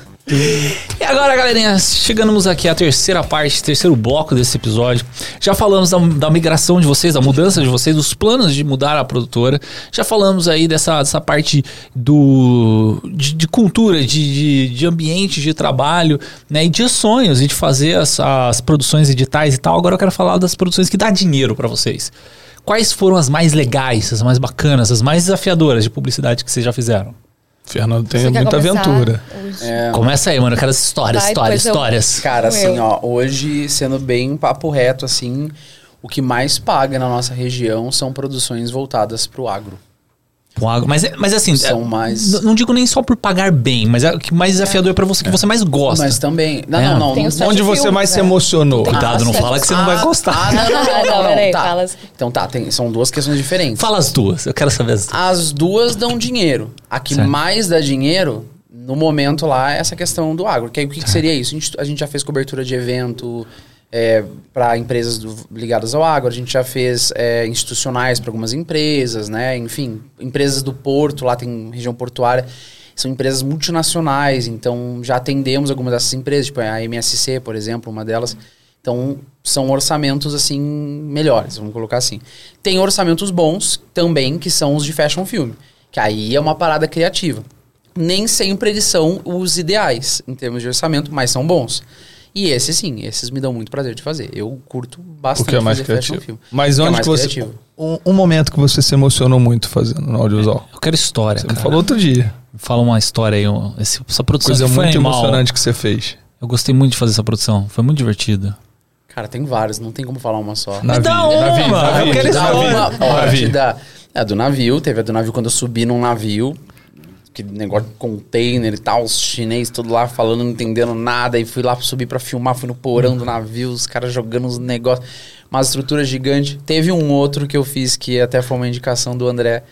*laughs* E agora, galerinha, chegamos aqui à terceira parte, terceiro bloco desse episódio. Já falamos da, da migração de vocês, da mudança de vocês, dos planos de mudar a produtora. Já falamos aí dessa, dessa parte do de, de cultura, de, de, de ambiente de trabalho, né? E de sonhos e de fazer as, as produções editais e tal. Agora eu quero falar das produções que dá dinheiro pra vocês. Quais foram as mais legais, as mais bacanas, as mais desafiadoras de publicidade que vocês já fizeram? Fernando tem muita começar? aventura. É, Começa aí, mano. Eu quero as histórias, Vai, histórias, depois eu- histórias. Cara, assim, eu. ó, hoje, sendo bem papo reto, assim, o que mais paga na nossa região são produções voltadas pro agro. Com água. Mas, é- mas assim, São é, mais- não digo nem só por pagar bem, mas é o que mais desafiador é pra você, que você mais gosta. Mas também. Não, É. não, não. Tem não- os sete Onde você filmes, mais se né? emocionou? Cuidado, não Ah, fala que você não vai Ah, gostar. Ah, não, não, não, não, Peraí, tá. fala assim. Então tá, tem, são duas questões diferentes. Fala as duas, eu quero saber as duas. As duas dão dinheiro. A que Certo. mais dá dinheiro, no momento lá, é essa questão do agro. Que aí, o que, que seria isso? A gente, a gente já fez cobertura de evento para empresas do- ligadas ao agro, a gente já fez é, institucionais para algumas empresas, né? Enfim, empresas do porto, lá tem região portuária. São empresas multinacionais, então já atendemos algumas dessas empresas, tipo a MSC, por exemplo, uma delas. Então, são orçamentos, assim, melhores, vamos colocar assim. Tem orçamentos bons também, que são os de fashion film, que aí é uma parada criativa. Nem sempre eles são os ideais em termos de orçamento, mas são bons. E esses, sim, esses me dão muito prazer de fazer. Eu curto bastante Porque é mais fazer criativo. fashion film. Mas é onde mais que você. criativo. Um, um momento que você se emocionou muito fazendo no audiovisual. Eu quero história, Você cara. me falou outro dia. Fala uma história aí, um- esse- essa produção Coisa que foi muito animal. emocionante que você fez. Eu gostei muito de fazer essa produção, foi muito divertida. Cara, tem vários, não tem como falar uma só. Navio. dá uma, Navio, navio, eu quero Dá história. uma- ó, Navio. dá- É, do navio, teve a do navio quando eu subi num navio, que negócio de container e tal, os chinês tudo lá falando, não entendendo nada, e fui lá subir pra filmar, fui no porão do navio, os caras jogando os negócios, uma estrutura gigante. Teve um outro que eu fiz que até foi uma indicação do André,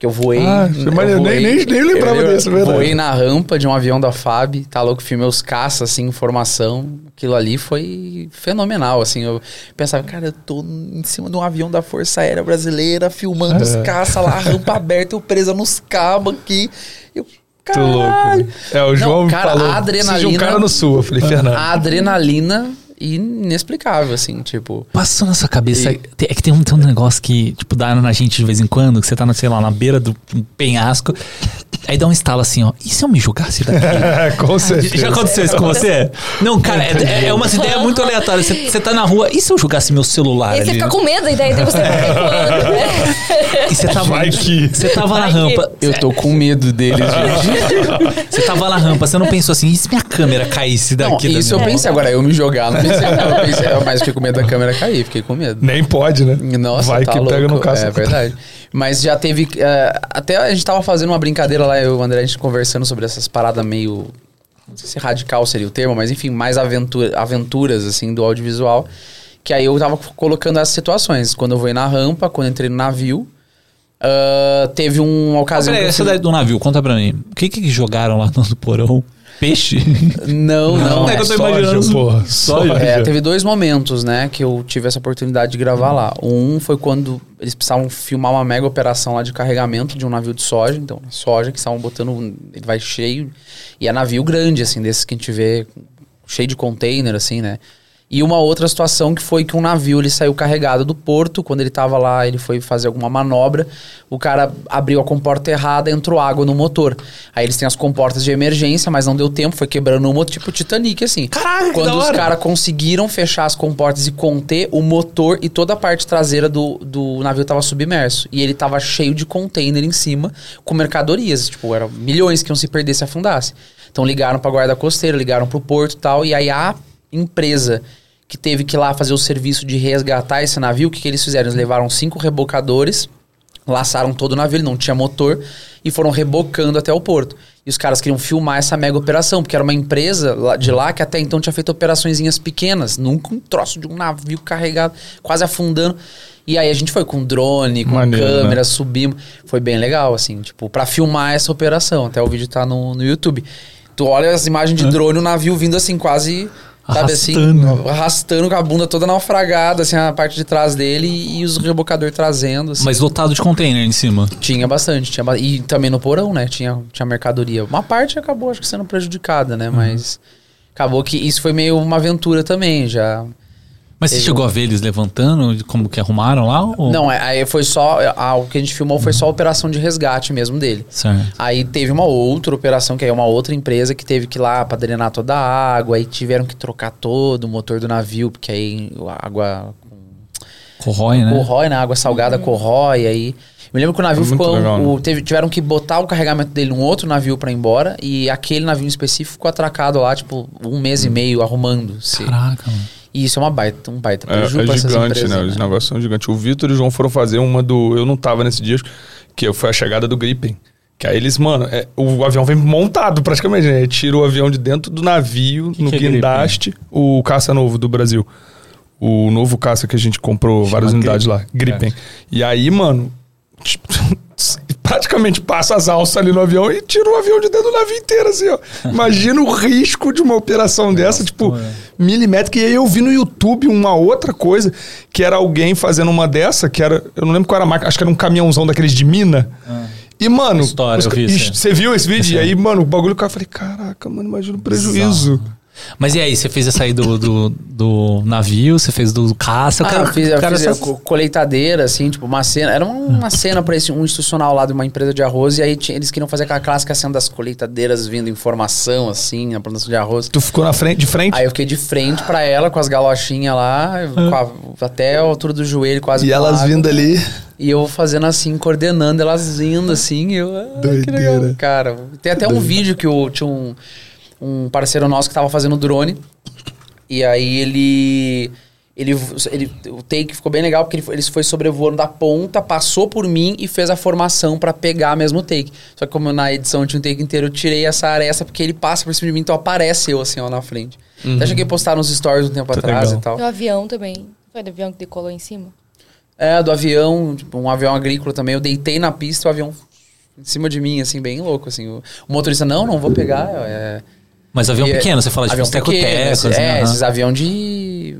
que eu voei. Ah, eu maneiro, nem- nem- nem lembrava eu desse, é verdade. Voei na rampa de um avião da FAB, tá louco, filmei os caças, assim, formação. Aquilo ali foi fenomenal, assim. Eu pensava, cara, eu tô em cima de um avião da Força Aérea Brasileira, filmando os É. caças lá, a rampa aberta, eu presa nos cabos aqui. Eu, Muito louco. caralho. É, o João me cara, falou. a "Preciso de um adrenalina- cara no sul. Eu falei, Fernando. A adrenalina inexplicável, assim, tipo... Passou na sua cabeça. E- É que tem um, tem um negócio que, tipo, dá na gente de vez em quando, que você tá, na, sei lá, na beira do penhasco. Aí dá um estalo assim, ó. E se eu me jogasse daqui? É, *laughs* com certeza. Já aconteceu isso com você? Não, cara, é, é umas ideias muito aleatórias. Você, você tá na rua, e se eu jogasse meu celular E aí você fica com medo, e daí você vai né? E você tava, Vai que- você tava na que- rampa. Eu tô com medo deles, *laughs* gente. Você tava na rampa, você não pensou assim, e se minha câmera caísse Não, daqui? da isso eu pensei agora, eu me jogar, não *laughs* pensei, não, eu pensei, mas fiquei com medo da câmera cair, fiquei com medo. Nem pode, né? Nossa, Vai tá que louco. pega no caso. É verdade. Mas já teve. é, até a gente tava fazendo uma brincadeira lá, eu e o André, a gente conversando sobre essas paradas meio. Não sei se radical seria o termo, mas enfim, mais aventura, aventuras, assim, do audiovisual. Que aí eu tava colocando essas situações. Quando eu vou ir na rampa, quando eu entrei no navio. ah, teve uma Ah, ocasião. peraí, que eu essa fui- daí do navio, conta pra mim. O que que jogaram lá *laughs* no porão? Peixe? *laughs* Não, não. é que eu tô soja, imaginando. porra. Soja. Soja. É, teve dois momentos, né, que eu tive essa oportunidade de gravar lá. Um foi quando eles precisavam filmar uma mega operação lá de carregamento de um navio de soja. Então, soja que estavam botando, ele vai cheio. E é navio grande, assim, desses que a gente vê, cheio de container, assim, né. E uma outra situação que foi que um navio ele saiu carregado do porto, quando ele tava lá, ele foi fazer alguma manobra, o cara abriu a comporta errada, entrou água no motor. Aí eles têm as comportas de emergência, mas não deu tempo, foi quebrando o motor, tipo Titanic, assim. Caraca, Quando os caras conseguiram fechar as comportas e conter, o motor e toda a parte traseira do, do navio tava submerso. E ele tava cheio de container em cima, com mercadorias. Tipo, eram milhões que iam se perder se afundasse. Então ligaram pra guarda costeira, ligaram pro porto e tal. E aí a empresa que teve que ir lá fazer o serviço de resgatar esse navio, o que, que eles fizeram? Eles levaram cinco rebocadores laçaram todo o navio, ele não tinha motor, e foram rebocando até o porto. E os caras queriam filmar essa mega operação, porque era uma empresa de lá que até então tinha feito operaçõezinhas pequenas, nunca um troço de um navio carregado, quase afundando. E aí a gente foi com drone, com Maneiro, câmera, né? subimos. Foi bem legal, assim, tipo, pra filmar essa operação. Até o vídeo tá no, no YouTube. Tu olha as imagens de drone, o navio vindo assim, quase. Sabe assim? Arrastando. Arrastando com a bunda toda naufragada, assim, a parte de trás dele e, os rebocadores trazendo. Assim. Mas lotado de container em cima. Tinha bastante. Tinha ba- E também no porão, né? Tinha, tinha mercadoria. Uma parte acabou, acho que sendo prejudicada, né? Mas acabou que isso foi meio uma aventura também, já. Mas você Teve chegou a ver eles levantando, como que arrumaram lá? Ou... Não, é- aí foi só. A, o que a gente filmou foi só a operação de resgate mesmo dele. Certo. Aí teve uma outra operação, que é uma outra empresa que teve que ir lá pra drenar toda a água, aí tiveram que trocar todo o motor do navio, porque aí a água Corrói, né? corrói, né? A água salgada corrói, aí... Eu me lembro que o navio É muito ficou... legal, o- né? teve- tiveram que botar o carregamento dele num outro navio pra ir embora, e aquele navio em específico ficou atracado lá, tipo, um mês e meio arrumando-se. Caraca, mano. E isso é uma baita, um baita É, prejuízo é essas gigante, empresas, né? Os negócios são gigantes. O Vitor e o João foram fazer uma do. Eu não tava nesse dia, que foi a chegada do Gripen. Que aí eles, mano, é, o avião vem montado praticamente, né? Tira o avião de dentro do navio, no que é guindaste, o caça novo do Brasil. O novo caça que a gente comprou várias unidades lá, Gripen. E aí, mano, *laughs* tipo, praticamente passa as alças ali no avião e tira o avião de dentro do navio inteiro, assim, ó. *laughs* Imagina o risco de uma operação dessa, tipo, milimétrica. E aí eu vi no YouTube uma outra coisa, que era alguém fazendo uma dessa, que era, eu não lembro qual era a marca, acho que era um caminhãozão daqueles de mina. E, mano, História, os vi e você viu esse vídeo? E aí. mano, o bagulho, o cara, eu falei, caraca, mano, imagina o prejuízo. Mas e aí, você fez essa aí do, do, do navio, você fez do caça, Ah, cara, eu fiz, eu cara fiz colheitadeira, assim, tipo, uma cena. Era uma, cena pra esse, um institucional lá de uma empresa de arroz, e aí tinha- eles queriam fazer aquela clássica cena das colheitadeiras vindo informação, assim, na plantação de arroz. Tu ficou na frente, de frente? Aí eu fiquei de frente pra ela, com as galochinhas lá, com a- até a altura do joelho, quase e elas água. vindo ali. E eu fazendo assim, coordenando elas vindo assim. e Eu, ah, que Doideira. legal, cara. Tem até um vídeo que eu tinha um, um parceiro nosso que tava fazendo drone. E aí ele. Ele, ele, o take ficou bem legal porque ele foi, ele foi sobrevoando da ponta, passou por mim e fez a formação pra pegar mesmo o take. Só que como na edição tinha um take inteiro, eu tirei essa aresta porque ele passa por cima de mim, então aparece eu assim, ó, na frente. Até cheguei a postar nos stories um tempo Tá atrás legal. e tal. O avião também. Foi do avião que decolou em cima? É, do avião, tipo, um avião agrícola também. Eu deitei na pista, o avião em cima de mim, assim, bem louco, assim. O, o motorista, não, não vou pegar. É, Mas avião e é- pequeno, você fala de avião tipo pequeno, assim, É, aham. esses avião de...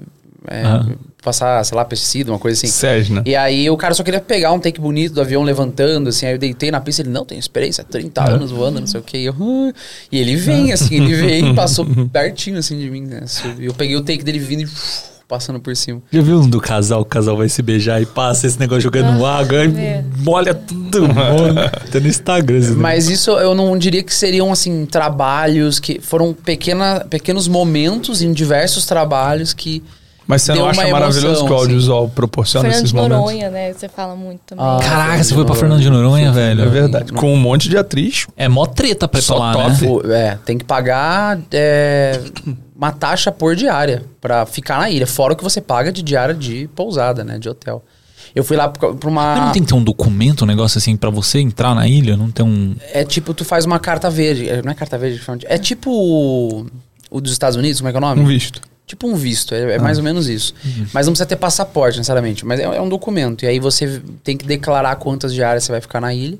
é. Passar, sei lá, pesticida, uma coisa assim. Cessna. E aí o cara só queria pegar um take bonito do avião levantando, assim, aí eu deitei na pista, ele, não, tenho experiência, 30 anos voando, não sei o que. Eu, "Ah." e ele vem, assim, ele veio e passou *laughs* pertinho, assim, de mim, né? E eu peguei o take dele vindo e passando por cima. Já viu um do casal, o casal vai se beijar e passa esse negócio jogando Ah, água, é. molha todo mundo. Tá no Instagram. Mas isso eu não diria que seriam, assim, trabalhos que foram pequena, pequenos momentos em diversos trabalhos que... Mas você não acha maravilhoso emoção, que o assim. audiovisual proporciona Fernando esses de momentos? Noronha, né? Você fala muito também. Ah, Caraca, você foi pra Fernando de Noronha, velho. É verdade. Com um monte de atriz. É mó treta pra ir pra lá, top. né? É, tem que pagar é, uma taxa por diária pra ficar na ilha. Fora o que você paga de diária de pousada, né? De hotel. Eu fui lá pra uma... Mas não tem que ter um documento, um negócio assim, pra você entrar na ilha? Não tem um... É tipo, tu faz uma carta verde. É, Não é carta verde? É tipo o, o dos Estados Unidos, como é que é o nome? Um visto. Tipo um visto, é, é mais ou menos isso. Mas não precisa ter passaporte, necessariamente. Mas é, é um documento. E aí você tem que declarar quantas diárias você vai ficar na ilha.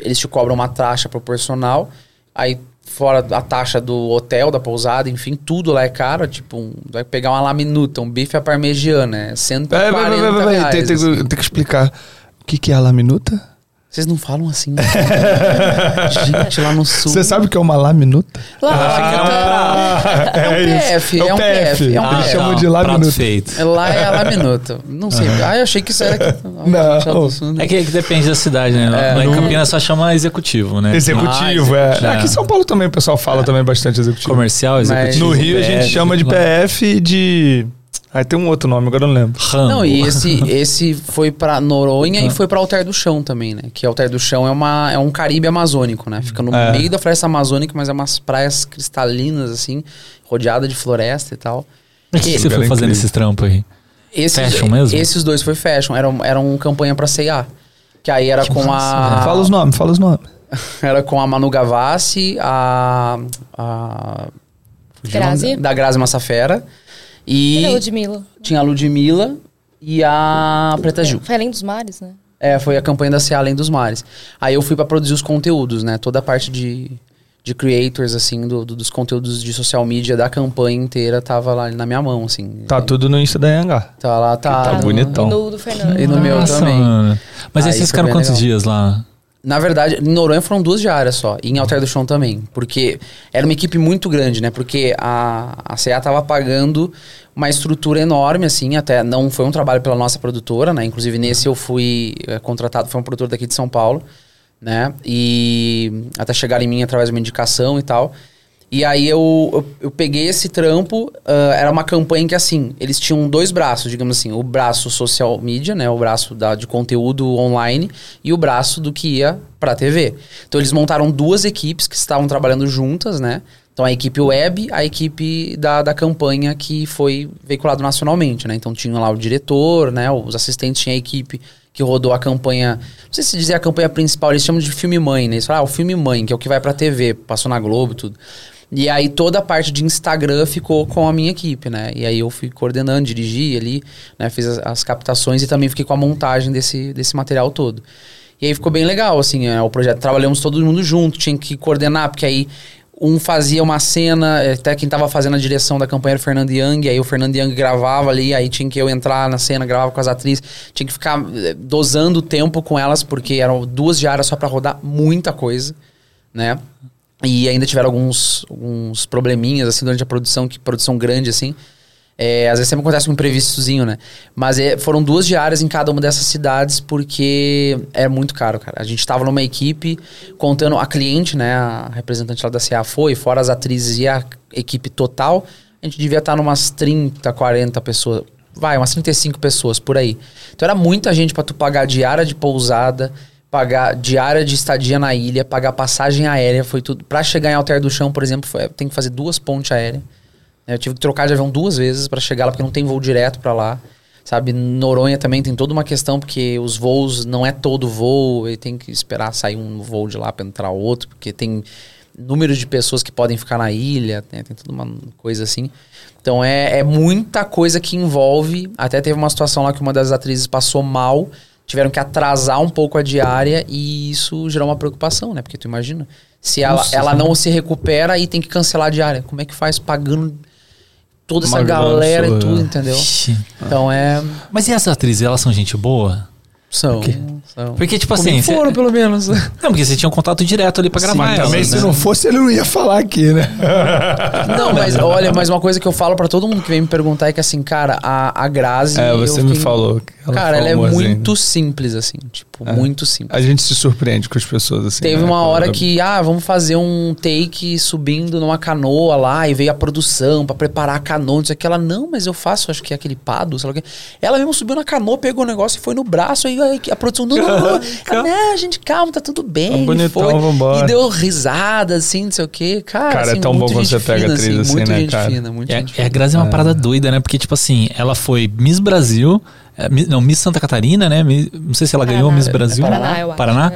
Eles te cobram uma taxa proporcional. Aí, fora a taxa do hotel, da pousada, enfim, tudo lá é caro. Tipo, um- vai pegar uma laminuta, um bife à parmegiana. É 140 É, vai, vai, vai, vai, vai. reais. Tem, tem, assim. tem que explicar. O que, que é a laminuta? Vocês não falam assim. né? *laughs* Gente, lá no sul... Você sabe o que é uma laminuta? Lá, é um PF, é um PF, é um Eles PF. chamam tá, de prato laminuta. feito. É Lá é a laminuta. Não sei. Ah, eu achei que isso era. *laughs* Não. Né? É que, que depende da cidade, né? É, em no- Campinas só chama executivo, né? Executivo, Ah, é. Aqui em São Paulo também o pessoal fala também bastante executivo. Comercial, executivo. No Rio a gente PF, chama de. PF e de. Aí tem um outro nome, agora eu não lembro. Rambo. Não, e esse, *laughs* esse foi pra Noronha e foi pra Alter do Chão também, né? Que Alter do Chão é, uma, é um Caribe amazônico, né? Fica no É. meio da floresta amazônica, mas é umas praias cristalinas, assim, rodeada de floresta e tal. O que, que você foi fazendo incrível. esses trampos aí? Esses, Fashion mesmo? Esses dois foi fashion, eram, eram campanha pra C&A. Que aí era com a. Fala os nomes, fala os nomes. *laughs* Era com a Manu Gavassi, a. a Grazi. Da Grazi Massafera. E Cadê a Ludmilla? tinha a Ludmilla e a Preta Gil. Foi além dos mares, né? É, foi a campanha da CA Além dos Mares. Aí eu fui pra produzir os conteúdos, né? Toda a parte de, de creators, assim, do, do- dos conteúdos de social media da campanha inteira tava lá na minha mão, assim. Tá tudo no Insta da Yangar. Tá lá, tá. tá no- bonitão. E no do Fernando. E no meu Nossa, também. mano. Mas aí Aí vocês ficaram quantos legal. dias lá? Na verdade, em Noronha foram duas diárias só. E em Alter do Chão também. Porque era uma equipe muito grande, né? Porque a, a CA tava pagando uma estrutura enorme, assim. Até não foi um trabalho pela nossa produtora, né? Inclusive, nesse eu fui eh, contratado, foi um produtor daqui de São Paulo, né? E até chegar em mim através de uma indicação e tal. E aí eu, eu, eu peguei esse trampo, ah, era uma campanha que assim, eles tinham dois braços, digamos assim, o braço social media, né, o braço da, de conteúdo online e o braço do que ia pra TV. Então eles montaram duas equipes que estavam trabalhando juntas, né? Então a equipe web, a equipe da, da campanha que foi veiculado nacionalmente, né? Então tinha lá o diretor, né, os assistentes, tinha a equipe que rodou a campanha, não sei se dizer a campanha principal, eles chamam de filme mãe, né? Eles falam, ah, o filme mãe, que é o que vai pra TV, passou na Globo e tudo. E aí toda a parte de Instagram ficou com a minha equipe, né? E aí eu fui coordenando, dirigi ali, né? Fiz as, as captações e também fiquei com a montagem desse, desse material todo. E aí ficou bem legal, assim, é, o projeto. Trabalhamos todo mundo junto, tinha que coordenar, porque aí um fazia uma cena, eh, até quem tava fazendo a direção da campanha era o Fernando Young, aí o Fernando Young gravava ali, aí tinha que eu entrar na cena, gravava com as atrizes, tinha que ficar eh, dosando o tempo com elas, porque eram duas diárias só pra rodar muita coisa, né? E ainda tiveram alguns, alguns probleminhas, assim, durante a produção, que produção grande, assim. É, às vezes sempre acontece um imprevistozinho, né? Mas é, foram duas diárias em cada uma dessas cidades, porque é muito caro, cara. A gente tava numa equipe contando a cliente, né? A representante lá da CA foi, fora as atrizes e a equipe total, a gente devia estar numas 30, 40 pessoas. Vai, umas 35 pessoas por aí. Então era muita gente pra tu pagar diária de pousada, pagar diária de estadia na ilha, pagar passagem aérea, foi tudo. Pra chegar em Alter do Chão, por exemplo, tem que fazer duas pontes aéreas. Eu tive que trocar de avião duas vezes pra chegar lá, porque não tem voo direto pra lá. Sabe, Noronha também tem toda uma questão, porque os voos não é todo voo, e tem que esperar sair um voo de lá pra entrar outro, porque tem número de pessoas que podem ficar na ilha, né, tem toda uma coisa assim. Então é, é muita coisa que envolve. Até teve uma situação lá que uma das atrizes passou mal, tiveram que atrasar um pouco a diária e isso gerou uma preocupação, né? Porque tu imagina, se ela, Nossa, ela não se recupera e tem que cancelar a diária, como é que faz pagando toda essa galera e tudo, entendeu? Então é. Mas e as atrizes, elas são gente boa? São. são. Porque, tipo assim. Cê- foram, pelo menos. Não, porque você tinha um contato direto ali pra gravar Mas elas, também, né? se não fosse, ele não ia falar aqui, né? *laughs* Não, mas olha, mas uma coisa que eu falo pra todo mundo que vem me perguntar é que assim, cara, a, a Grazi. É, eu você me fiquei- falou. que ela Cara, ela é assim, muito simples, assim. Tipo, É. muito simples. A gente se surpreende com as pessoas, assim. Teve né? uma hora que, ah, vamos fazer um take subindo numa canoa lá e veio a produção pra preparar a canoa, não sei o que. Ela, não, mas eu faço, acho que é aquele pado, sei lá o que. Ela mesmo subiu na canoa, pegou o negócio e foi no braço, aí aí a produção, não, não, não, gente, calma, tá tudo bem. Tá bonitão, foi. vambora. E deu risada, assim, não sei o que. Cara, Cara, é assim, tão bom muito quando gente você pega fina, atriz assim, muito né, gente cara? fina, muito É, gente é, fina. a Grazi é uma parada doida, né? Porque, tipo assim, ela foi Miss Brasil, é, não, Miss Santa Catarina, né? Não sei se ela ganhou. Miss Brasil. É Paraná, eu acho, Paraná.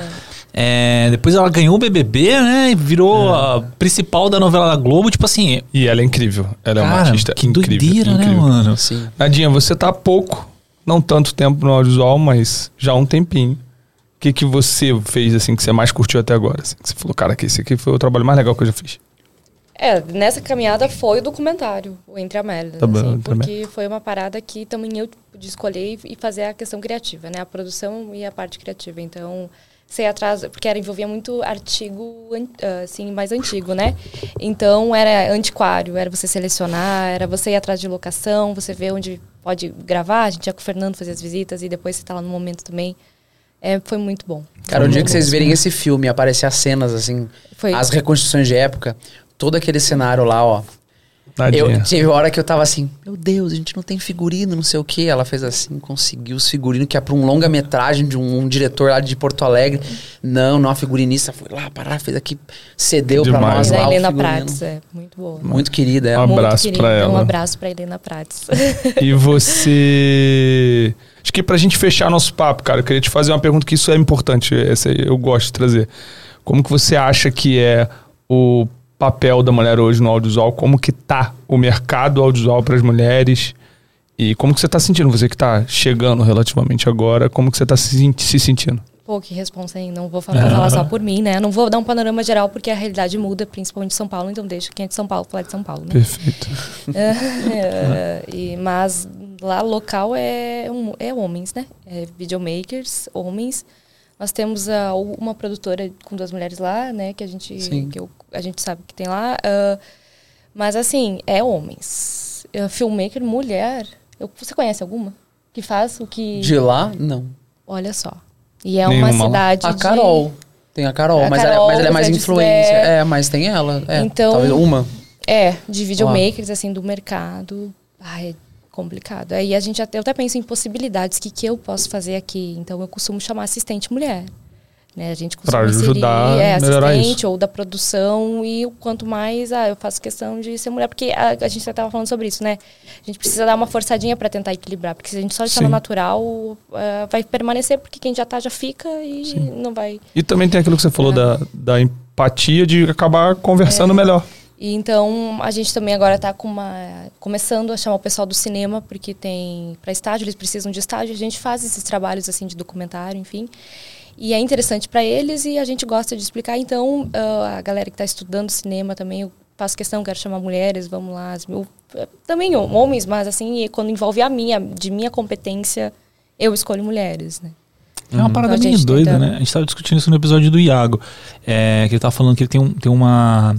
É, depois ela ganhou o BBB, né? E virou a principal da novela da Globo. Tipo assim, E ela é incrível. Ela é uma cara, artista que incrível. doideira, né, incrível. mano? Sim. Nadinha, você tá pouco, não tanto tempo no audiovisual, mas já um tempinho. O que, que você fez, assim, que você mais curtiu até agora? assim? que você falou, cara, que esse aqui foi o trabalho mais legal que eu já fiz. É, nessa caminhada foi o documentário, o Entre Amélias, Tá bom, assim, porque foi uma parada que também eu pude escolher e fazer a questão criativa, né? A produção e a parte criativa. Então, sei atrás, porque era envolvia muito artigo ah, assim mais antigo, né? Então era antiquário, era você selecionar, era você ir atrás de locação, você ver onde pode gravar. A gente ia com o Fernando fazer as visitas e depois você tá lá no momento também. É, foi muito bom. Cara, o Foi dia que vocês verem esse filme, aparecer as cenas, assim, Foi. as reconstruções de época, todo aquele cenário lá, ó. Nadinha. Eu, teve hora que eu tava assim, meu Deus, a gente não tem figurino, não sei o que. Ela fez assim, conseguiu os figurinos, que é pra um longa-metragem de um, um diretor lá de Porto Alegre. Não, não, a figurinista foi lá, parar, fez aqui, cedeu pra Demais. nós E da lá o Helena. Prates, é muito boa. Muito querida Um ela. Muito abraço querida. pra Um ela. abraço pra Helena Prates. *laughs* E você Acho que pra gente fechar nosso papo, cara, eu queria te fazer uma pergunta que isso é importante, essa aí eu gosto de trazer. Como que você acha que é o papel da mulher hoje no audiovisual? Como que tá o mercado audiovisual para as mulheres? E como que você tá sentindo? Você que tá chegando relativamente agora, como que você tá se, se sentindo? Pô, que responsa, hein? Não vou falar, vou falar só *laughs* por mim, né? Não vou dar um panorama geral porque a realidade muda, principalmente em São Paulo, então deixa quem é de São Paulo falar de São Paulo, né? Perfeito. É, *laughs* e, mas lá local é, é homens, né? É videomakers, homens. Nós temos ah, uma produtora com duas mulheres lá, né? Que a gente, Sim. que eu- a gente sabe que tem lá. ah, mas assim, é homens. Uh, filmmaker, mulher. Eu- você conhece alguma? Que faz o que. De lá, não. Olha só. E é Nenhuma uma lá. cidade. A de- Carol. Tem a Carol, A mas, Carol, ela, mas ela é mais é influência. é. É, mas tem ela. É, Então- Talvez uma. É, de videomakers, assim, do mercado. Ah, é complicado. Aí a gente até, eu até penso em possibilidades, o que, que eu posso fazer aqui. Então eu costumo chamar assistente mulher. Né? A gente costuma Pra inserir, ajudar é, a melhorar assistente isso. ou da produção e o quanto mais, ah, eu faço questão de ser mulher, porque a, a gente já estava falando sobre isso, né? A gente precisa dar uma forçadinha para tentar equilibrar, porque se a gente só deixar Sim. no natural, ah, vai permanecer, porque quem já tá já fica e não vai E também tem aquilo que você falou da, da empatia de acabar conversando melhor. E então a gente também agora está com uma começando a chamar o pessoal do cinema porque tem para estágio eles precisam de estágio a gente faz esses trabalhos assim de documentário enfim. E é interessante para eles e a gente gosta de explicar. Então ah, a galera que está estudando cinema também eu faço questão quero chamar mulheres vamos lá mil- eh, também homens mas assim quando envolve a minha de minha competência eu escolho mulheres né É uma parada Então, a meio doida, tenta- né? A gente tava discutindo isso no episódio do Iago. É, que ele tava falando que ele tem, um, tem uma,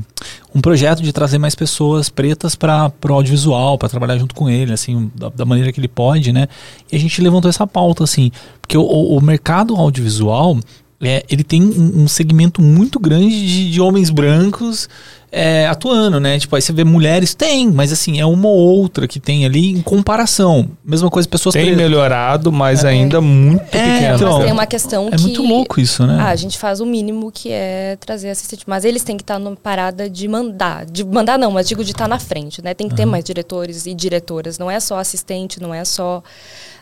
um projeto de trazer mais pessoas pretas para o audiovisual, para trabalhar junto com ele, assim, da, da maneira que ele pode, né? E a gente levantou essa pauta, assim, porque o, o- o mercado audiovisual. É, ele tem um, um segmento muito grande de, de homens brancos é, atuando, né? Tipo, aí você vê mulheres, tem, mas assim, é uma ou outra que tem ali em comparação. Mesma coisa, pessoas Tem pretas. melhorado, mas ainda muito É, pequeno. então, mas tem uma questão é que muito louco isso, né? Ah, a gente faz o mínimo que é trazer assistente. Mas eles têm que estar numa parada de mandar. De mandar não, mas digo de estar na frente, né? Tem que ter mais diretores e diretoras. Não é só assistente, não é só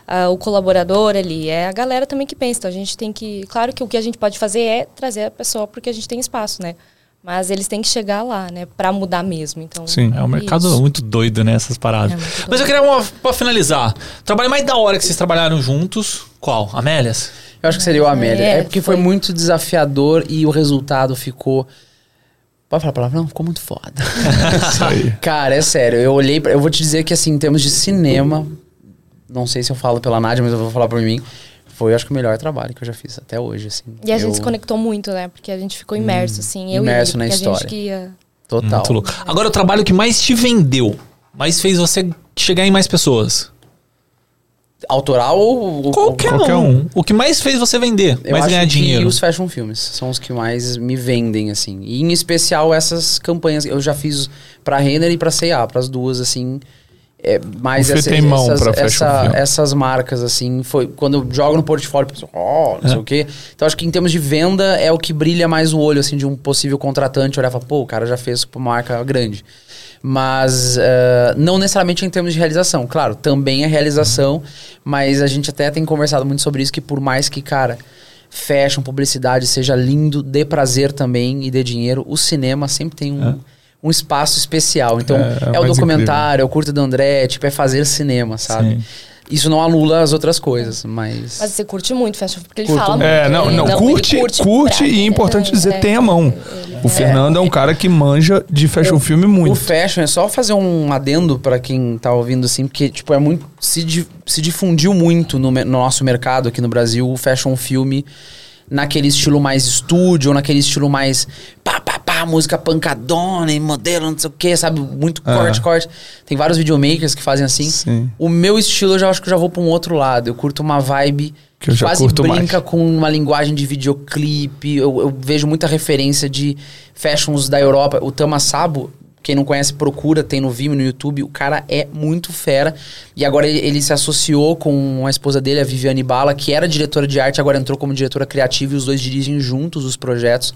ah, o colaborador ali. É a galera também que pensa. Então a gente tem que. Claro que o que a gente pode fazer é trazer a pessoa porque a gente tem espaço, né? Mas eles têm que chegar lá, né? Pra mudar mesmo. Então, Sim. É um mercado isso. muito doido, né? Essas paradas. É Mas eu queria uma pra finalizar. Trabalho mais da hora que vocês trabalharam juntos. Qual? Amélias? Eu acho que seria o Amélia. É, É, porque foi. foi. muito desafiador e o resultado ficou. Pode falar a palavra? Não, ficou muito foda. *laughs* Cara, é sério. Eu olhei. Pra, eu vou te dizer que, assim, em termos de cinema. Não sei se eu falo pela Nádia, mas eu vou falar por mim. Foi, eu acho que o melhor trabalho que eu já fiz até hoje, assim. E a gente Eu- se conectou muito, né? Porque a gente ficou imerso, assim. Eu imerso e na ele, porque a história. gente ia. Total. Muito louco. Agora, o trabalho que mais te vendeu, mais fez você chegar em mais pessoas. Autoral ou. ou- Qualquer, qualquer um. um. O que mais fez você vender, Eu mais acho ganhar que dinheiro. os fashion filmes são os que mais me vendem, assim. E em especial essas campanhas. Eu já fiz pra Renner e pra C&A, pras duas, assim. É, mais Você essa- tem mão essas, essa- essas marcas, assim, foi quando eu jogo no portfólio, penso, oh, não sei É. o quê. Então acho que em termos de venda é o que brilha mais o olho, assim, de um possível contratante olhar e falar, pô, o cara já fez pra uma marca grande. Mas eh, não necessariamente em termos de realização. Claro, também é realização, mas a gente até tem conversado muito sobre isso, que por mais que, cara, fashion, publicidade seja lindo, dê prazer também e dê dinheiro, o cinema sempre tem um, um espaço especial. Então, É, é, é o documentário, é o curto do André, tipo, é fazer cinema, sabe? Sim. Isso não anula as outras coisas, mas... Mas você curte muito Fashion porque ele Curto fala muito. É, não, não, ele curte, curte, pra- e é importante dizer, é, tem a mão. O Fernando é um cara que manja de fashion filme O muito. fashion é só fazer um adendo pra quem tá ouvindo assim, porque tipo é muito se, di- se difundiu muito no, no nosso mercado aqui no Brasil o fashion filme naquele estilo mais estúdio, ou naquele estilo mais pá, música pancadona e modelo, não sei o que, sabe, muito Ah. corte corte. Tem vários videomakers que fazem assim. Sim. O meu estilo eu já acho que eu já vou pra um outro lado. Eu curto uma vibe Que já quase brinca mais. com uma linguagem de videoclipe. Eu, eu vejo muita referência de fashions da Europa. O Tama Sabo, quem não conhece, procura, tem no Vimeo, no YouTube. O cara é muito fera. E agora ele, ele se associou com a esposa dele, a Viviane Bala, que era diretora de arte, agora entrou como diretora criativa e os dois dirigem juntos os projetos.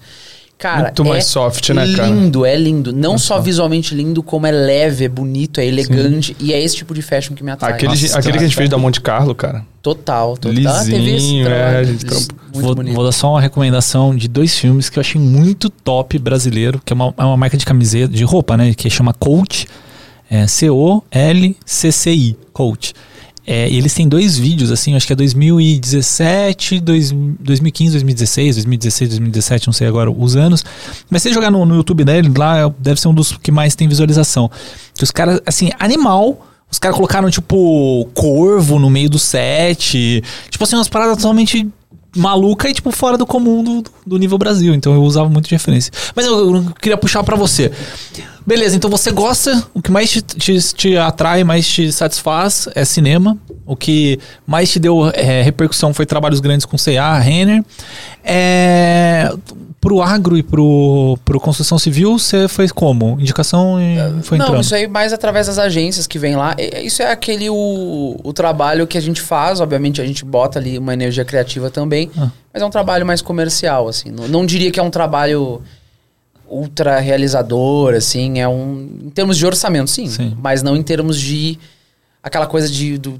Cara, Muito mais é soft, né, cara? lindo, é lindo. Não só visualmente lindo, como é leve, é bonito, é elegante. E é esse tipo de fashion que me atrai. Aquele, Nossa, aquele que a gente fez da Monte Carlo, cara. Total, total. Lisinho, é, a gente Lis- Muito vou, bonito. vou dar só uma recomendação de dois filmes que eu achei muito top brasileiro, que é uma, é uma marca de camiseta, de roupa, né? Que chama Coach. É C-O-L-C-C-I. Coach. É, e eles têm dois vídeos, assim, acho que é 2017, dois- 2015, 2016, 2016, 2017, não sei agora os anos. Mas se você jogar no, no YouTube dele, lá deve ser um dos que mais tem visualização. Que os caras, assim, animal. Os caras colocaram, tipo, corvo no meio do set. Tipo assim, umas paradas totalmente maluca e, tipo, fora do comum do, do nível Brasil. Então eu usava muito de referência. Mas eu, eu queria puxar pra você. Beleza, então você gosta, o que mais te, te, te atrai, mais te satisfaz é cinema. O que mais te deu é, repercussão foi trabalhos grandes com C&A, Renner. É, pro agro e pro, pro construção civil, você foi como? Indicação e foi Não, entrando. isso aí mais através das agências que vem lá. É- Isso é aquele o, o trabalho que a gente faz, obviamente a gente bota ali uma energia criativa também, Ah. mas é um trabalho mais comercial, assim. Não, não diria que é um trabalho ultra realizador, assim, é um em termos de orçamento, sim, Sim. mas não em termos de aquela coisa de do-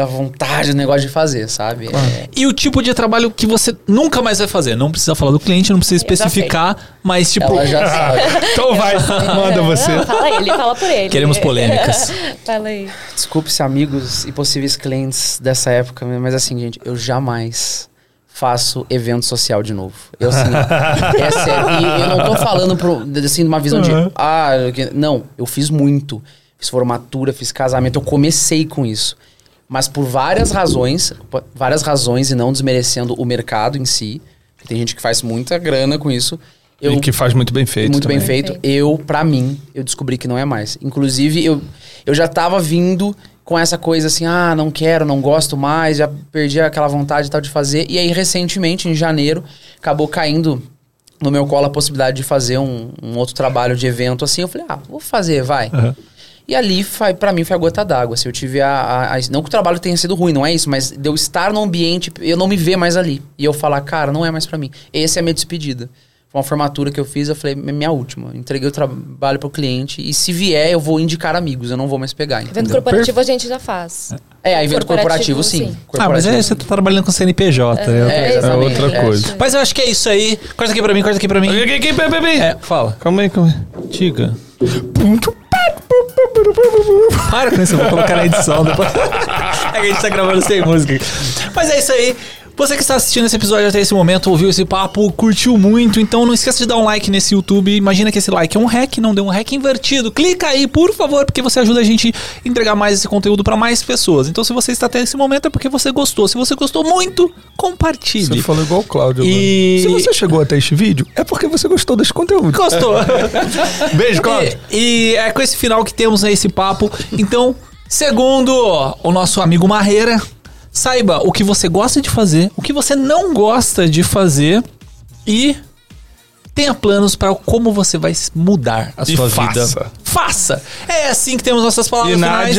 da vontade do negócio de fazer, sabe? É- E o tipo de trabalho que você nunca mais vai fazer? Não precisa falar do cliente, não precisa especificar, mas tipo. ela já *laughs* sabe. Então vai, manda você. Não, fala ele, fala por ele. Queremos polêmicas. *laughs* fala aí. Desculpe-se, amigos e possíveis clientes dessa época, mas assim, gente, eu jamais faço evento social de novo. Eu, assim, *laughs* é sério. E eu não tô falando pro, assim, de uma visão de. Uhum. Ah, eu que- não, eu fiz muito. Fiz formatura, fiz casamento, eu comecei com isso. Mas por várias razões, várias razões, e não desmerecendo o mercado em si, porque tem gente que faz muita grana com isso. Eu, E que faz muito bem feito muito também. bem feito. Eu, pra mim, eu descobri que não é mais. Inclusive, eu, eu já tava vindo com essa coisa assim, ah, não quero, não gosto mais, já perdi aquela vontade e tal de fazer. E aí, recentemente, em janeiro, acabou caindo no meu colo a possibilidade de fazer um, um outro trabalho de evento assim. Eu falei, ah, vou fazer, vai. Aham. E ali, foi, pra mim, foi a gota d'água. Assim, eu tive a, a- a- Não que o trabalho tenha sido ruim, não é isso, mas de eu estar num ambiente, eu não me ver mais ali. E eu falar, cara, não é mais pra mim. Essa é a minha despedida. Foi uma formatura que eu fiz, eu falei, "É minha última. Entreguei o trabalho pro cliente e se vier, eu vou indicar amigos, eu não vou mais pegar. Evento corporativo a gente já faz. É, evento corporativo, corporativo, sim. sim. Ah, mas é, Corporativo, você tá trabalhando com CNPJ. né? É, É outra É. coisa. Mas eu acho que é isso aí. Corta aqui pra mim, corta aqui pra mim. Aqui, aqui, aqui, aqui, aqui. É, fala. Calma aí, calma aí. Diga. Para com isso, eu vou colocar na edição depois. *laughs* é que a gente tá gravando sem música. Mas é isso aí. Você que está assistindo esse episódio até esse momento, ouviu esse papo, curtiu muito, então não esqueça de dar um like nesse YouTube. Imagina que esse like é um hack, não deu um hack invertido. Clica aí, por favor, porque você ajuda a gente a entregar mais esse conteúdo para mais pessoas. Então, se você está até esse momento, é porque você gostou. Se você gostou muito, compartilhe. Você falou igual o Cláudio. E-. Se você chegou até este vídeo, é porque você gostou desse conteúdo. Gostou? *laughs* Beijo, Cláudio. E, e é com esse final que temos aí esse papo. Então, segundo o nosso amigo Marreira, saiba o que você gosta de fazer, o que você não gosta de fazer e tenha planos para como você vai mudar a sua vida. Faça! É assim que temos nossas palavras E finais.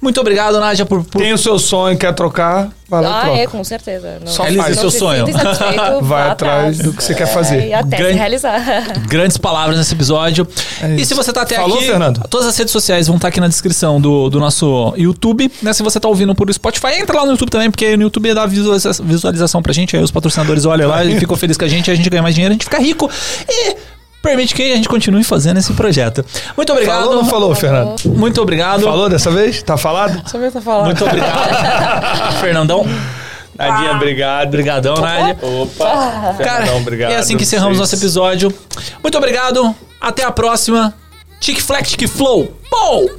Muito obrigado, Nádia, por, por Tem o seu sonho, quer trocar, vai lá e Ah, troca. é, com certeza. Não, Só Realize faz. seu se sonho. *laughs* Vai vá atrás do que você quer fazer. É, e até Grande- se realizar. *laughs* grandes palavras nesse episódio. É e se você tá até Falou, aqui, Fernando? todas as redes sociais vão estar aqui na descrição do, do nosso YouTube. Né? Se você tá ouvindo por Spotify, entra lá no YouTube também, porque no YouTube dá visualiza- visualização pra gente. Aí os patrocinadores olham lá e *laughs* ficam felizes com a gente, a gente ganha mais dinheiro, a gente fica rico e permite que a gente continue fazendo esse projeto. Muito obrigado. Falou ou não falou, Fernando? Muito obrigado. Falou dessa vez? Tá falado? Só mesmo tá falando. Muito obrigado. *laughs* Fernandão. Nadinha, obrigado. Obrigadão, Nádia. Opa. Cara, Fernandão, obrigado. é assim que encerramos Vocês- nosso episódio. Muito obrigado. Até a próxima. Tic Flex, Tic Flow. Pou!